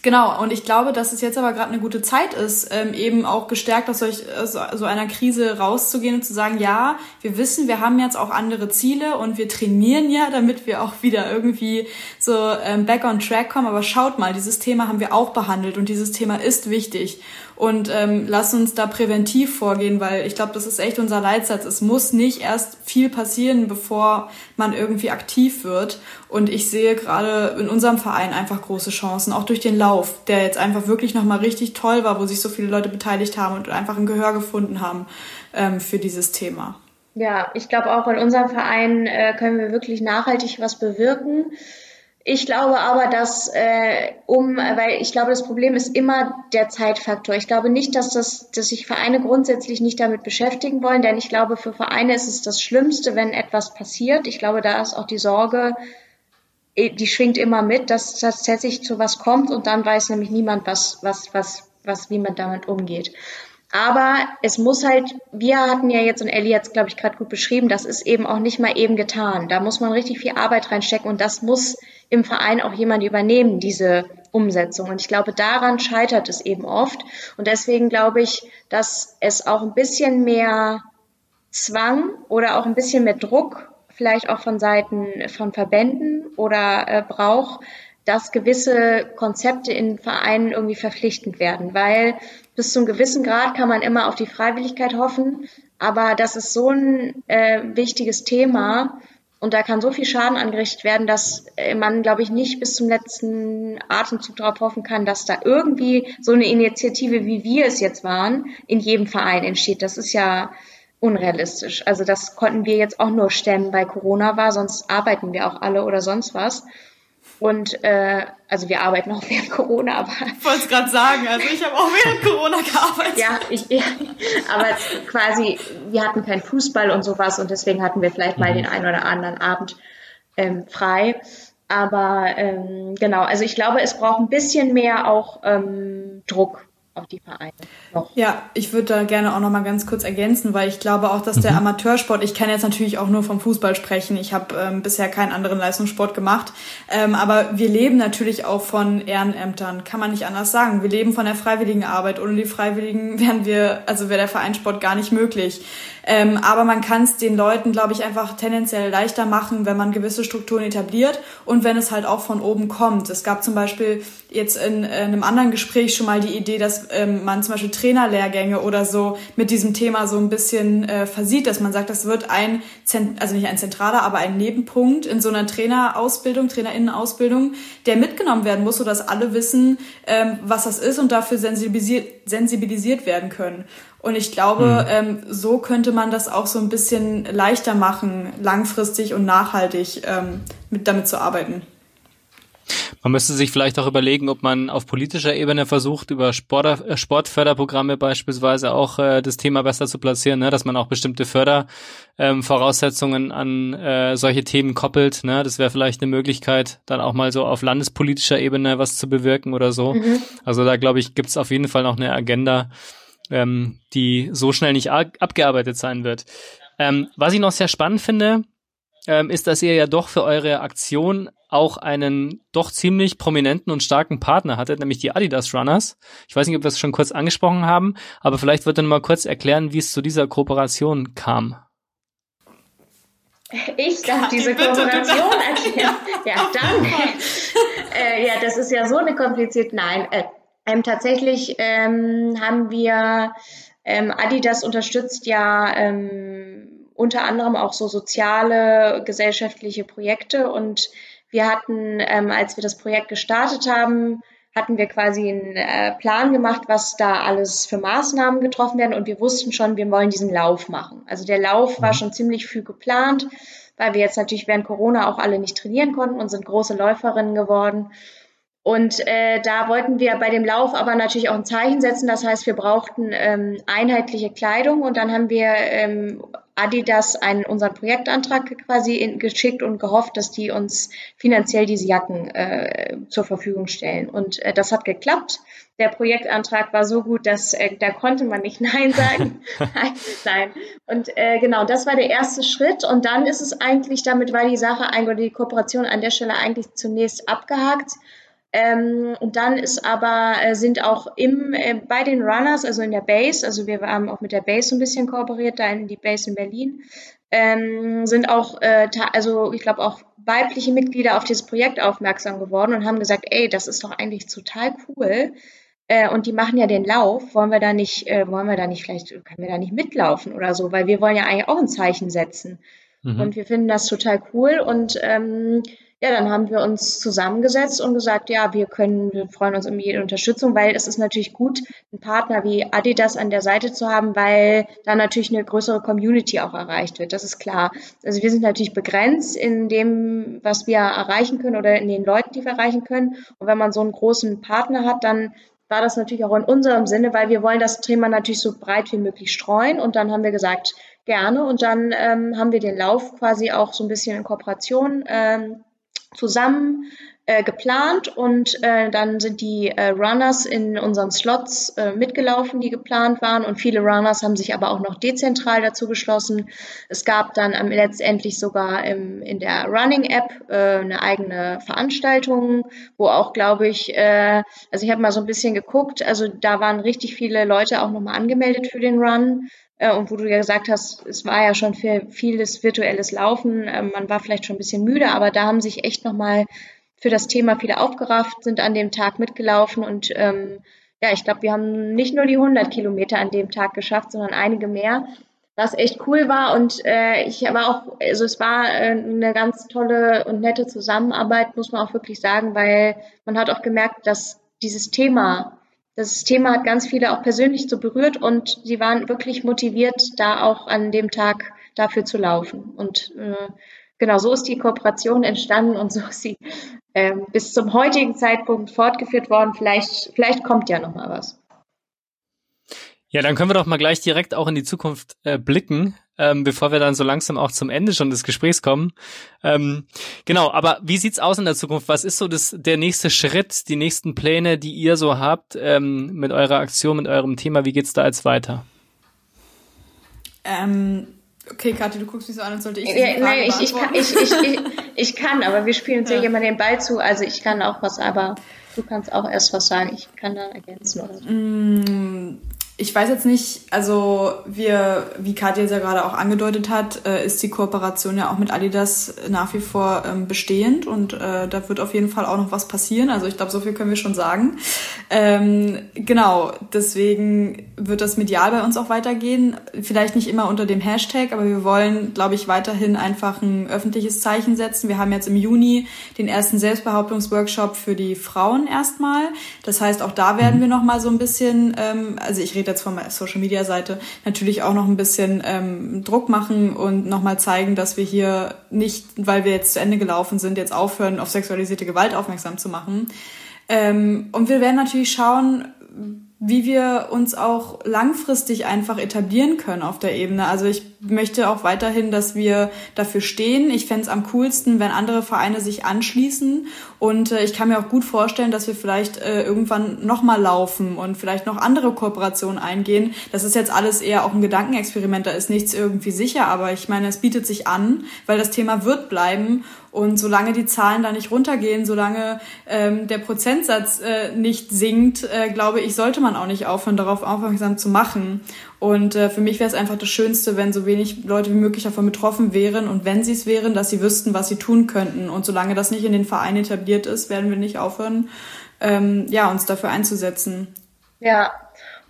Speaker 4: Genau, und ich glaube, dass es jetzt aber gerade eine gute Zeit ist, ähm, eben auch gestärkt aus solch, aus so einer Krise rauszugehen und zu sagen, ja, wir wissen, wir haben jetzt auch andere Ziele und wir trainieren ja, damit wir auch wieder irgendwie so ähm, back on track kommen. Aber schaut mal, dieses Thema haben wir auch behandelt und dieses Thema ist wichtig. Und ähm, lass uns da präventiv vorgehen, weil ich glaube, das ist echt unser Leitsatz. Es muss nicht erst viel passieren, bevor man irgendwie aktiv wird. Und ich sehe gerade in unserem Verein einfach große Chancen, auch durch den Lauf, der jetzt einfach wirklich nochmal richtig toll war, wo sich so viele Leute beteiligt haben und einfach ein Gehör gefunden haben ähm, für dieses Thema.
Speaker 5: Ja, ich glaube auch in unserem Verein äh, können wir wirklich nachhaltig was bewirken. Ich glaube aber, dass äh, um, weil ich glaube, das Problem ist immer der Zeitfaktor. Ich glaube nicht, dass das, dass sich Vereine grundsätzlich nicht damit beschäftigen wollen, denn ich glaube, für Vereine ist es das Schlimmste, wenn etwas passiert. Ich glaube, da ist auch die Sorge, die schwingt immer mit, dass tatsächlich zu was kommt und dann weiß nämlich niemand, was, was, was, was, wie man damit umgeht. Aber es muss halt, wir hatten ja jetzt, und Ellie hat es, glaube ich, gerade gut beschrieben, das ist eben auch nicht mal eben getan. Da muss man richtig viel Arbeit reinstecken und das muss im Verein auch jemand übernehmen, diese Umsetzung. Und ich glaube, daran scheitert es eben oft. Und deswegen glaube ich, dass es auch ein bisschen mehr Zwang oder auch ein bisschen mehr Druck, vielleicht auch von Seiten von Verbänden oder äh, braucht, dass gewisse Konzepte in Vereinen irgendwie verpflichtend werden, weil bis zu einem gewissen Grad kann man immer auf die Freiwilligkeit hoffen, aber das ist so ein äh, wichtiges Thema und da kann so viel Schaden angerichtet werden, dass äh, man, glaube ich, nicht bis zum letzten Atemzug darauf hoffen kann, dass da irgendwie so eine Initiative, wie wir es jetzt waren, in jedem Verein entsteht. Das ist ja unrealistisch. Also das konnten wir jetzt auch nur stemmen, weil Corona war, sonst arbeiten wir auch alle oder sonst was. Und äh, also wir arbeiten auch während Corona, aber.
Speaker 4: Ich wollte es gerade sagen, also ich habe auch während Corona gearbeitet.
Speaker 5: ja, ich, ja, aber quasi, wir hatten keinen Fußball und sowas und deswegen hatten wir vielleicht mal mhm. den einen oder anderen Abend ähm, frei. Aber ähm, genau, also ich glaube, es braucht ein bisschen mehr auch ähm, Druck auf die Vereine
Speaker 4: noch. Ja, ich würde da gerne auch noch mal ganz kurz ergänzen, weil ich glaube auch, dass mhm. der Amateursport, ich kann jetzt natürlich auch nur vom Fußball sprechen, ich habe ähm, bisher keinen anderen Leistungssport gemacht, ähm, aber wir leben natürlich auch von Ehrenämtern, kann man nicht anders sagen. Wir leben von der freiwilligen Arbeit. Ohne die Freiwilligen wären wir, also wäre der Vereinssport gar nicht möglich. Ähm, aber man kann es den Leuten, glaube ich, einfach tendenziell leichter machen, wenn man gewisse Strukturen etabliert und wenn es halt auch von oben kommt. Es gab zum Beispiel jetzt in, in einem anderen Gespräch schon mal die Idee, dass ähm, man zum Beispiel Trainerlehrgänge oder so mit diesem Thema so ein bisschen äh, versieht, dass man sagt, das wird ein, also nicht ein zentraler, aber ein Nebenpunkt in so einer Trainerausbildung, Trainerinnenausbildung, der mitgenommen werden muss, sodass alle wissen, ähm, was das ist und dafür sensibilisiert, sensibilisiert werden können. Und ich glaube, hm. ähm, so könnte man das auch so ein bisschen leichter machen, langfristig und nachhaltig ähm, mit, damit zu arbeiten.
Speaker 2: Man müsste sich vielleicht auch überlegen, ob man auf politischer Ebene versucht, über Sport, äh, Sportförderprogramme beispielsweise auch äh, das Thema besser zu platzieren, ne? dass man auch bestimmte Fördervoraussetzungen ähm, an äh, solche Themen koppelt. Ne? Das wäre vielleicht eine Möglichkeit, dann auch mal so auf landespolitischer Ebene was zu bewirken oder so. Mhm. Also da glaube ich, gibt es auf jeden Fall noch eine Agenda, ähm, die so schnell nicht abgearbeitet sein wird. Ähm, was ich noch sehr spannend finde, ähm, ist, dass ihr ja doch für eure Aktion auch einen doch ziemlich prominenten und starken Partner hattet, nämlich die Adidas Runners. Ich weiß nicht, ob wir es schon kurz angesprochen haben, aber vielleicht wird ihr mal kurz erklären, wie es zu dieser Kooperation kam.
Speaker 5: Ich darf diese bitte, Kooperation erklären. Ja, danke. äh, ja, das ist ja so eine komplizierte. Nein, äh, ähm, tatsächlich ähm, haben wir ähm, Adidas unterstützt ja ähm, unter anderem auch so soziale, gesellschaftliche Projekte und wir hatten, ähm, als wir das Projekt gestartet haben, hatten wir quasi einen äh, Plan gemacht, was da alles für Maßnahmen getroffen werden und wir wussten schon, wir wollen diesen Lauf machen. Also der Lauf war mhm. schon ziemlich früh geplant, weil wir jetzt natürlich während Corona auch alle nicht trainieren konnten und sind große Läuferinnen geworden. Und äh, da wollten wir bei dem Lauf aber natürlich auch ein Zeichen setzen. Das heißt, wir brauchten ähm, einheitliche Kleidung und dann haben wir ähm, Adidas einen unseren Projektantrag quasi in, geschickt und gehofft, dass die uns finanziell diese Jacken äh, zur Verfügung stellen. Und äh, das hat geklappt. Der Projektantrag war so gut, dass äh, da konnte man nicht Nein sagen. Nein. Und äh, genau, das war der erste Schritt. Und dann ist es eigentlich, damit war die Sache, die Kooperation an der Stelle eigentlich zunächst abgehakt. Ähm, und dann ist aber, äh, sind auch im, äh, bei den Runners, also in der Base, also wir haben auch mit der Base so ein bisschen kooperiert, da in die Base in Berlin, ähm, sind auch, äh, also ich glaube auch weibliche Mitglieder auf dieses Projekt aufmerksam geworden und haben gesagt, ey, das ist doch eigentlich total cool. Äh, und die machen ja den Lauf, wollen wir da nicht, äh, wollen wir da nicht vielleicht, können wir da nicht mitlaufen oder so, weil wir wollen ja eigentlich auch ein Zeichen setzen. Mhm. Und wir finden das total cool und ähm, ja, dann haben wir uns zusammengesetzt und gesagt, ja, wir können, wir freuen uns um jede Unterstützung, weil es ist natürlich gut, einen Partner wie Adidas an der Seite zu haben, weil da natürlich eine größere Community auch erreicht wird. Das ist klar. Also wir sind natürlich begrenzt in dem, was wir erreichen können oder in den Leuten, die wir erreichen können. Und wenn man so einen großen Partner hat, dann war das natürlich auch in unserem Sinne, weil wir wollen das Thema natürlich so breit wie möglich streuen. Und dann haben wir gesagt, gerne. Und dann ähm, haben wir den Lauf quasi auch so ein bisschen in Kooperation ähm, zusammen äh, geplant und äh, dann sind die äh, Runners in unseren Slots äh, mitgelaufen, die geplant waren und viele Runners haben sich aber auch noch dezentral dazu geschlossen. Es gab dann ähm, letztendlich sogar im, in der Running App äh, eine eigene Veranstaltung, wo auch glaube ich, äh, also ich habe mal so ein bisschen geguckt, also da waren richtig viele Leute auch nochmal angemeldet für den Run. Äh, und wo du ja gesagt hast, es war ja schon für vieles virtuelles Laufen, äh, man war vielleicht schon ein bisschen müde, aber da haben sich echt nochmal für das Thema viele aufgerafft, sind an dem Tag mitgelaufen und ähm, ja, ich glaube, wir haben nicht nur die 100 Kilometer an dem Tag geschafft, sondern einige mehr, was echt cool war. Und äh, ich war auch, also es war äh, eine ganz tolle und nette Zusammenarbeit, muss man auch wirklich sagen, weil man hat auch gemerkt, dass dieses Thema das Thema hat ganz viele auch persönlich so berührt und sie waren wirklich motiviert, da auch an dem Tag dafür zu laufen. Und äh, genau so ist die Kooperation entstanden und so ist sie äh, bis zum heutigen Zeitpunkt fortgeführt worden. Vielleicht, vielleicht kommt ja noch mal was.
Speaker 2: Ja, dann können wir doch mal gleich direkt auch in die Zukunft äh, blicken ähm, bevor wir dann so langsam auch zum Ende schon des Gesprächs kommen. Ähm, genau, aber wie sieht's aus in der Zukunft? Was ist so das, der nächste Schritt, die nächsten Pläne, die ihr so habt ähm, mit eurer Aktion, mit eurem Thema? Wie geht's da jetzt weiter?
Speaker 4: Ähm, okay, Kathi, du guckst mich so an, als sollte ich
Speaker 5: ja, Nein, ich, ich, kann, ich, ich, ich, ich kann, aber wir spielen uns ja. jemand den Ball zu, also ich kann auch was, aber du kannst auch erst was sagen. Ich kann da ergänzen oder so.
Speaker 4: Mm, ich weiß jetzt nicht, also wir, wie Katja es ja gerade auch angedeutet hat, äh, ist die Kooperation ja auch mit Adidas nach wie vor ähm, bestehend und äh, da wird auf jeden Fall auch noch was passieren. Also ich glaube, so viel können wir schon sagen. Ähm, genau, deswegen wird das medial bei uns auch weitergehen. Vielleicht nicht immer unter dem Hashtag, aber wir wollen, glaube ich, weiterhin einfach ein öffentliches Zeichen setzen. Wir haben jetzt im Juni den ersten Selbstbehauptungsworkshop für die Frauen erstmal. Das heißt, auch da werden wir noch mal so ein bisschen, ähm, also ich rede rede jetzt von meiner Social Media Seite, natürlich auch noch ein bisschen ähm, Druck machen und nochmal zeigen, dass wir hier nicht, weil wir jetzt zu Ende gelaufen sind, jetzt aufhören, auf sexualisierte Gewalt aufmerksam zu machen. Ähm, und wir werden natürlich schauen, wie wir uns auch langfristig einfach etablieren können auf der Ebene. Also ich möchte auch weiterhin, dass wir dafür stehen. Ich fände es am coolsten, wenn andere Vereine sich anschließen. Und äh, ich kann mir auch gut vorstellen, dass wir vielleicht äh, irgendwann nochmal laufen und vielleicht noch andere Kooperationen eingehen. Das ist jetzt alles eher auch ein Gedankenexperiment, da ist nichts irgendwie sicher. Aber ich meine, es bietet sich an, weil das Thema wird bleiben. Und solange die Zahlen da nicht runtergehen, solange ähm, der Prozentsatz äh, nicht sinkt, äh, glaube ich, sollte man auch nicht aufhören, darauf aufmerksam zu machen. Und äh, für mich wäre es einfach das Schönste, wenn so wenig Leute wie möglich davon betroffen wären und wenn sie es wären, dass sie wüssten, was sie tun könnten. Und solange das nicht in den Vereinen etabliert ist, werden wir nicht aufhören, ähm, ja, uns dafür einzusetzen.
Speaker 5: Ja,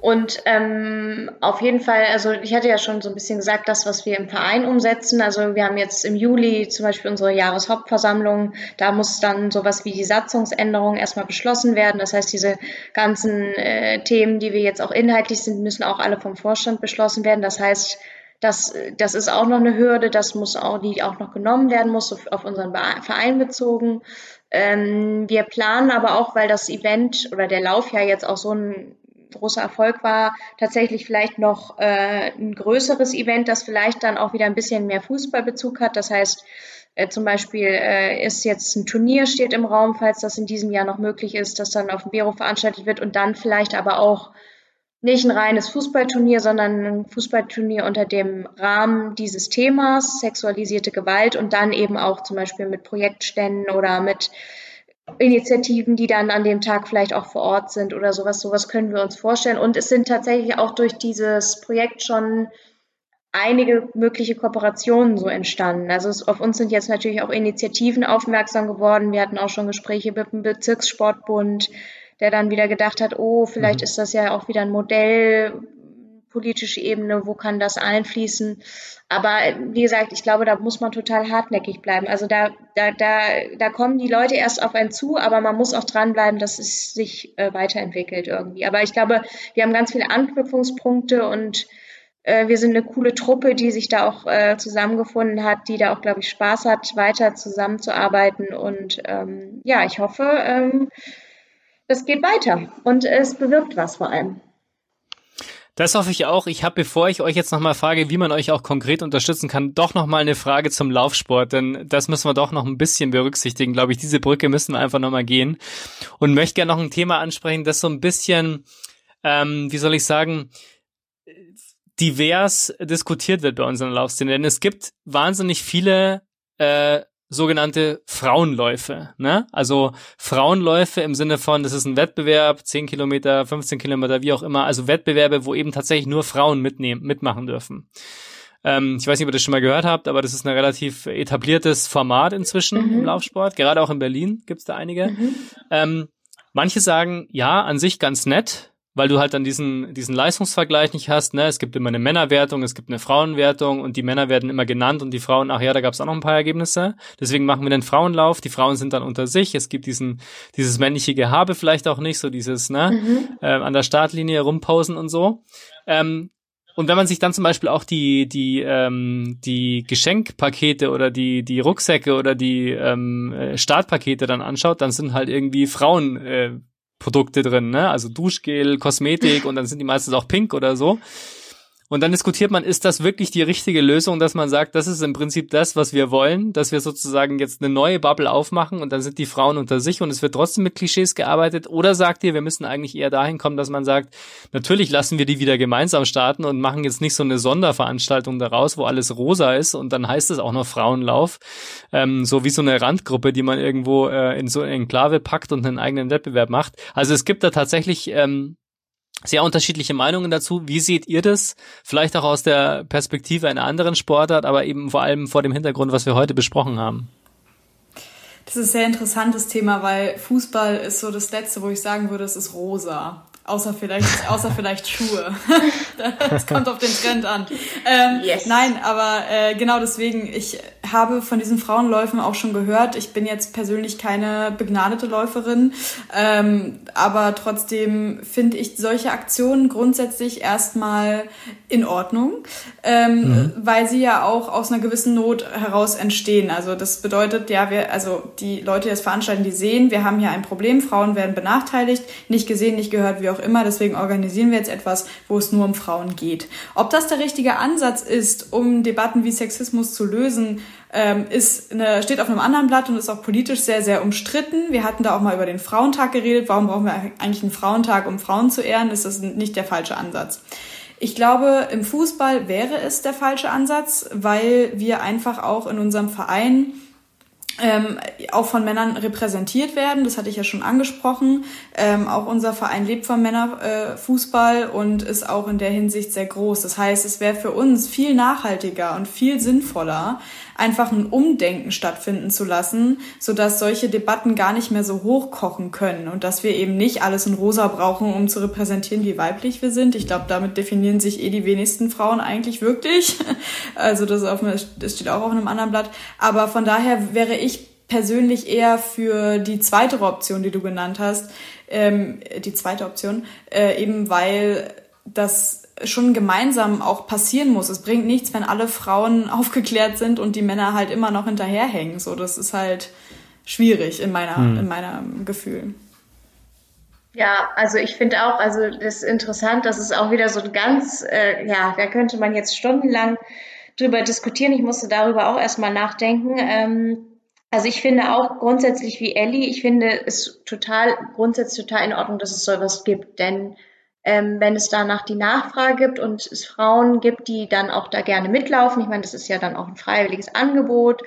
Speaker 5: und ähm, auf jeden Fall, also ich hatte ja schon so ein bisschen gesagt, das, was wir im Verein umsetzen. Also wir haben jetzt im Juli zum Beispiel unsere Jahreshauptversammlung. Da muss dann sowas wie die Satzungsänderung erstmal beschlossen werden. Das heißt, diese ganzen äh, Themen, die wir jetzt auch inhaltlich sind, müssen auch alle vom Vorstand beschlossen werden. Das heißt, das, das ist auch noch eine Hürde, das muss auch, die auch noch genommen werden muss, auf unseren Verein bezogen. Ähm, wir planen aber auch, weil das Event oder der Lauf ja jetzt auch so ein großer Erfolg war, tatsächlich vielleicht noch äh, ein größeres Event, das vielleicht dann auch wieder ein bisschen mehr Fußballbezug hat. Das heißt, äh, zum Beispiel äh, ist jetzt ein Turnier steht im Raum, falls das in diesem Jahr noch möglich ist, das dann auf dem Bero veranstaltet wird und dann vielleicht aber auch nicht ein reines Fußballturnier, sondern ein Fußballturnier unter dem Rahmen dieses Themas, sexualisierte Gewalt und dann eben auch zum Beispiel mit Projektständen oder mit Initiativen, die dann an dem Tag vielleicht auch vor Ort sind oder sowas. Sowas können wir uns vorstellen. Und es sind tatsächlich auch durch dieses Projekt schon einige mögliche Kooperationen so entstanden. Also es, auf uns sind jetzt natürlich auch Initiativen aufmerksam geworden. Wir hatten auch schon Gespräche mit dem Bezirkssportbund, der dann wieder gedacht hat, oh, vielleicht mhm. ist das ja auch wieder ein Modell, politische Ebene, wo kann das einfließen. Aber wie gesagt, ich glaube, da muss man total hartnäckig bleiben. Also da, da, da, da kommen die Leute erst auf einen zu, aber man muss auch dranbleiben, dass es sich äh, weiterentwickelt irgendwie. Aber ich glaube, wir haben ganz viele Anknüpfungspunkte und äh, wir sind eine coole Truppe, die sich da auch äh, zusammengefunden hat, die da auch, glaube ich, Spaß hat, weiter zusammenzuarbeiten. Und ähm, ja, ich hoffe, ähm, das geht weiter und es bewirkt was vor allem.
Speaker 2: Das hoffe ich auch. Ich habe, bevor ich euch jetzt nochmal frage, wie man euch auch konkret unterstützen kann, doch nochmal eine Frage zum Laufsport, denn das müssen wir doch noch ein bisschen berücksichtigen, glaube ich. Diese Brücke müssen wir einfach nochmal gehen. Und möchte gerne noch ein Thema ansprechen, das so ein bisschen, ähm, wie soll ich sagen, divers diskutiert wird bei unseren Laufszenen. Denn es gibt wahnsinnig viele äh, sogenannte Frauenläufe. Ne? Also Frauenläufe im Sinne von, das ist ein Wettbewerb, 10 Kilometer, 15 Kilometer, wie auch immer. Also Wettbewerbe, wo eben tatsächlich nur Frauen mitnehmen, mitmachen dürfen. Ähm, ich weiß nicht, ob ihr das schon mal gehört habt, aber das ist ein relativ etabliertes Format inzwischen mhm. im Laufsport. Gerade auch in Berlin gibt's da einige. Mhm. Ähm, manche sagen, ja, an sich ganz nett weil du halt dann diesen, diesen Leistungsvergleich nicht hast. Ne? Es gibt immer eine Männerwertung, es gibt eine Frauenwertung und die Männer werden immer genannt und die Frauen, ach ja, da gab es auch noch ein paar Ergebnisse. Deswegen machen wir den Frauenlauf. Die Frauen sind dann unter sich. Es gibt diesen, dieses männliche Gehabe vielleicht auch nicht, so dieses, ne, mhm. äh, an der Startlinie rumpausen und so. Ähm, und wenn man sich dann zum Beispiel auch die die ähm, die Geschenkpakete oder die die Rucksäcke oder die ähm, äh, Startpakete dann anschaut, dann sind halt irgendwie Frauen äh, Produkte drin, ne? Also Duschgel, Kosmetik und dann sind die meistens auch pink oder so. Und dann diskutiert man, ist das wirklich die richtige Lösung, dass man sagt, das ist im Prinzip das, was wir wollen, dass wir sozusagen jetzt eine neue Bubble aufmachen und dann sind die Frauen unter sich und es wird trotzdem mit Klischees gearbeitet? Oder sagt ihr, wir müssen eigentlich eher dahin kommen, dass man sagt, natürlich lassen wir die wieder gemeinsam starten und machen jetzt nicht so eine Sonderveranstaltung daraus, wo alles rosa ist und dann heißt es auch noch Frauenlauf, ähm, so wie so eine Randgruppe, die man irgendwo äh, in so eine Enklave packt und einen eigenen Wettbewerb macht. Also es gibt da tatsächlich ähm, sehr unterschiedliche Meinungen dazu. Wie seht ihr das? Vielleicht auch aus der Perspektive einer anderen Sportart, aber eben vor allem vor dem Hintergrund, was wir heute besprochen haben.
Speaker 4: Das ist ein sehr interessantes Thema, weil Fußball ist so das Letzte, wo ich sagen würde, es ist rosa. Außer vielleicht, außer vielleicht Schuhe. das kommt auf den Trend an. Ähm, yes. Nein, aber äh, genau deswegen, ich habe von diesen Frauenläufen auch schon gehört. Ich bin jetzt persönlich keine begnadete Läuferin, ähm, aber trotzdem finde ich solche Aktionen grundsätzlich erstmal in Ordnung, ähm, mhm. weil sie ja auch aus einer gewissen Not heraus entstehen. Also das bedeutet, ja, wir, also die Leute, die das veranstalten, die sehen, wir haben hier ein Problem, Frauen werden benachteiligt, nicht gesehen, nicht gehört, wie auch immer. Deswegen organisieren wir jetzt etwas, wo es nur um Frauen geht. Ob das der richtige Ansatz ist, um Debatten wie Sexismus zu lösen, ähm, ist eine, steht auf einem anderen Blatt und ist auch politisch sehr, sehr umstritten. Wir hatten da auch mal über den Frauentag geredet. Warum brauchen wir eigentlich einen Frauentag, um Frauen zu ehren? Ist das nicht der falsche Ansatz? Ich glaube, im Fußball wäre es der falsche Ansatz, weil wir einfach auch in unserem Verein ähm, auch von Männern repräsentiert werden. Das hatte ich ja schon angesprochen. Ähm, auch unser Verein lebt vom Männerfußball äh, und ist auch in der Hinsicht sehr groß. Das heißt, es wäre für uns viel nachhaltiger und viel sinnvoller, einfach ein Umdenken stattfinden zu lassen, sodass solche Debatten gar nicht mehr so hochkochen können und dass wir eben nicht alles in rosa brauchen, um zu repräsentieren, wie weiblich wir sind. Ich glaube, damit definieren sich eh die wenigsten Frauen eigentlich wirklich. Also das, auf, das steht auch auf einem anderen Blatt. Aber von daher wäre ich persönlich eher für die zweite Option, die du genannt hast, ähm, die zweite Option, äh, eben weil das schon gemeinsam auch passieren muss. Es bringt nichts, wenn alle Frauen aufgeklärt sind und die Männer halt immer noch hinterherhängen. So, das ist halt schwierig in meiner, hm. in meinem Gefühl.
Speaker 5: Ja, also ich finde auch, also das ist interessant, das ist auch wieder so ein ganz, äh, ja, da könnte man jetzt stundenlang drüber diskutieren. Ich musste darüber auch erstmal nachdenken. Ähm, also ich finde auch grundsätzlich wie Ellie, ich finde es total, grundsätzlich total in Ordnung, dass es sowas gibt, denn ähm, wenn es danach die Nachfrage gibt und es Frauen gibt, die dann auch da gerne mitlaufen. Ich meine, das ist ja dann auch ein freiwilliges Angebot.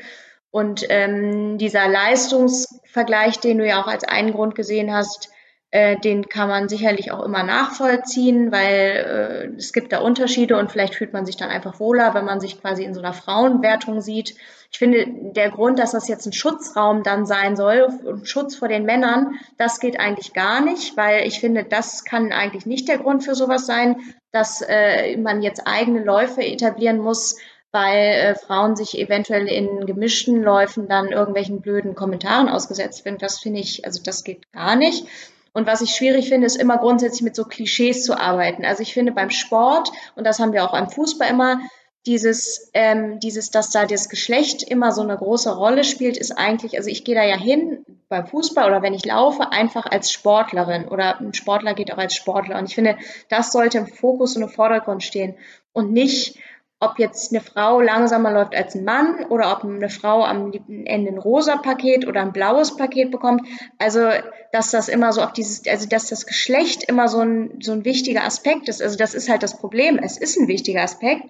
Speaker 5: Und ähm, dieser Leistungsvergleich, den du ja auch als einen Grund gesehen hast, äh, den kann man sicherlich auch immer nachvollziehen, weil äh, es gibt da Unterschiede und vielleicht fühlt man sich dann einfach wohler, wenn man sich quasi in so einer Frauenwertung sieht. Ich finde, der Grund, dass das jetzt ein Schutzraum dann sein soll, Schutz vor den Männern, das geht eigentlich gar nicht, weil ich finde, das kann eigentlich nicht der Grund für sowas sein, dass äh, man jetzt eigene Läufe etablieren muss, weil äh, Frauen sich eventuell in gemischten Läufen dann irgendwelchen blöden Kommentaren ausgesetzt finden. Das finde ich, also das geht gar nicht. Und was ich schwierig finde, ist immer grundsätzlich mit so Klischees zu arbeiten. Also ich finde beim Sport, und das haben wir auch beim Fußball immer, dieses, ähm, dieses, dass da das Geschlecht immer so eine große Rolle spielt, ist eigentlich, also ich gehe da ja hin beim Fußball oder wenn ich laufe, einfach als Sportlerin oder ein Sportler geht auch als Sportler. Und ich finde, das sollte im Fokus und im Vordergrund stehen und nicht, ob jetzt eine Frau langsamer läuft als ein Mann oder ob eine Frau am Ende ein rosa Paket oder ein blaues Paket bekommt. Also, dass das immer so auf dieses, also, dass das Geschlecht immer so ein, so ein wichtiger Aspekt ist. Also, das ist halt das Problem. Es ist ein wichtiger Aspekt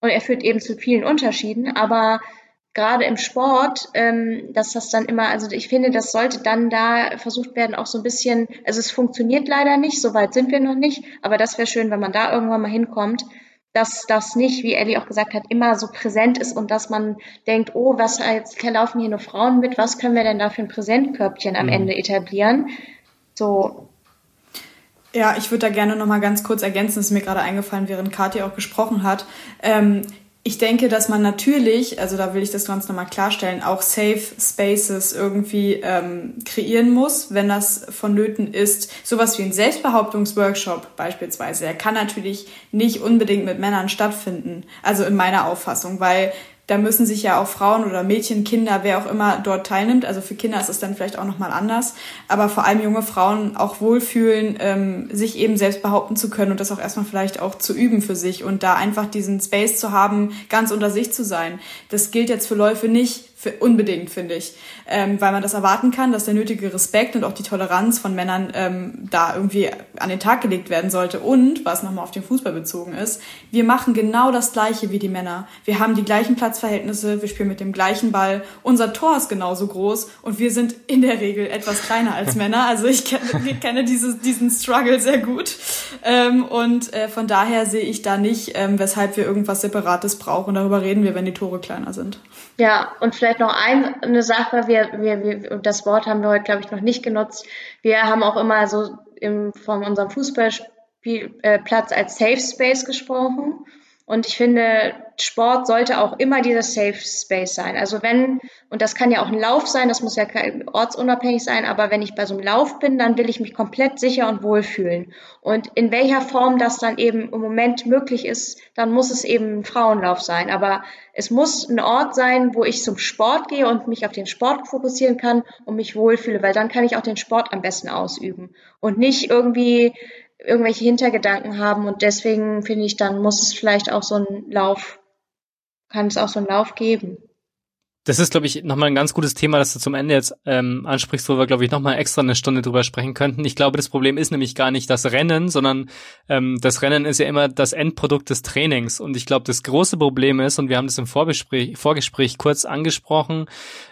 Speaker 5: und er führt eben zu vielen Unterschieden, aber gerade im Sport, ähm, dass das dann immer, also ich finde, das sollte dann da versucht werden, auch so ein bisschen, also es funktioniert leider nicht, so weit sind wir noch nicht, aber das wäre schön, wenn man da irgendwann mal hinkommt, dass das nicht, wie Ellie auch gesagt hat, immer so präsent ist und dass man denkt, oh, was jetzt laufen hier nur Frauen mit, was können wir denn da für ein Präsentkörbchen am mhm. Ende etablieren? So.
Speaker 4: Ja, ich würde da gerne noch mal ganz kurz ergänzen, das ist mir gerade eingefallen, während Kathi auch gesprochen hat. Ähm, ich denke, dass man natürlich, also da will ich das ganz nochmal klarstellen, auch Safe Spaces irgendwie ähm, kreieren muss, wenn das vonnöten ist. Sowas wie ein Selbstbehauptungsworkshop beispielsweise, der kann natürlich nicht unbedingt mit Männern stattfinden, also in meiner Auffassung, weil da müssen sich ja auch Frauen oder Mädchen, Kinder, wer auch immer dort teilnimmt. Also für Kinder ist es dann vielleicht auch nochmal anders. Aber vor allem junge Frauen auch wohlfühlen, ähm, sich eben selbst behaupten zu können und das auch erstmal vielleicht auch zu üben für sich und da einfach diesen Space zu haben, ganz unter sich zu sein. Das gilt jetzt für Läufe nicht unbedingt, finde ich. Ähm, weil man das erwarten kann, dass der nötige Respekt und auch die Toleranz von Männern ähm, da irgendwie an den Tag gelegt werden sollte. Und, was nochmal auf den Fußball bezogen ist, wir machen genau das Gleiche wie die Männer. Wir haben die gleichen Platzverhältnisse, wir spielen mit dem gleichen Ball. Unser Tor ist genauso groß und wir sind in der Regel etwas kleiner als Männer. Also ich kenne, ich kenne dieses, diesen Struggle sehr gut. Ähm, und äh, von daher sehe ich da nicht, ähm, weshalb wir irgendwas Separates brauchen. Darüber reden wir, wenn die Tore kleiner sind.
Speaker 5: Ja, und vielleicht noch ein, eine Sache, wir, wir, wir, das Wort haben wir heute, glaube ich, noch nicht genutzt. Wir haben auch immer so im, von unserem Fußballplatz äh, als Safe Space gesprochen. Und ich finde, Sport sollte auch immer dieser Safe Space sein. Also wenn, und das kann ja auch ein Lauf sein, das muss ja ortsunabhängig sein, aber wenn ich bei so einem Lauf bin, dann will ich mich komplett sicher und wohl fühlen. Und in welcher Form das dann eben im Moment möglich ist, dann muss es eben ein Frauenlauf sein. Aber es muss ein Ort sein, wo ich zum Sport gehe und mich auf den Sport fokussieren kann und mich wohlfühle, weil dann kann ich auch den Sport am besten ausüben. Und nicht irgendwie irgendwelche Hintergedanken haben und deswegen finde ich, dann muss es vielleicht auch so ein Lauf, kann es auch so einen Lauf geben.
Speaker 2: Das ist, glaube ich, nochmal ein ganz gutes Thema, das du zum Ende jetzt ähm, ansprichst, wo wir, glaube ich, nochmal extra eine Stunde drüber sprechen könnten. Ich glaube, das Problem ist nämlich gar nicht das Rennen, sondern ähm, das Rennen ist ja immer das Endprodukt des Trainings. Und ich glaube, das große Problem ist, und wir haben das im Vorbespräch, Vorgespräch kurz angesprochen,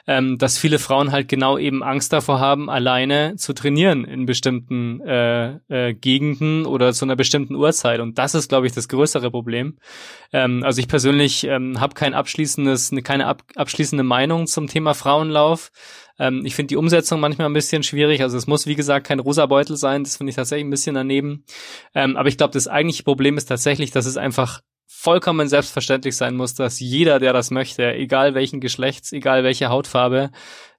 Speaker 2: ähm, dass viele Frauen halt genau eben Angst davor haben, alleine zu trainieren in bestimmten äh, äh, Gegenden oder zu einer bestimmten Uhrzeit. Und das ist, glaube ich, das größere Problem. Ähm, also ich persönlich ähm, habe kein abschließendes, keine ab, abschließende Meinung zum Thema Frauenlauf. Ähm, ich finde die Umsetzung manchmal ein bisschen schwierig. Also es muss, wie gesagt, kein rosa Beutel sein. Das finde ich tatsächlich ein bisschen daneben. Ähm, aber ich glaube, das eigentliche Problem ist tatsächlich, dass es einfach vollkommen selbstverständlich sein muss, dass jeder, der das möchte, egal welchen Geschlechts, egal welche Hautfarbe,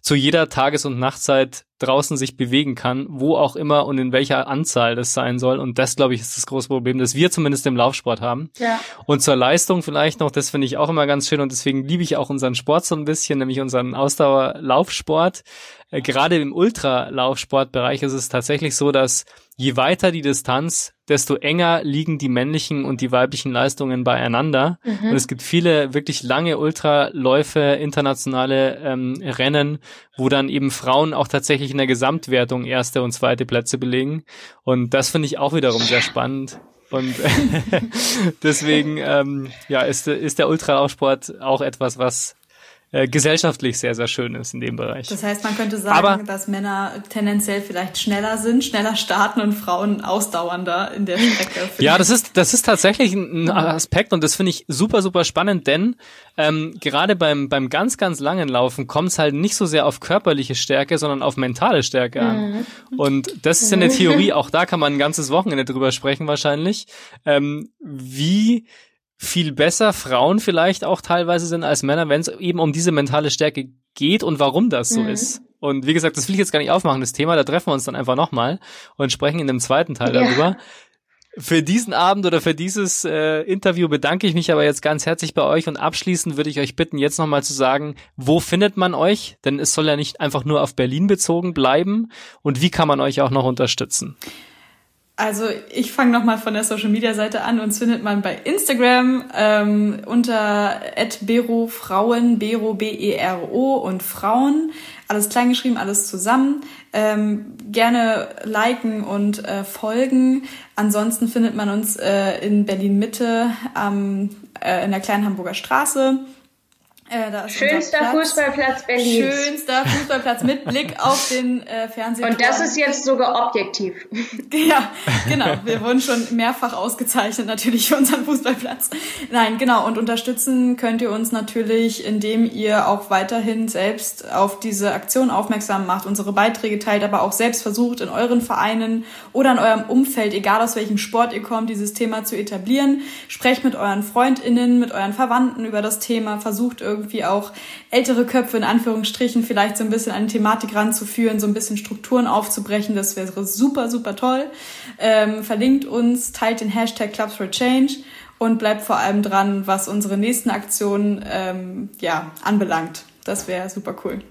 Speaker 2: zu jeder Tages- und Nachtzeit draußen sich bewegen kann, wo auch immer und in welcher Anzahl das sein soll. Und das, glaube ich, ist das große Problem, das wir zumindest im Laufsport haben. Ja. Und zur Leistung vielleicht noch, das finde ich auch immer ganz schön und deswegen liebe ich auch unseren Sport so ein bisschen, nämlich unseren Ausdauerlaufsport. Äh, gerade im Ultralaufsportbereich ist es tatsächlich so, dass je weiter die Distanz, desto enger liegen die männlichen und die weiblichen Leistungen beieinander. Mhm. Und es gibt viele wirklich lange Ultraläufe, internationale ähm, Rennen, wo dann eben Frauen auch tatsächlich in der Gesamtwertung erste und zweite Plätze belegen. Und das finde ich auch wiederum sehr spannend. Und deswegen ähm, ja, ist, ist der Ultralaufsport auch etwas, was äh, gesellschaftlich sehr, sehr schön ist in dem Bereich.
Speaker 4: Das heißt, man könnte sagen, Aber, dass Männer tendenziell vielleicht schneller sind, schneller starten und Frauen ausdauernder in der Strecke.
Speaker 2: Ja, das ist, das ist tatsächlich ein Aspekt und das finde ich super, super spannend, denn ähm, gerade beim, beim ganz, ganz langen Laufen kommt es halt nicht so sehr auf körperliche Stärke, sondern auf mentale Stärke an. Mhm. Und das ist ja eine Theorie, auch da kann man ein ganzes Wochenende drüber sprechen wahrscheinlich, ähm, wie viel besser Frauen vielleicht auch teilweise sind als Männer, wenn es eben um diese mentale Stärke geht und warum das so mhm. ist. Und wie gesagt, das will ich jetzt gar nicht aufmachen, das Thema, da treffen wir uns dann einfach nochmal und sprechen in dem zweiten Teil ja. darüber. Für diesen Abend oder für dieses äh, Interview bedanke ich mich aber jetzt ganz herzlich bei euch und abschließend würde ich euch bitten, jetzt nochmal zu sagen, wo findet man euch? Denn es soll ja nicht einfach nur auf Berlin bezogen bleiben und wie kann man euch auch noch unterstützen?
Speaker 4: Also ich fange nochmal von der Social Media Seite an. Uns findet man bei Instagram ähm, unter @berofrauen, Bero B E R O und Frauen, alles kleingeschrieben, alles zusammen. Ähm, gerne liken und äh, folgen. Ansonsten findet man uns äh, in Berlin Mitte am äh, in der kleinen Hamburger Straße.
Speaker 5: Äh, Schönster Fußballplatz Berlins.
Speaker 4: Schönster Fußballplatz mit Blick auf den äh, Fernsehturm.
Speaker 5: Und das ist jetzt sogar objektiv.
Speaker 4: ja, genau. Wir wurden schon mehrfach ausgezeichnet natürlich für unseren Fußballplatz. Nein, genau. Und unterstützen könnt ihr uns natürlich, indem ihr auch weiterhin selbst auf diese Aktion aufmerksam macht, unsere Beiträge teilt, aber auch selbst versucht, in euren Vereinen oder in eurem Umfeld, egal aus welchem Sport ihr kommt, dieses Thema zu etablieren. Sprecht mit euren FreundInnen, mit euren Verwandten über das Thema, versucht irgendwie irgendwie auch ältere Köpfe in Anführungsstrichen vielleicht so ein bisschen an die Thematik ranzuführen, so ein bisschen Strukturen aufzubrechen. Das wäre super, super toll. Ähm, verlinkt uns, teilt den Hashtag Clubs for Change und bleibt vor allem dran, was unsere nächsten Aktionen ähm, ja, anbelangt. Das wäre super cool.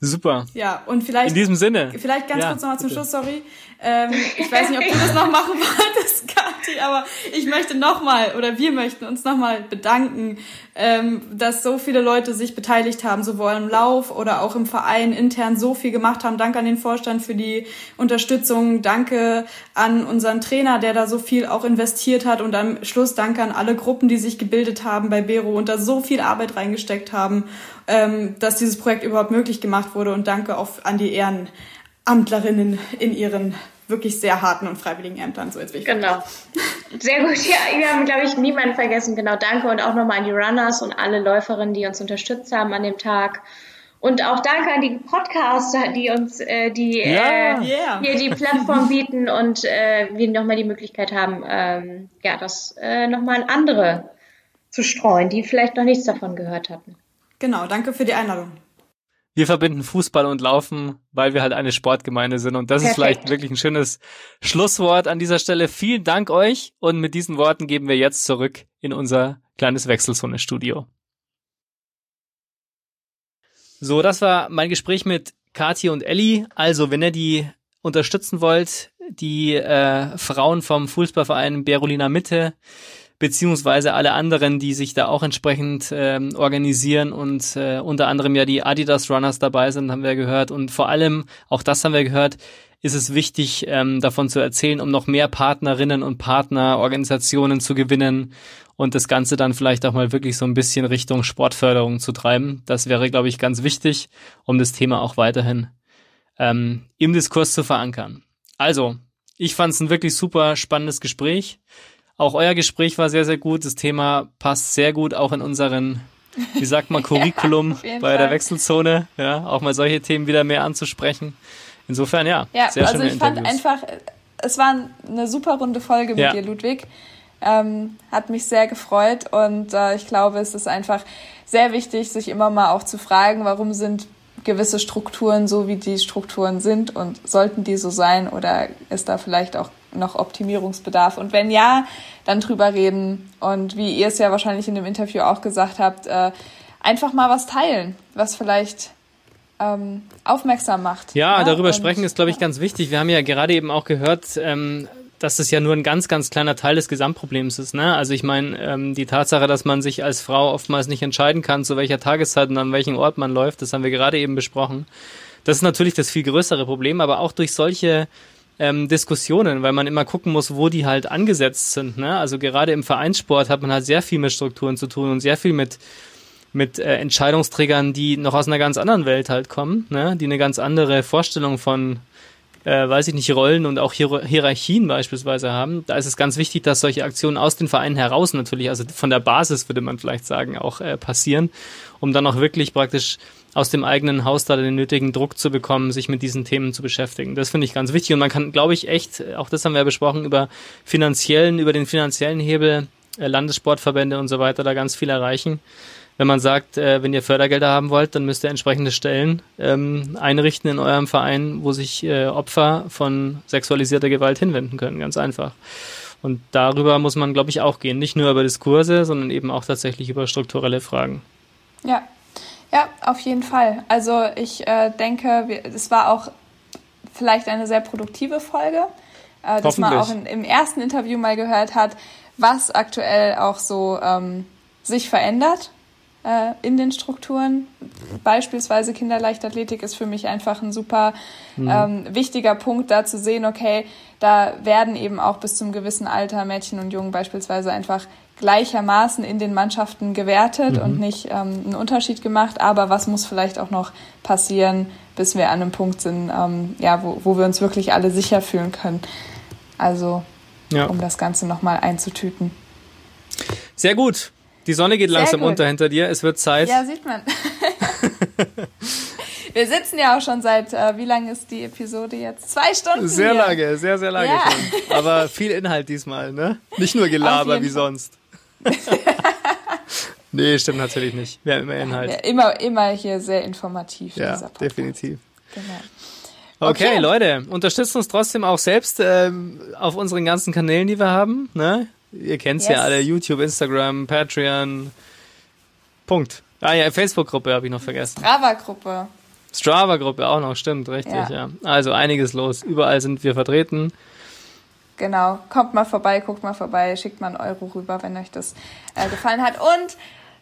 Speaker 2: Super.
Speaker 4: Ja, und vielleicht.
Speaker 2: In diesem Sinne.
Speaker 4: Vielleicht ganz ja, kurz nochmal zum Schluss, sorry. Ähm, ich weiß nicht, ob du das noch machen wolltest, Kathi, aber ich möchte nochmal oder wir möchten uns nochmal bedanken, ähm, dass so viele Leute sich beteiligt haben, sowohl im Lauf oder auch im Verein intern so viel gemacht haben. Danke an den Vorstand für die Unterstützung. Danke an unseren Trainer, der da so viel auch investiert hat. Und am Schluss danke an alle Gruppen, die sich gebildet haben bei Bero und da so viel Arbeit reingesteckt haben, ähm, dass dieses Projekt überhaupt möglich gemacht wurde. Und danke auch an die Ehrenamtlerinnen in ihren wirklich sehr harten und freiwilligen Ämtern. So jetzt
Speaker 5: bin ich Genau. Sehr gut. Ja, wir haben, glaube ich, niemanden vergessen. Genau, danke und auch nochmal an die Runners und alle Läuferinnen, die uns unterstützt haben an dem Tag. Und auch danke an die Podcaster, die uns äh, die ja, äh, yeah. hier die Plattform bieten und äh, wir nochmal die Möglichkeit haben, ähm, ja, das äh, nochmal an andere zu streuen, die vielleicht noch nichts davon gehört hatten.
Speaker 4: Genau, danke für die Einladung
Speaker 2: wir verbinden Fußball und Laufen, weil wir halt eine Sportgemeinde sind. Und das Perfekt. ist vielleicht wirklich ein schönes Schlusswort an dieser Stelle. Vielen Dank euch. Und mit diesen Worten geben wir jetzt zurück in unser kleines Wechselzone-Studio. So, das war mein Gespräch mit Kathi und Elli. Also, wenn ihr die unterstützen wollt, die äh, Frauen vom Fußballverein Berolina Mitte, beziehungsweise alle anderen, die sich da auch entsprechend ähm, organisieren und äh, unter anderem ja die Adidas Runners dabei sind, haben wir gehört. Und vor allem, auch das haben wir gehört, ist es wichtig, ähm, davon zu erzählen, um noch mehr Partnerinnen und Partner, Organisationen zu gewinnen und das Ganze dann vielleicht auch mal wirklich so ein bisschen Richtung Sportförderung zu treiben. Das wäre, glaube ich, ganz wichtig, um das Thema auch weiterhin ähm, im Diskurs zu verankern. Also, ich fand es ein wirklich super spannendes Gespräch. Auch euer Gespräch war sehr, sehr gut. Das Thema passt sehr gut auch in unseren, wie sagt man, Curriculum ja, bei Fall. der Wechselzone. Ja, auch mal solche Themen wieder mehr anzusprechen. Insofern, ja,
Speaker 1: ja sehr also ich fand einfach, es war eine super runde Folge mit ja. dir, Ludwig. Ähm, hat mich sehr gefreut und äh, ich glaube, es ist einfach sehr wichtig, sich immer mal auch zu fragen, warum sind gewisse Strukturen so, wie die Strukturen sind und sollten die so sein oder ist da vielleicht auch noch Optimierungsbedarf? Und wenn ja, dann drüber reden. Und wie ihr es ja wahrscheinlich in dem Interview auch gesagt habt, äh, einfach mal was teilen, was vielleicht ähm, aufmerksam macht.
Speaker 2: Ja, ja? darüber Und, sprechen ist, glaube ich, ganz wichtig. Wir haben ja gerade eben auch gehört, ähm, dass das ja nur ein ganz, ganz kleiner Teil des Gesamtproblems ist. Ne? Also ich meine, ähm, die Tatsache, dass man sich als Frau oftmals nicht entscheiden kann, zu welcher Tageszeit und an welchem Ort man läuft, das haben wir gerade eben besprochen. Das ist natürlich das viel größere Problem, aber auch durch solche ähm, Diskussionen, weil man immer gucken muss, wo die halt angesetzt sind. Ne? Also gerade im Vereinssport hat man halt sehr viel mit Strukturen zu tun und sehr viel mit mit äh, Entscheidungsträgern, die noch aus einer ganz anderen Welt halt kommen, ne? die eine ganz andere Vorstellung von äh, weiß ich nicht, Rollen und auch Hier Hierarchien beispielsweise haben. Da ist es ganz wichtig, dass solche Aktionen aus den Vereinen heraus natürlich, also von der Basis würde man vielleicht sagen, auch äh, passieren, um dann auch wirklich praktisch aus dem eigenen Haus da den nötigen Druck zu bekommen, sich mit diesen Themen zu beschäftigen. Das finde ich ganz wichtig und man kann, glaube ich, echt, auch das haben wir ja besprochen, über finanziellen, über den finanziellen Hebel, äh, Landessportverbände und so weiter da ganz viel erreichen wenn man sagt, äh, wenn ihr Fördergelder haben wollt, dann müsst ihr entsprechende Stellen ähm, einrichten in eurem Verein, wo sich äh, Opfer von sexualisierter Gewalt hinwenden können, ganz einfach. Und darüber muss man, glaube ich, auch gehen. Nicht nur über Diskurse, sondern eben auch tatsächlich über strukturelle Fragen.
Speaker 1: Ja, ja, auf jeden Fall. Also ich äh, denke, es war auch vielleicht eine sehr produktive Folge, äh, dass man auch in, im ersten Interview mal gehört hat, was aktuell auch so ähm, sich verändert äh, in den Strukturen. Beispielsweise Kinderleichtathletik ist für mich einfach ein super mhm. ähm, wichtiger Punkt, da zu sehen, okay, da werden eben auch bis zum gewissen Alter Mädchen und Jungen beispielsweise einfach gleichermaßen in den Mannschaften gewertet mhm. und nicht ähm, einen Unterschied gemacht. Aber was muss vielleicht auch noch passieren, bis wir an einem Punkt sind, ähm, ja, wo, wo wir uns wirklich alle sicher fühlen können. Also, ja. um das Ganze nochmal einzutüten.
Speaker 2: Sehr gut. Die Sonne geht Sehr langsam gut. unter hinter dir. Es wird Zeit.
Speaker 1: Ja, sieht man. Wir sitzen ja auch schon seit, äh, wie lange ist die Episode jetzt? Zwei Stunden.
Speaker 2: Sehr hier. lange, sehr, sehr lange ja. schon. Aber viel Inhalt diesmal, ne? Nicht nur Gelaber wie Fall. sonst. nee, stimmt natürlich nicht. Wir haben immer Inhalt. Ja,
Speaker 1: immer, immer hier sehr informativ.
Speaker 2: Ja, definitiv. Genau. Okay, okay, Leute, unterstützt uns trotzdem auch selbst ähm, auf unseren ganzen Kanälen, die wir haben. Ne? Ihr kennt's yes. ja alle, YouTube, Instagram, Patreon. Punkt. Ah ja, Facebook-Gruppe habe ich noch vergessen.
Speaker 1: Strava-Gruppe.
Speaker 2: Strava-Gruppe auch noch, stimmt, richtig, ja. ja. Also einiges los. Überall sind wir vertreten.
Speaker 1: Genau, kommt mal vorbei, guckt mal vorbei, schickt mal einen Euro rüber, wenn euch das äh, gefallen hat. Und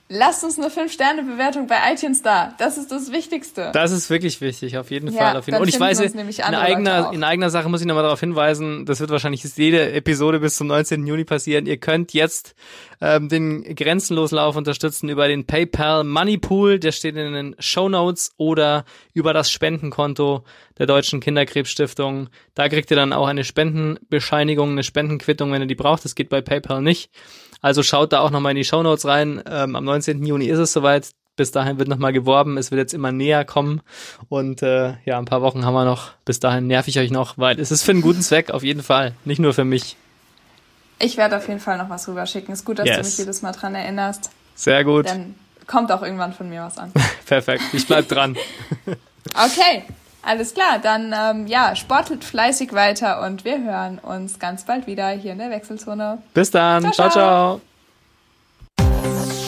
Speaker 1: Lasst uns eine 5-Sterne-Bewertung bei iTunes da. Das ist das Wichtigste.
Speaker 2: Das ist wirklich wichtig, auf jeden Fall. Auf jeden. Und ich weiß, in eigener, in eigener Sache muss ich nochmal darauf hinweisen, das wird wahrscheinlich jede Episode bis zum 19. Juni passieren. Ihr könnt jetzt ähm, den grenzenlosen Lauf unterstützen über den PayPal Money Pool, der steht in den Show Notes oder über das Spendenkonto der Deutschen Kinderkrebsstiftung. Da kriegt ihr dann auch eine Spendenbescheinigung, eine Spendenquittung, wenn ihr die braucht. Das geht bei PayPal nicht. Also schaut da auch nochmal in die Shownotes rein. Ähm, am 19. Juni ist es soweit. Bis dahin wird nochmal geworben. Es wird jetzt immer näher kommen. Und äh, ja, ein paar Wochen haben wir noch. Bis dahin nerv ich euch noch, weil es ist für einen guten Zweck, auf jeden Fall. Nicht nur für mich.
Speaker 1: Ich werde auf jeden Fall noch was rüberschicken. Ist gut, dass yes. du mich jedes Mal dran erinnerst.
Speaker 2: Sehr gut.
Speaker 1: Dann kommt auch irgendwann von mir was an.
Speaker 2: Perfekt. Ich bleib dran.
Speaker 1: okay. Alles klar, dann ähm, ja, sportelt fleißig weiter und wir hören uns ganz bald wieder hier in der Wechselzone.
Speaker 2: Bis dann, ciao, ciao. ciao. ciao.